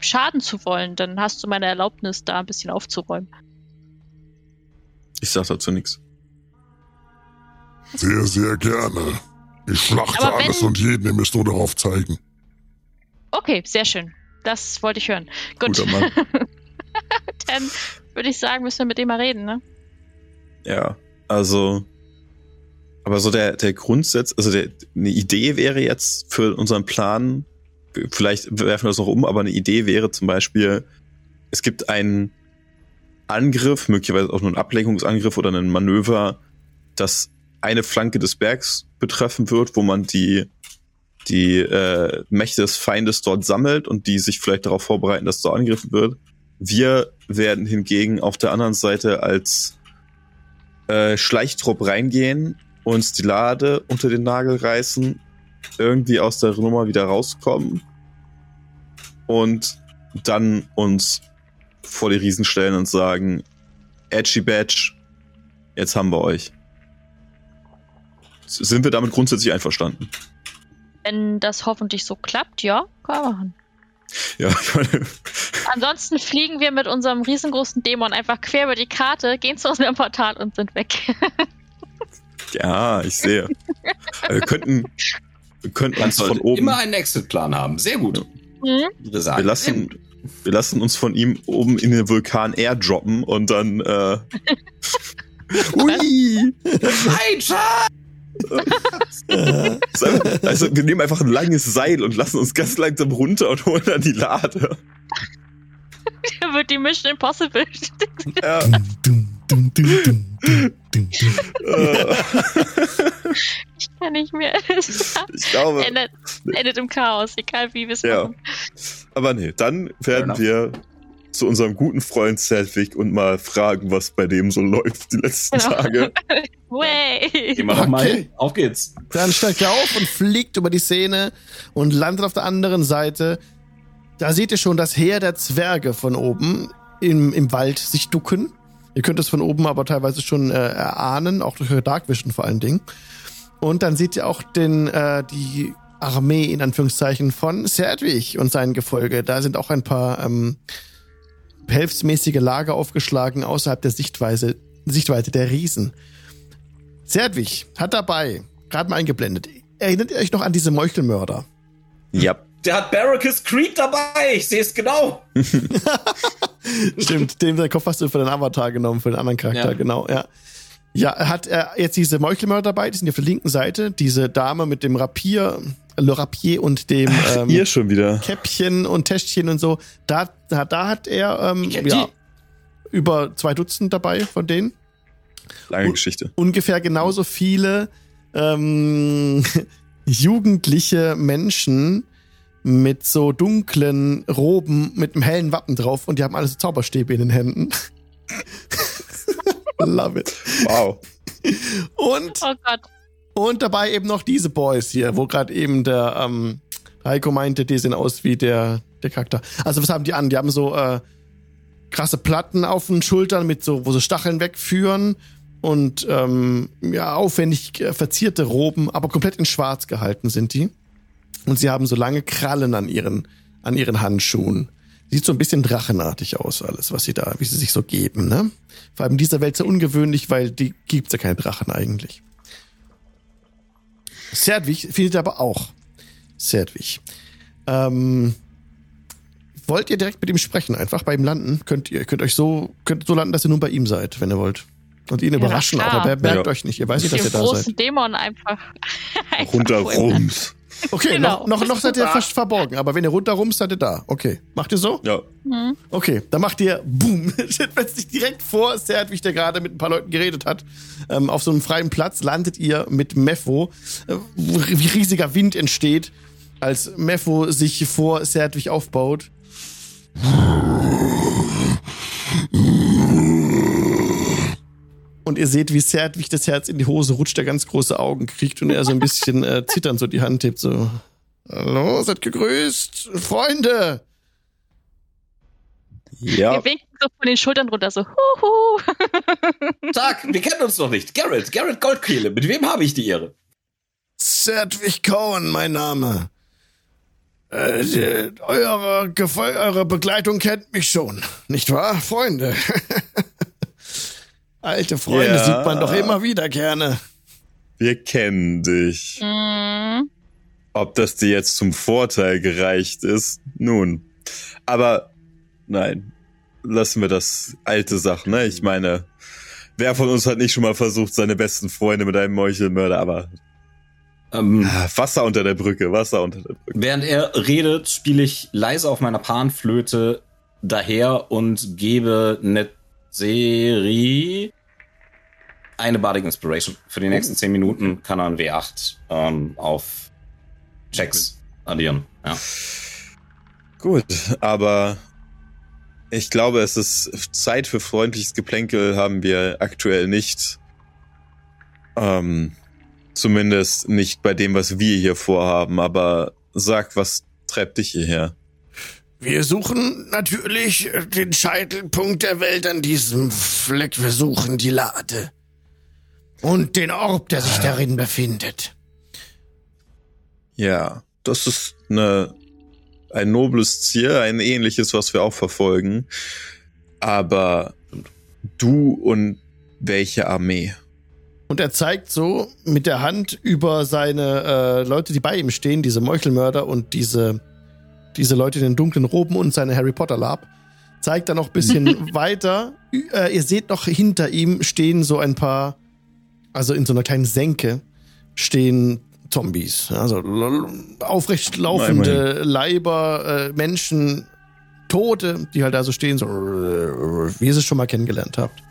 schaden zu wollen, dann hast du meine Erlaubnis, da ein bisschen aufzuräumen. Ich sag dazu nichts. Sehr, sehr gerne. Ich schlachte wenn- alles und jeden, ihr müsst nur darauf zeigen. Okay, sehr schön. Das wollte ich hören. Gut, Guter Mann. dann würde ich sagen, müssen wir mit dem mal reden, ne? Ja, also, aber so der, der Grundsatz, also der, eine Idee wäre jetzt für unseren Plan, vielleicht werfen wir das noch um, aber eine Idee wäre zum Beispiel, es gibt einen Angriff, möglicherweise auch nur einen Ablenkungsangriff oder ein Manöver, das eine Flanke des Bergs betreffen wird, wo man die die äh, Mächte des Feindes dort sammelt und die sich vielleicht darauf vorbereiten, dass so angegriffen wird. Wir werden hingegen auf der anderen Seite als äh, Schleichtrupp reingehen, uns die Lade unter den Nagel reißen, irgendwie aus der Nummer wieder rauskommen und dann uns vor die Riesen stellen und sagen, Edgy Badge, jetzt haben wir euch. Sind wir damit grundsätzlich einverstanden? Wenn das hoffentlich so klappt, ja, kann man machen. Ja, ich meine, Ansonsten fliegen wir mit unserem riesengroßen Dämon einfach quer über die Karte, gehen zu unserem Portal und sind weg. ja, ich sehe. Wir könnten, wir könnten uns von oben, immer einen Exit-Plan haben. Sehr gut. Mhm. Wir, sagen, wir lassen, wir lassen uns von ihm oben in den Vulkan airdroppen und dann, äh, ui! Äh, also wir nehmen einfach ein langes Seil und lassen uns ganz langsam runter und holen dann die Lade. Da wird die Mission Impossible. Ja, dum, dum, dum, Ich kann nicht mehr. Es ich glaube, endet, endet im Chaos, egal wie wir es Ja. machen. aber nee, dann werden enough. wir zu unserem guten Freund Sedwick und mal fragen, was bei dem so läuft die letzten Genau. Tage. Way! Okay. hin. Auf geht's. Dann steigt er auf und fliegt über die Szene und landet auf der anderen Seite. Da seht ihr schon das Heer der Zwerge von oben im, im Wald sich ducken. Ihr könnt es von oben aber teilweise schon äh, erahnen, auch durch eure Dark Vision vor allen Dingen. Und dann seht ihr auch den, äh, die Armee in Anführungszeichen von Serdwig und sein Gefolge. Da sind auch ein paar ähm, behelfsmäßige Lager aufgeschlagen außerhalb der Sichtweise, Sichtweite der Riesen. Serdwig hat dabei, gerade mal eingeblendet, erinnert ihr euch noch an diese Meuchelmörder? Ja, Der hat Barracus Creed dabei. Ich sehe es genau. Stimmt, den den Kopf hast du für den Avatar genommen, für den anderen Charakter, Ja. genau, ja. Ja, er hat er jetzt diese Meuchelmörder dabei, die sind auf der linken Seite, diese Dame mit dem Rapier, Le Rapier und dem ähm, ihr schon wieder. Käppchen und Täschchen und so. Da, da, da hat er ähm, ja, über zwei Dutzend dabei von denen. Lange Und- Geschichte. ungefähr genauso viele ähm, jugendliche Menschen mit so dunklen Roben mit einem hellen Wappen drauf und die haben alle so Zauberstäbe in den Händen. Love it. Wow. Und, Oh Gott. und dabei eben noch diese Boys hier, wo gerade eben der ähm, Heiko meinte, die sehen aus wie der, der Charakter. Also was haben die an? Die haben so äh, krasse Platten auf den Schultern mit so, wo so Stacheln wegführen und ähm, ja, aufwendig äh, verzierte Roben, aber komplett in schwarz gehalten sind die. Und sie haben so lange Krallen an ihren, an ihren Handschuhen. Sieht so ein bisschen drachenartig aus, alles, was sie da, wie sie sich so geben, ne? Vor allem in dieser Welt sehr ungewöhnlich, weil die gibt's ja keine Drachen eigentlich. Serdwig findet aber auch. Serdwig. Ähm, wollt ihr direkt mit ihm sprechen? Einfach bei ihm landen? Könnt ihr könnt euch so könnt so landen, dass ihr nun bei ihm seid, wenn ihr wollt. Und ihn Ja, überraschen, aber er merkt Ja. euch nicht. Ihr weiß nicht, dass ihr da großen seid. Dämon einfach. einfach Runterrums. Okay, Genau. noch, noch, noch seid ihr fast verborgen, aber wenn ihr runterrum seid ihr da. Okay. Macht ihr so? Ja. Okay, dann macht ihr Boom. Steht plötzlich direkt vor Serdwig, der gerade mit ein paar Leuten geredet hat. Ähm, auf so einem freien Platz landet ihr mit Mepho, äh, wo wie riesiger Wind entsteht, als Mepho sich vor Serdwig aufbaut. Und ihr seht, wie Serdwig das Herz in die Hose rutscht, der ganz große Augen kriegt und er so ein bisschen äh, zitternd so die Hand tippt, so. Hallo, seid gegrüßt, Freunde! Ja. Wir winken so von den Schultern runter, so, huhu. Tag, wir kennen uns noch nicht. Garrett, Garrett Goldkehle. Mit wem habe ich die Ehre? Sedwig Cohen, mein Name. Äh, die, eure, eure Begleitung kennt mich schon, nicht wahr, Freunde? Alte Freunde Ja. sieht man doch immer wieder gerne. Wir kennen dich. Mm, Ob das dir jetzt zum Vorteil gereicht ist? Nun. Aber nein, lassen wir das alte Sachen, ne? Ich meine, wer von uns hat nicht schon mal versucht, seine besten Freunde mit einem Meuchelmörder, aber Ähm, Wasser unter der Brücke, Wasser unter der Brücke. während er redet, spiele ich leise auf meiner Panflöte daher und gebe Netzeri eine Bardic Inspiration. Für die nächsten 10 Minuten kann er ein W8 ähm, auf Checks addieren. Ja. Gut, aber ich glaube, es ist Zeit für freundliches Geplänkel haben wir aktuell nicht. Ähm, zumindest nicht bei dem, was wir hier vorhaben, aber sag, was treibt dich hierher? Wir suchen natürlich den Scheitelpunkt der Welt an diesem Fleck. Wir suchen die Lade. Und den Orb, der sich darin befindet. Ja, das ist eine, ein nobles Ziel, ein ähnliches, was wir auch verfolgen. Aber du und welche Armee? Und er zeigt so mit der Hand über seine äh, Leute, die bei ihm stehen, diese Meuchelmörder und diese, diese Leute in den dunklen Roben und seine Harry Potter Lab. Zeigt dann noch ein bisschen weiter. Äh, ihr seht noch hinter ihm stehen so ein paar, also in so einer kleinen Senke stehen Zombies. Also aufrecht laufende Leiber, äh, Menschen, Tote, die halt da so stehen, so wie ihr es schon mal kennengelernt habt.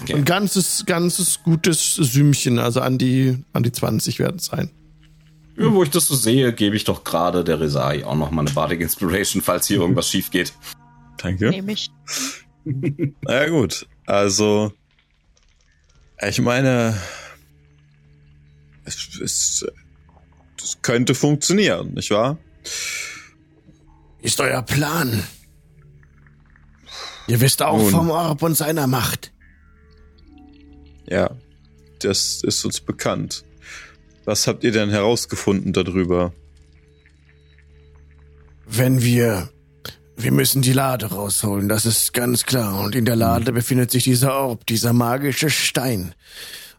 Okay. Ein ganzes, ganzes gutes Sümmchen, also an die, an die 20 werden es sein. Ja, wo ich das so sehe, gebe ich doch gerade der Resai auch noch mal eine Bardic Inspiration, falls hier irgendwas schief geht. Danke. nehme ich. Na ja, gut, also ich meine, es, es, es könnte funktionieren, nicht wahr? Ist euer Plan. Ihr wisst auch Nun. vom Orb und seiner Macht. Ja, das ist uns bekannt. Was habt ihr denn herausgefunden darüber? Wenn wir. Wir müssen die Lade rausholen, das ist ganz klar. Und in der Lade befindet sich dieser Orb, dieser magische Stein.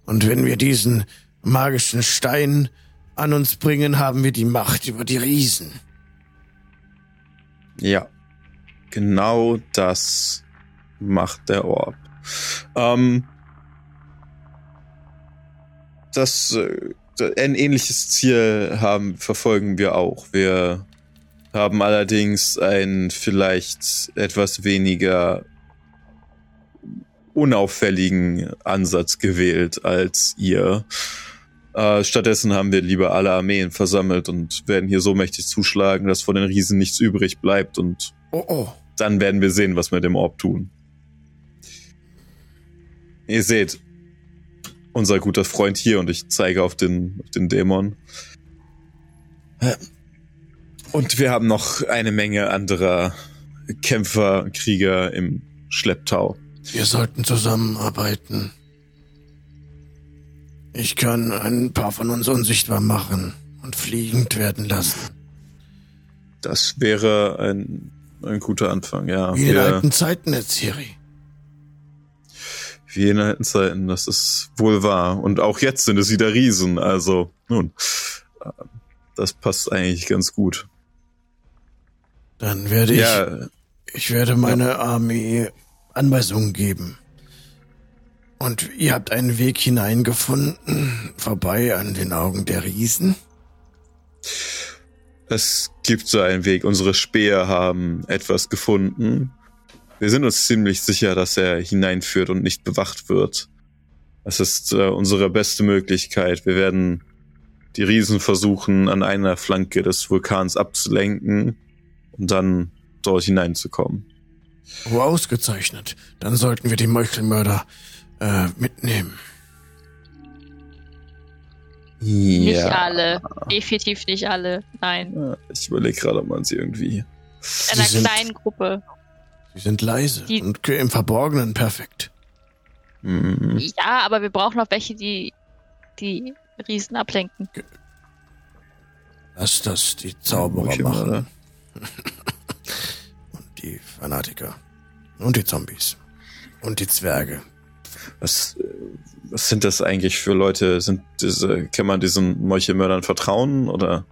Und wenn wir diesen magischen Stein an uns bringen, haben wir die Macht über die Riesen. Ja, genau das macht der Orb. Ähm, das, äh, ein ähnliches Ziel haben, verfolgen wir auch. Wir haben allerdings einen vielleicht etwas weniger unauffälligen Ansatz gewählt als ihr. Äh, stattdessen haben wir lieber alle Armeen versammelt und werden hier so mächtig zuschlagen, dass von den Riesen nichts übrig bleibt und Oh oh. dann werden wir sehen, was wir mit dem Orb tun. Ihr seht, unser guter Freund hier und ich zeige auf den, auf den Dämon. Und wir haben noch eine Menge anderer Kämpfer, Krieger im Schlepptau. Wir sollten zusammenarbeiten. Ich kann ein paar von uns unsichtbar machen und fliegend werden lassen. Das wäre ein, ein guter Anfang, ja. Wie in Wir, alten Zeiten, Erziri. wie in alten Zeiten, das ist wohl wahr. Und auch jetzt sind es wieder Riesen, also nun. Das passt eigentlich ganz gut. Dann werde ich, Ja, ich werde meine Armee Anweisungen geben. Und ihr habt einen Weg hineingefunden, vorbei an den Augen der Riesen? es gibt so einen Weg. Unsere Speer haben etwas gefunden. Wir sind uns ziemlich sicher, dass er hineinführt und nicht bewacht wird. Das ist äh, unsere beste Möglichkeit. Wir werden die Riesen versuchen, an einer Flanke des Vulkans abzulenken und dann dort hineinzukommen. Oh, ausgezeichnet. Dann sollten wir die Meuchelmörder äh, mitnehmen. Nicht alle. Definitiv nicht alle. Nein. Ja, Ich überlege gerade, ob man sie irgendwie. In einer sind- kleinen Gruppe. Sie sind leise Die- und im Verborgenen perfekt. Mhm. Ja, aber wir brauchen noch welche, die die Riesen ablenken. Lass das die Zauberer machen. Und die Fanatiker. Und die Zombies. Und die Zwerge. Was, was sind das eigentlich für Leute? Sind diese, kann man diesen Meuchelmördern vertrauen oder?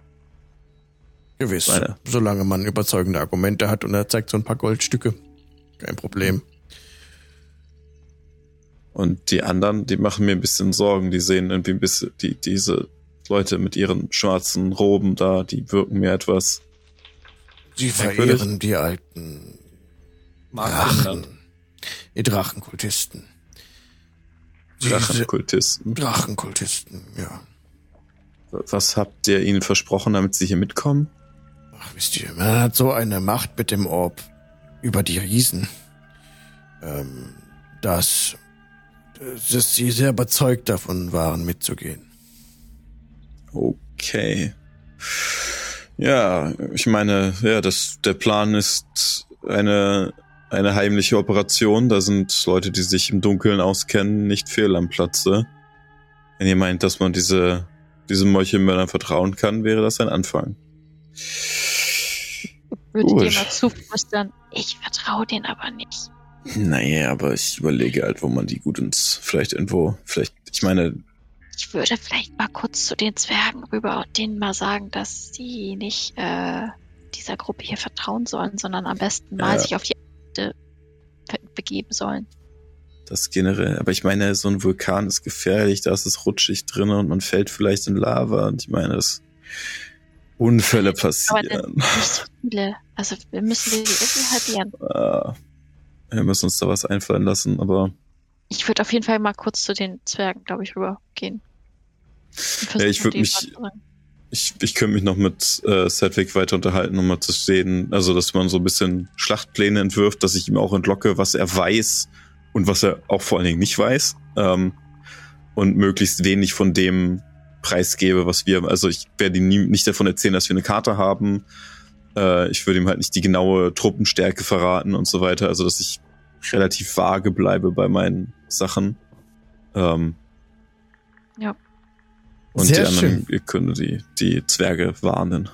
Gewiss. Meine. Solange man überzeugende Argumente hat und er zeigt so ein paar Goldstücke. Kein Problem. Und die anderen, die machen mir ein bisschen Sorgen. Die sehen irgendwie ein bisschen, die, diese Leute mit ihren schwarzen Roben da, die wirken mir etwas. Sie verehren die alten. Drachen. Die Drachenkultisten. Drachenkultisten. Drachenkultisten, ja. Was habt ihr ihnen versprochen, damit sie hier mitkommen? Ach, wisst ihr, man hat so eine Macht mit dem Orb über die Riesen, ähm, dass, dass sie sehr überzeugt davon waren, mitzugehen. Okay. Ja, ich meine, ja, das, der Plan ist eine, eine heimliche Operation. Da sind Leute, die sich im Dunkeln auskennen, nicht fehl am Platze. Wenn ihr meint, dass man diese, diesem Meuchelmördern vertrauen kann, wäre das ein Anfang. Würde Gut. dir mal zuflüstern. Ich vertraue denen aber nicht. Naja, aber ich überlege halt, wo man die gut ins, vielleicht irgendwo, vielleicht, ich meine, Ich würde vielleicht mal kurz zu den Zwergen rüber und denen mal sagen, dass sie nicht äh, dieser Gruppe hier vertrauen sollen, sondern am besten mal Ja. sich auf die Erde be- begeben sollen. das generell, aber ich meine, so ein Vulkan ist gefährlich, da ist es rutschig drin und man fällt vielleicht in Lava und ich meine, dass Unfälle passieren. nicht so viele. Also wir müssen die irgendwie halbieren. Ah, wir müssen uns da was einfallen lassen, aber Ich würde auf jeden Fall mal kurz zu den Zwergen, glaube ich, rübergehen. Ja, ich versuchen, würd denen mich- ich, ich könnte mich noch mit äh, Sedwick weiter unterhalten, um mal zu sehen, also dass man so ein bisschen Schlachtpläne entwirft, dass ich ihm auch entlocke, was er weiß und was er auch vor allen Dingen nicht weiß. Ähm, und möglichst wenig von dem preisgebe, was wir, also ich werde ihm nie, nicht davon erzählen, dass wir eine Karte haben. Äh, ich würde ihm halt nicht die genaue Truppenstärke verraten und so weiter, also dass ich relativ vage bleibe bei meinen Sachen. Ähm, Ja. Und Sehr die anderen, schön. ihr könnt die, die Zwerge warnen.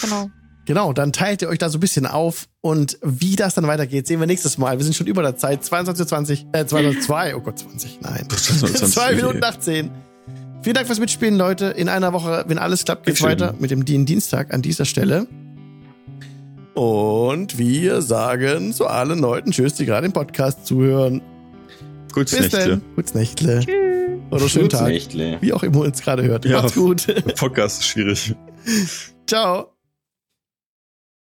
Genau. Genau, dann teilt ihr euch da so ein bisschen auf und wie das dann weitergeht, sehen wir nächstes Mal. Wir sind schon über der Zeit, 22.20 äh, 22, oh Gott, 20, nein. 22, 2 Minuten nach 10. Vielen Dank fürs Mitspielen, Leute. In einer Woche, wenn alles klappt, geht's Dankeschön. weiter mit dem DIN Dienstag an dieser Stelle. Und wir sagen zu allen Leuten Tschüss, die gerade im Podcast zuhören. Gutes Bis Nächte. dann. Gutes Nächtle. Oder schönen Tag. Wie auch immer ihr uns gerade hört. Ja. Macht's gut. Podcast ist schwierig. Ciao.